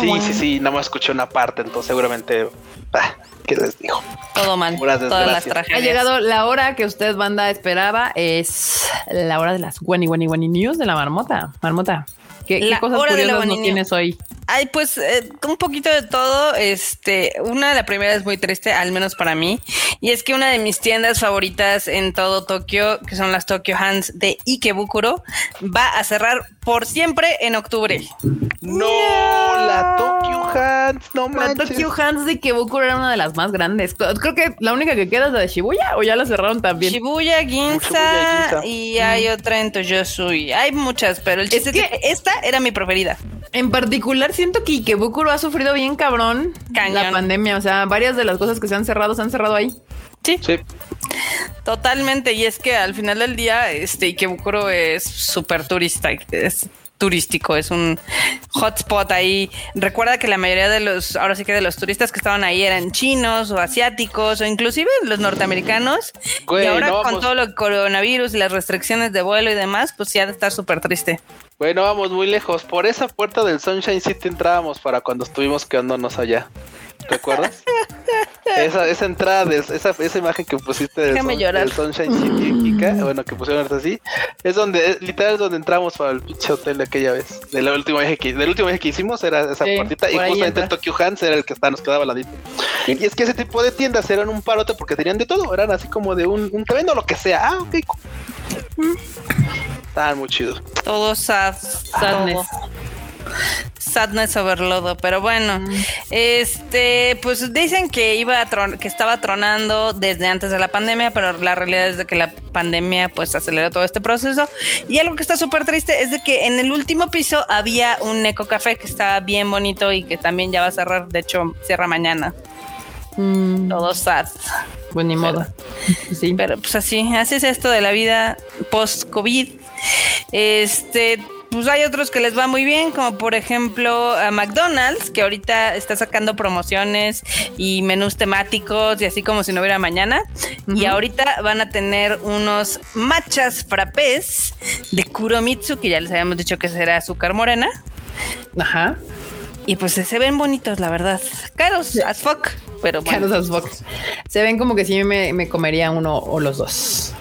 sí, sí, sí, nada más escuché una parte, entonces seguramente. ah, ¿Qué les digo?
Todo mal. Todas las.
Ha llegado la hora que usted, banda, esperaba. Es la hora de las Guani Guani Guani News de la marmota. Marmota, ¿qué, qué cosas curiosas
News.
tienes hoy?
Ay, pues eh, un poquito de todo. Este, una, la primera es muy triste, al menos para mí. Y es que una de mis tiendas favoritas en todo Tokio, que son las Tokyo Hands de Ikebukuro, va a cerrar por siempre en octubre.
No, la Tokyo Hands, no
La
manches.
Tokyo Hands de Ikebukuro era una de las más grandes. Creo que la única que queda es la de Shibuya o ya la cerraron también.
Shibuya, Ginza,
Shibuya, Ginza.
y hay otra en Toyosu. y Hay muchas, pero el chiste es,
que-
que esta era mi preferida.
En particular, siento que Ikebukuro ha sufrido bien cabrón
Cañón.
la pandemia. O sea, varias de las cosas que se han cerrado se han cerrado ahí.
Sí,
Sí,
totalmente. Y es que al final del día, este Ikebukuro es súper turista, es turístico, es un hotspot ahí. Recuerda que la mayoría de los, ahora sí que de los turistas que estaban ahí eran chinos o asiáticos o inclusive los norteamericanos.
Güey,
y ahora
no,
con
pues-
todo lo coronavirus y las restricciones de vuelo y demás, pues ya de estar súper triste.
Bueno, vamos muy lejos. Por esa puerta del Sunshine City entrábamos para cuando estuvimos quedándonos allá. ¿Recuerdas? esa, esa entrada, de, esa, esa imagen que pusiste del,
llorar.
del Sunshine City, Kika, bueno, que pusieron así, es donde, es, literal es donde entramos para el pinche hotel de aquella vez. De la última vez que, del último viaje que hicimos era esa
Sí,
puertita y justamente el. Tokyo Hands era el que está, nos quedaba al ladito. Y es que ese tipo de tiendas eran un parote porque tenían de todo, eran así como de un, un te vendo lo que sea. Ah, ok. Estaban muy chidos.
Todo sad,
Sadness.
todo. Sadness overload, pero bueno, este, pues dicen que iba a tron- que estaba tronando desde antes de la pandemia, pero la realidad es de que la pandemia pues aceleró todo este proceso. Y algo que está súper triste es de que en el último piso había un eco café que estaba bien bonito y que también ya va a cerrar, de hecho cierra mañana.
Mm,
Todo sad.
pues ni modo. Sí.
Pero pues así, así es esto de la vida post-COVID. Este, pues hay otros que les va muy bien, como por ejemplo a McDonald's, que ahorita está sacando promociones y menús temáticos y así como si no hubiera mañana. Y ahorita van a tener unos matchas frappés de Kuromitsu, que ya les habíamos dicho que será azúcar morena.
Ajá.
Y pues se ven bonitos, la verdad. Caros as fuck, pero bueno.
Caros as fuck. Se ven como que sí me, me comería uno o los dos.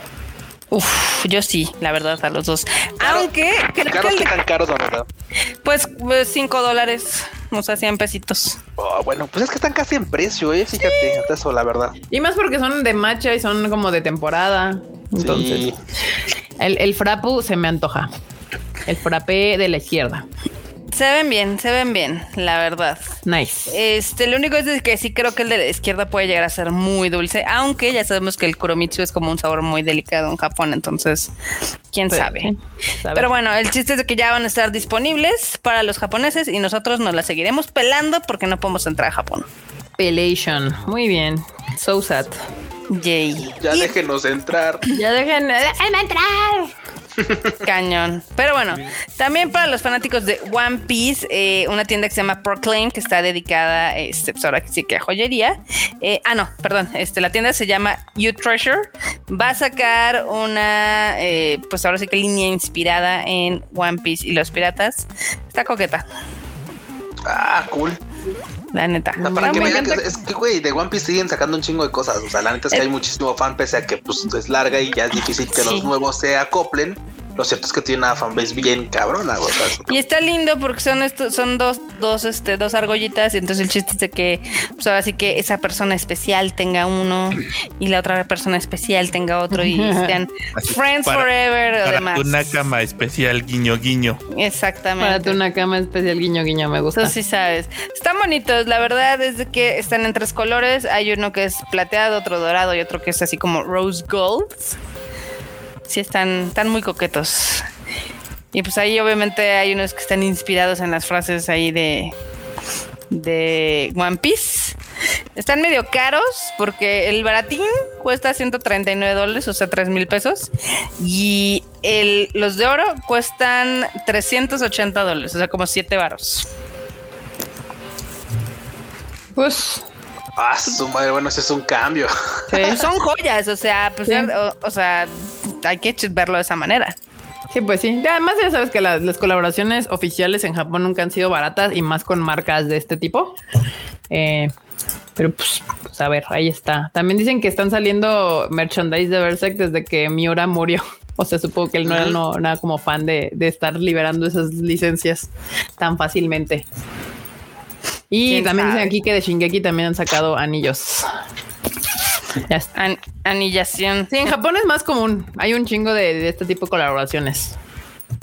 Uf, yo sí, la verdad, a los dos. Aunque creo
Caros que
de-
tan caros, la verdad.
pues 5 dólares, o sea, 100 pesitos.
Oh, bueno, pues es que están casi en precio, eh. Fíjate, hasta eso, la verdad.
Y más porque son de matcha y son como de temporada. Entonces,
Sí.
el, el frapu se me antoja. El frappé de la izquierda.
Se ven bien, se ven bien, la verdad.
Nice.
Este, lo único es de que sí creo que el de la izquierda puede llegar a ser muy dulce, aunque ya sabemos que el kuromitsu es como un sabor muy delicado en Japón, entonces, quién
Pues,
sabe. Pero bueno, el chiste es de que ya van a estar disponibles para los japoneses y nosotros nos la seguiremos pelando porque no podemos entrar a Japón.
Pelation. Muy bien. So sad.
Yay.
Ya
Y
déjenos entrar.
Ya dejen, déjenme entrar.
Cañón. Pero bueno, también para los fanáticos de One Piece, eh, una tienda que se llama Proclaim, que está dedicada, este, pues ahora sí que a joyería. Eh, ah, no, perdón. Este, la tienda se llama You Treasure. Va a sacar una, eh, pues ahora sí que línea inspirada en One Piece y los piratas. Está coqueta,
Ah, cool.
La neta.
O sea, para que vean que es que, güey, de One Piece siguen sacando un chingo de cosas. O sea, la neta es que hay muchísimo fan, pese a que pues es larga y ya es difícil que
Sí.
los nuevos se acoplen. Lo cierto es que tiene una fanbase bien cabrona, güey. O
Y está lindo porque son estos, son dos, dos, este, dos argollitas, y entonces el chiste es de que, pues ahora sí que esa persona especial tenga uno y la otra persona especial tenga otro y sean
Así,
friends
para-
forever o
Para
demás.
una cama especial, guiño, guiño.
Exactamente.
Párate una cama especial, guiño, guiño, me gusta.
Tú sí sabes. Están bonitos, la verdad es de que están en tres colores. Hay uno que es plateado, otro dorado y otro que es así como rose gold. Sí, están, están muy coquetos. Y pues ahí obviamente hay unos que están inspirados en las frases ahí de, de One Piece. Están medio caros porque el baratín cuesta 139 dólares, o sea, 3 mil pesos. Y el, los de oro cuestan 380 dólares, o sea, como 7 varos.
Pues,
Ah, su madre, bueno, ese es un cambio.
Pues son joyas, o sea, pues,
Sí.
o, o sea, hay que verlo de esa manera.
sí, pues sí. Además, ya sabes que las, las colaboraciones oficiales en Japón nunca han sido baratas y más con marcas de este tipo. Eh, pero pues, pues, a ver, ahí está. También dicen que están saliendo merchandise de Berserk desde que Miura murió. O sea, supongo que él no era no, nada como fan de, de estar liberando esas licencias tan fácilmente. Y
¿Quién
también
sabe?
dicen aquí que de Shingeki también han sacado anillos. Ya está.
An- anillación.
Sí, en Japón es más común. Hay un chingo de, de este tipo de colaboraciones.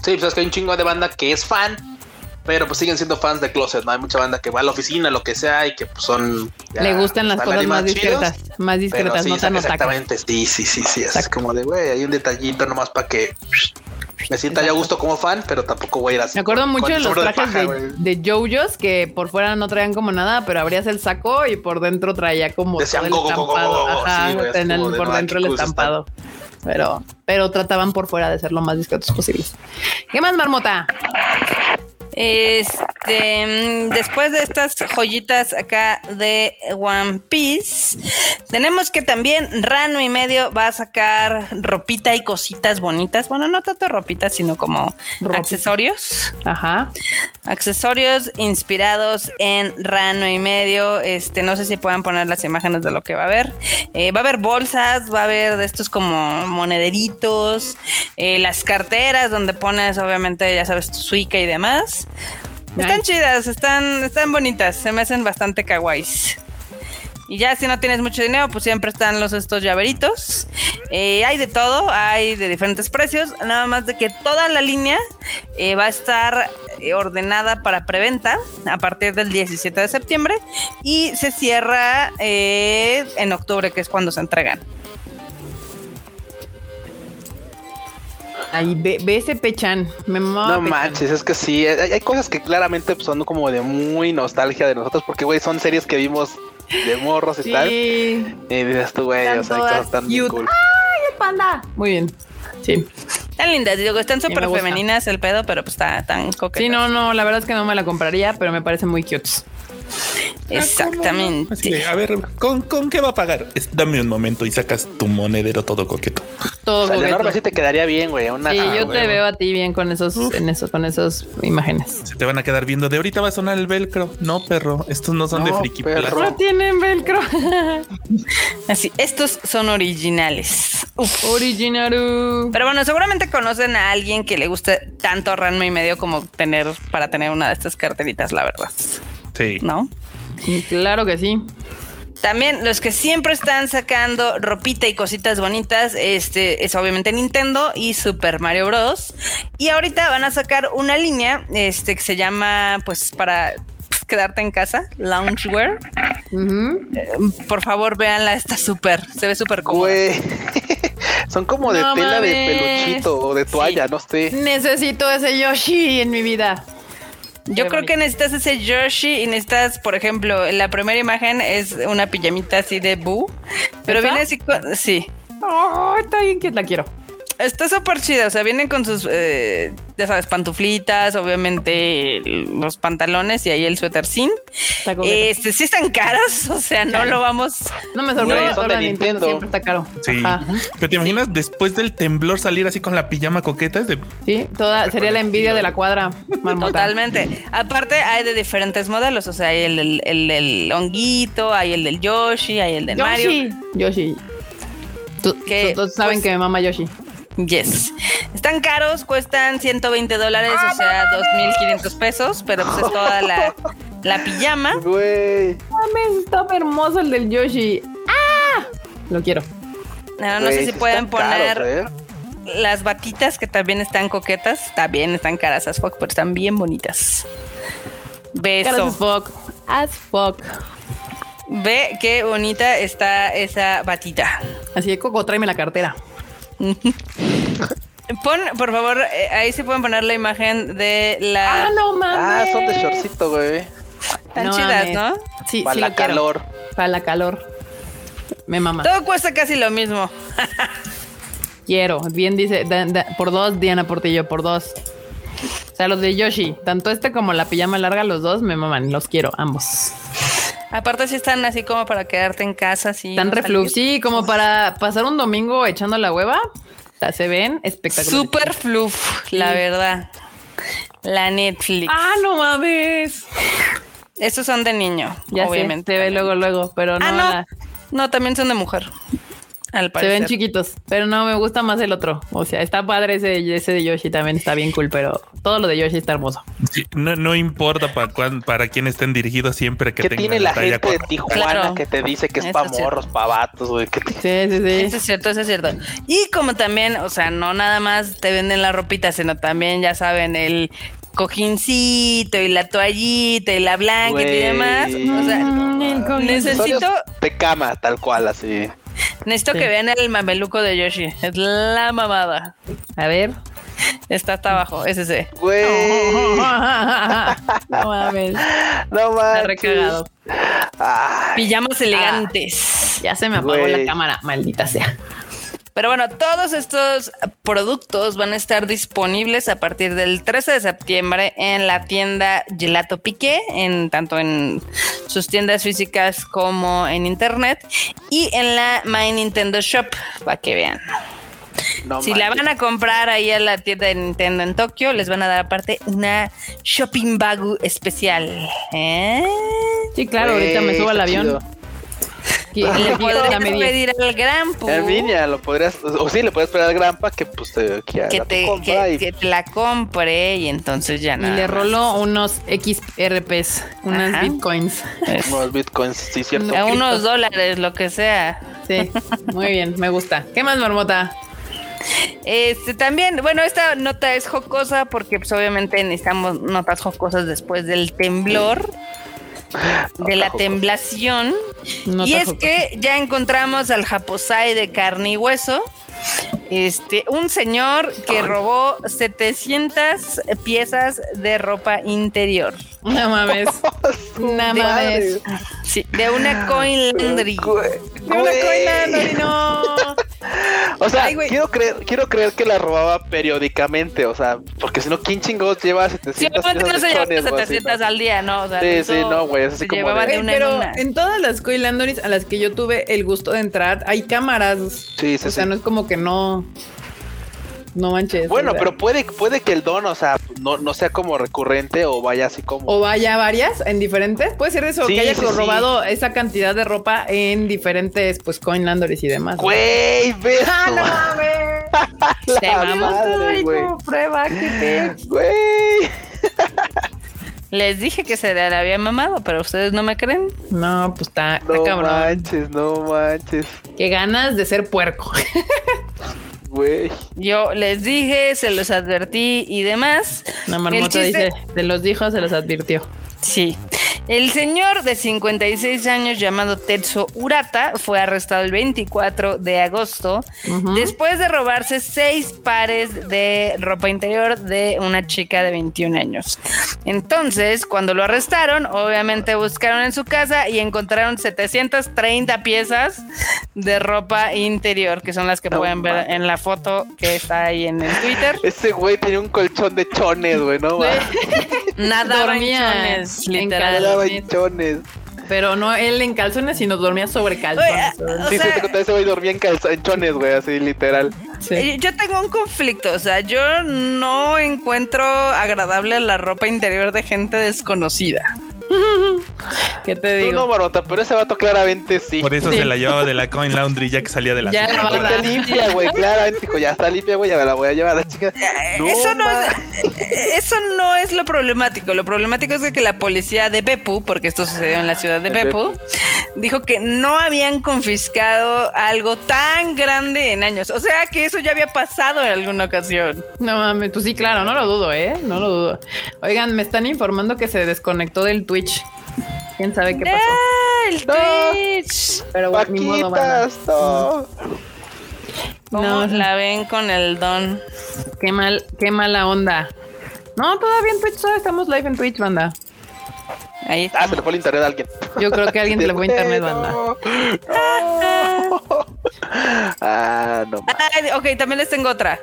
Sí, pues es que hay un chingo de banda que es fan, pero pues siguen siendo fans de Closet, ¿no? Hay mucha banda que va a la oficina, lo que sea, y que pues son... ya
Le gustan las cosas más
chidos,
discretas, más
pero
discretas,
sí,
no tan otaku.
exactamente, sí, sí, sí, sí, es como de, güey, hay un detallito nomás para que me sienta ya a gusto como fan, pero tampoco voy a ir así.
Me acuerdo
con-
mucho
con
de los trajes
paja,
de,
güey.
de JoJo's que por fuera no traían como nada, pero abrías el saco y por dentro traía como
Decían
todo el
go,
estampado.
go, go.
Ajá,
Sí,
por dentro el estampado. Pero, pero trataban por fuera de ser lo más discretos posibles. ¿Qué más, Marmota?
Este, mm, después de estas joyitas acá de One Piece, tenemos que también Rano y medio va a sacar ropita y cositas bonitas. Bueno, no tanto ropita, sino como
Ropita.
accesorios.
Ajá.
Accesorios inspirados en Rano y medio. Este, no sé si puedan poner las imágenes de lo que va a haber. Eh, va a haber bolsas, va a haber de estos como monederitos, eh, las carteras donde pones, obviamente, ya sabes, tu suica y demás. Están chidas, están, están bonitas, se me hacen bastante kawaiis. Y ya si no tienes mucho dinero, pues siempre están los estos llaveritos. Eh, hay de todo, hay de diferentes precios. Nada más de que toda la línea eh, va a estar eh, ordenada para preventa a partir del 17 de septiembre y se cierra eh, en octubre, que es cuando se entregan.
Ahí ve, ve ese pechan. Me mamaba
No
Pechan.
manches, es que sí, hay, hay cosas que claramente son como de muy nostalgia de nosotros, porque, güey, son series que vimos de morros y tal. Y dices tú, güey, o sea, hay cosas tan
cute.
cool.
¡Ay, el panda! Muy bien. Sí.
Están lindas, digo, están súper femeninas el pedo, pero pues está tan coquetas.
Sí, no, no, la verdad es que no me la compraría, pero me parece muy cute.
Exactamente.
Así de, a ver, ¿con, ¿con qué va a pagar? Es- dame un momento y sacas tu monedero todo coqueto.
Todo
O sea,
coqueto.
enorme sí te quedaría bien, güey. Una,
Sí,
ah,
yo
güey.
te veo a ti bien con esos, en eso, con esas imágenes.
Se te van a quedar viendo de ahorita va a sonar el velcro. No, perro, estos no son de friki
perro.
No tienen velcro.
Así, estos son originales. Uf.
Originaru.
Pero bueno, seguramente conocen a alguien que le guste tanto Ranma y medio como tener para tener una de estas carteritas, la verdad.
Sí.
¿No?
Claro que sí.
También los que siempre están sacando ropita y cositas bonitas, este es obviamente Nintendo y Super Mario Bros. Y ahorita van a sacar una línea, este que se llama, pues para quedarte en casa, loungewear. Eh, Por favor, véanla, está súper, se ve súper cómoda.
Son como de
No
tela de peluchito o de toalla, no sé.
Necesito ese Yoshi en mi vida.
Yo creo que necesitas ese Yoshi y necesitas, por ejemplo, la primera imagen es una pijamita así de Boo, pero
¿Esa?
viene así con, sí,
Oh, está bien que la quiero.
Está súper chida, o sea, vienen con sus, eh, ya sabes, pantuflitas, obviamente los pantalones y ahí el suéter sin. Este, sí están caras, o sea, no lo vamos.
no me sorprende,
no, de
Nintendo siempre está caro.
Sí.
Ajá.
Pero te imaginas después del temblor salir así con la pijama coqueta. De
Sí, toda sería la envidia de la cuadra. marmota.
Totalmente. Aparte, hay de diferentes modelos. O sea, hay el del el, del honguito, hay el del Yoshi, hay el del Mario.
Yoshi. Yoshi. Tú-
Que,
Todos saben
pues-
que me mama Yoshi.
Yes. Están caros, cuestan 120 dólares, o sea, 2.500 pesos, pero pues es toda la, la pijama.
Güey.
Mames, está hermoso el del Yoshi. ¡Ah! Lo quiero.
No, no
güey,
sé si pueden
caros,
poner
¿eh?
las batitas que también están coquetas. También están caras as fuck, pero están bien bonitas.
Caras as
Beso.
fuck. As fuck.
Ve qué bonita está esa batita.
Así de Coco, tráeme la cartera.
Pon, por favor, eh, ahí se pueden poner la imagen de la...
¡Ah, no
Ah,
mames!
son de shortcito, güey.
Están
No
chidas,
mames.
¿no?
Sí,
Para
sí
la
lo quiero.
calor.
Para la calor. Me mama.
Todo cuesta casi lo mismo.
Quiero. Bien dice, da- da- por dos, Diana Portillo, por dos. O sea, los de Yoshi, tanto este como la pijama larga, los dos me maman, los quiero, ambos.
Aparte sí están así como para quedarte en casa.
Están
no
reflux, sí, como para pasar un domingo echando la hueva. Se ven espectaculares.
Super fluff, la
Sí.
verdad. La Netflix.
Ah, no mames.
Estos son de niño,
Ya
obviamente.
sé, se ve luego, luego, pero no.
Ah, no.
la-
No, también son de mujer. Al
se ven chiquitos, pero no me gusta más el otro. O sea, está padre ese, ese de Yoshi también está bien cool, pero todo lo de Yoshi está hermoso.
Sí, no, no importa para cuán, para quién estén dirigidos siempre que
¿Qué
tengan
tiene la
talla
gente de. Tijuana
Claro.
que te dice que es
Eso
para morros, para vatos, güey? ¿Qué te-
Sí, sí, sí.
Eso es cierto, eso es cierto. Y como también, o sea, no nada más te venden la ropita, sino también, ya saben, el cojincito y la toallita y la blanca y demás. O sea,
Mm,
necesito,
De cama, tal cual, así.
Necesito
Sí.
que vean el mameluco de Yoshi. Es la mamada.
A ver.
Está hasta abajo, ese sí.
Güey.
no mames.
No
Está
manches.
recagado.
Ay,
Pijamas elegantes.
Ya se me apagó
Güey.
la cámara, maldita sea.
Pero bueno, todos estos productos van a estar disponibles a partir del 13 de septiembre en la tienda Gelato Piqué, en tanto en sus tiendas físicas como en internet y en la My Nintendo Shop para que vean.
no
si la van a comprar ahí a la tienda de Nintendo en Tokio, les van a dar aparte una shopping bag especial. ¿eh?
Sí, claro, ahorita me subo al avión.
chido.
Le podrías pedir al Grampu
Herminia, lo podrías, o sí, le puedes pedir al Grampa que pues te, que haga
que te,
compra
que,
y-
que te la compre y entonces ya
Y
nada
le
más.
roló unos XRPs, unas
Ajá.
bitcoins.
unos bitcoins, sí, cierto.
A unos dólares, lo que sea.
Sí, muy bien, me gusta. ¿Qué más, Marmota?
Este también, bueno, esta nota es jocosa porque pues obviamente necesitamos notas jocosas después del temblor, de la temblación. Y es que ya encontramos al Japosai de carne y hueso. Este, un señor que robó 700 piezas de ropa interior.
No mames. No mames.
Sí, de una coin laundry.
De una
güey.
coila, no.
O sea,
Ay,
quiero creer, quiero creer que la robaba periódicamente, o sea, porque si no, ¿quién chingados lleva 700
Sí, no
piezas
se
de
llevaba
chones, güey, así,
700
¿no?
al día, ¿no? O sea,
Sí, sí, no, güey, es así como
llevaba
de-
de una
Pero
en una.
en todas las coilandoris a las que yo tuve el gusto de entrar, hay cámaras.
Sí, sí,
o sea,
sí.
no es como que no. No manches.
Bueno,
o sea.
pero puede, puede que el don, o sea, no, no sea como recurrente o vaya así como.
O vaya varias en diferentes. Puede ser eso,
Sí,
que haya
sí, sí.
robado esa cantidad de ropa en diferentes, pues, coinlandoris y demás.
Güey, ve
¡Ah, no mames!
Te mamó.
prueba, qué.
Güey.
Les dije que se le había mamado, pero ustedes no me creen.
No, pues está, está
No
cabrón.
manches, no manches.
Qué ganas de ser puerco.
Güey.
Yo les dije, se los advertí y demás.
La marmota
chiste-
dice, se los dijo, se los advirtió.
Sí. El señor de 56 años llamado Tetsuo Urata fue arrestado el 24 de agosto después de robarse seis pares de ropa interior de una chica de 21 años. Entonces, cuando lo arrestaron, obviamente buscaron en su casa y encontraron 730 piezas de ropa interior, que son las que
No
pueden ver en la foto que está ahí en el Twitter.
Ese güey tenía un colchón de chones, güey, ¿no?
Nada
Dormía calzones. Pero no él en calzones, sino dormía sobre calzones.
o
Sí,
sea-
sí, te conté, ese güey dormía en, calzo- en chones, güey, así literal.
Sí.
Eh, Yo tengo un conflicto, o sea, yo no encuentro agradable la ropa interior de gente desconocida.
¿Qué te
Tú
digo?
no, Marota, pero ese vato claramente sí.
Por eso
Sí.
se la llevaba de la Coin Laundry ya que salía de la
Ya la.
Está limpia, güey, claramente, dijo, ya está limpia, güey, ya me la voy a llevar a la chica. No,
eso, no es, eso no es lo problemático. Lo problemático es que la policía de Beppu, porque esto sucedió en la ciudad de Beppu, dijo que no habían confiscado algo tan grande en años. O sea que eso ya había pasado en alguna ocasión.
No mames, pues sí, claro, no lo dudo, ¿eh? No lo dudo. Oigan, me están informando que se desconectó del Twitch. ¿Quién sabe qué pasó?
¡Ah, el
No.
Twitch!
Pero bueno, ni modo,
no.
¿Cómo
No.
la ven con el don?
Qué mal, qué mala onda. No, todavía en Twitch, todavía estamos live en Twitch, banda.
Ahí está.
Ah, se le fue el internet a alguien.
Yo creo que a alguien se le fue internet, banda.
No. No. Ah, no.
Ay, ok, también les tengo otra.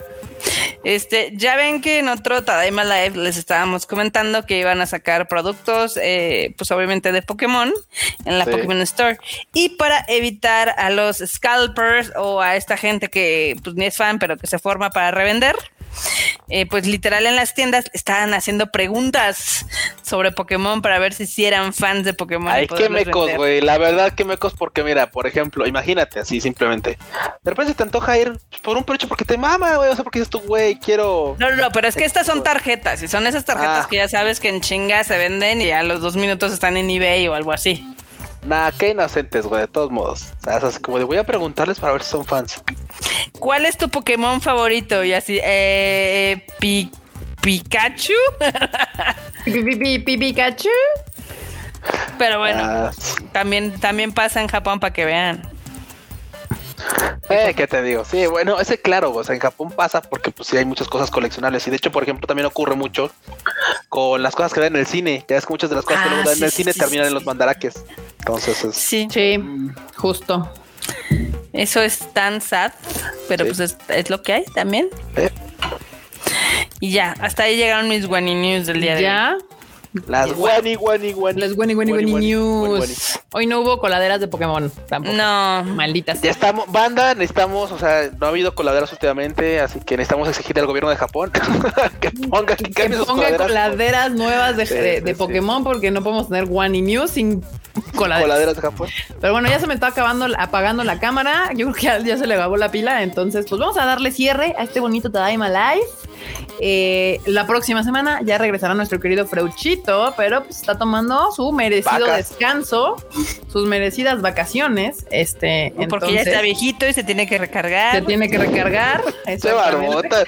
Este, ya ven que en otro Tadaima Live les estábamos comentando que iban a sacar productos, eh, pues obviamente de Pokémon en la
Sí.
Pokémon Store. Y para evitar a los scalpers o a esta gente que pues ni es fan pero que se forma para revender, eh, pues literal en las tiendas estaban haciendo preguntas sobre Pokémon para ver si sí eran fans de Pokémon.
Ay, qué mecos, güey. La verdad, qué mecos, porque mira, por ejemplo, imagínate así simplemente. De repente se te antoja ir por un pecho porque te mama, güey. O sea, porque dices tú, güey, quiero.
No, no, no, pero es que estas son tarjetas y son esas tarjetas
Ah.
que ya sabes que en chinga se venden y a los dos minutos están en eBay o algo así.
Nah, qué inocentes, güey, de todos modos. O sea, es así como de voy a preguntarles para ver si son fans.
¿Cuál es tu Pokémon favorito? Y así, eh, Pi- Pikachu.
Pi, pi, pi, pi, Pikachu.
Pero bueno,
Ah,
también, también pasa en Japón para que vean.
eh, ¿qué te digo? Sí, bueno, ese claro, o sea, en Japón pasa porque pues sí hay muchas cosas coleccionables. Y de hecho, por ejemplo, también ocurre mucho con las cosas que dan en el cine. Ya es que muchas de las cosas que
Ah,
luego dan
sí,
en el
sí,
cine
sí,
terminan
sí,
en los mandaraques. Entonces es.
Sí,
Sí, justo.
eso es tan sad, pero
Sí.
pues es, es lo que hay también.
eh,
Y ya, hasta ahí llegaron mis Wani News del día de hoy.
Las guani, guani, guani.
les Winnie Winnie
Guani,
Winnie
guani,
News. Hoy no hubo coladeras de Pokémon tampoco.
No,
Malditas.
Ya estamos, banda, necesitamos, o sea, no ha habido coladeras últimamente, así que necesitamos exigirle al gobierno de Japón que ponga, que
Que pongan
coladeras.
coladeras nuevas de,
Sí,
de-
sí,
de
sí.
Pokémon porque no podemos tener One News sin coladeras.
Coladeras de Japón.
Pero bueno, ya se me está acabando, apagando la cámara. Yo creo que ya, ya se le acabó la pila. Entonces, pues vamos a darle cierre a este bonito Tadaima Live. Eh, la próxima semana ya regresará nuestro querido Freuchito, pero pues está tomando su merecido
Vacas.
descanso, sus merecidas vacaciones. Este,
porque
entonces,
ya está viejito y se tiene que recargar.
se tiene que recargar.
Se barbota.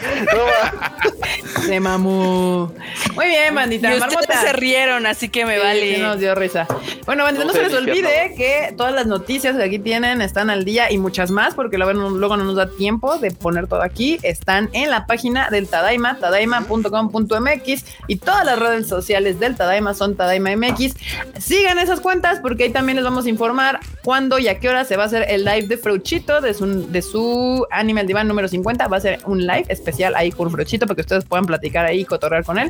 Se mamó. Muy bien, bandita.
Y ustedes se rieron, así que me
Sí,
vale.
sí nos dio risa. Bueno, bandita, no,
No
se les olvide que todas las noticias que aquí tienen están al día y muchas más, porque luego no, nos da tiempo de poner todo aquí. Están en la página del Tadaima, tadaima.com.mx y todas las redes sociales del Tadaima son Tadaima MX. Sigan esas cuentas porque ahí también les vamos a informar cuándo y a qué hora se va a hacer el live de Freuchito, de su, de su Animal Divan número 50. Va a ser un live especial ahí con Freuchito para que ustedes puedan platicar ahí y cotorrear con él.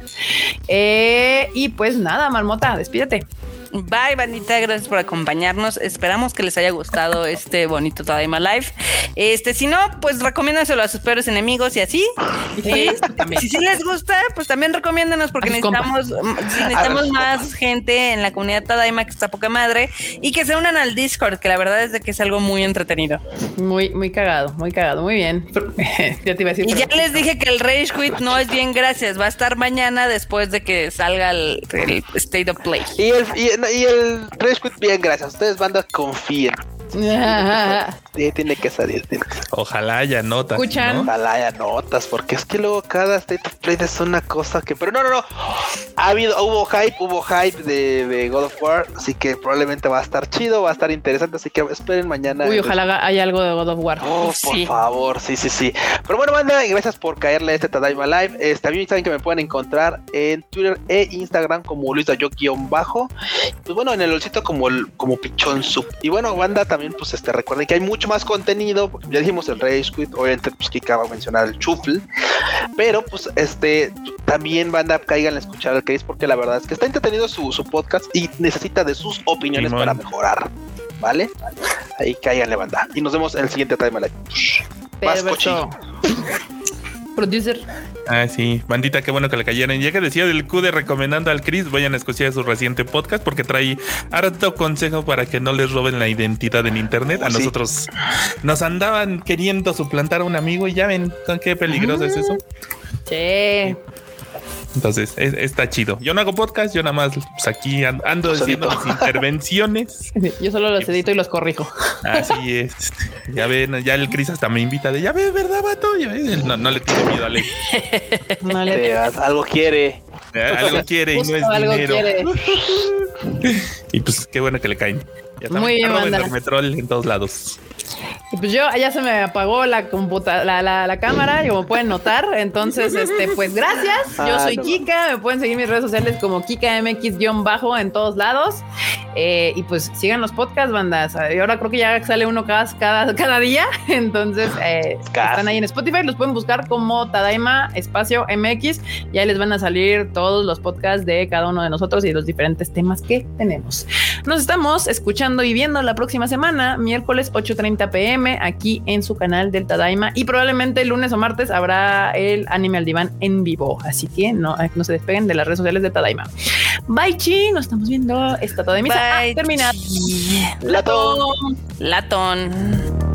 Eh, y pues nada, Marmota, despídete.
Bye, bandita, gracias por acompañarnos. Esperamos que les haya gustado este bonito Tadaima Live. Este, si no, pues recomiéndenselo a sus peores enemigos y así. Eh,
también.
si sí les gusta, pues también recomiéndanos porque necesitamos, mm, sí, necesitamos más gente en la comunidad Tadaima que está poca madre y que se unan al Discord, que la verdad es de que es algo muy entretenido.
Muy, muy cagado, muy cagado, muy bien. ya te iba a decir.
Y ya les dije que el Rage Quit no es bien gracias, va a estar mañana después de que salga el, el State of Play.
Y el, y, y el Quit, bien, gracias. Ustedes, banda, confíen. Sí, tiene que salir. Tiene que salir.
Ojalá haya notas.
Ojalá haya notas, porque es que luego cada State of Play es una cosa que. Pero no, no, no. Ha habido, hubo hype, hubo hype de, de God of War, así que probablemente va a estar chido, va a estar interesante, así que esperen mañana.
Uy,
el-
ojalá haya algo de God of War.
Oh, por favor, sí, sí, sí. Pero bueno, banda, y gracias por caerle a este Tadaima Live. Eh, también saben que me pueden encontrar en Twitter e Instagram como Luis bajo Pues bueno, en el olcito como el, como Pichón Sub. Y bueno, banda, también, pues este, recuerden que hay mucho más contenido. Ya dijimos el Rage Quit, obviamente, pues Kika va a mencionar el Chufl. Pero, pues, este, también, banda, caigan a escuchar el Case, porque la verdad es que está entretenido su, su podcast y necesita de sus opiniones
Simón.
para mejorar. ¿Vale? Ahí cáiganle, banda. Y nos vemos en el siguiente Live. Más.
Producer.
Ah, sí, bandita, qué bueno que le cayeron. Ya que decía del CUDE recomendando al Chris, vayan a escuchar su reciente podcast porque trae harto consejo para que no les roben la identidad en internet. A
Sí.
nosotros nos andaban queriendo suplantar a un amigo y ya ven con qué peligroso es eso.
Sí.
Entonces, es- está chido. Yo no hago podcast, yo nada más pues, aquí an- ando haciendo
Solito.
mis intervenciones.
Yo solo los edito y los corrijo.
Así es. Ya ven, ya el Chris hasta me invita de ya ves, ¿verdad, vato? Ya ves, no, no le tengo miedo a Alex.
No le
Te- algo quiere.
Algo quiere y no es
algo
dinero.
quiere.
Y pues qué bueno que le caen. Ya saben,
Muy bien.
Enormetrol en todos lados.
Y pues yo ya se me apagó la computa la, la, la cámara, como pueden notar. Entonces, este, pues gracias. Yo
Ah,
soy
no.
Kika. Me pueden seguir en mis redes sociales como KikaMX-bajo en todos lados. Eh, y pues sigan los podcasts, bandas. Y ahora creo que ya sale uno cada, cada, cada día. Entonces, eh, están ahí en Spotify. Los pueden buscar como Tadaima Espacio MX. Y ahí les van a salir todos los podcasts de cada uno de nosotros y los diferentes temas que tenemos. Nos estamos escuchando y viendo la próxima semana, miércoles 8:30 pm, aquí en su canal del Tadaima. Y probablemente el lunes o martes habrá el anime al diván en vivo. Así que no, no se despeguen de las redes sociales de Tadaima. Bye, chi. Nos estamos viendo. Esta Tadaima
Bye,
termina.
Latón.
Latón.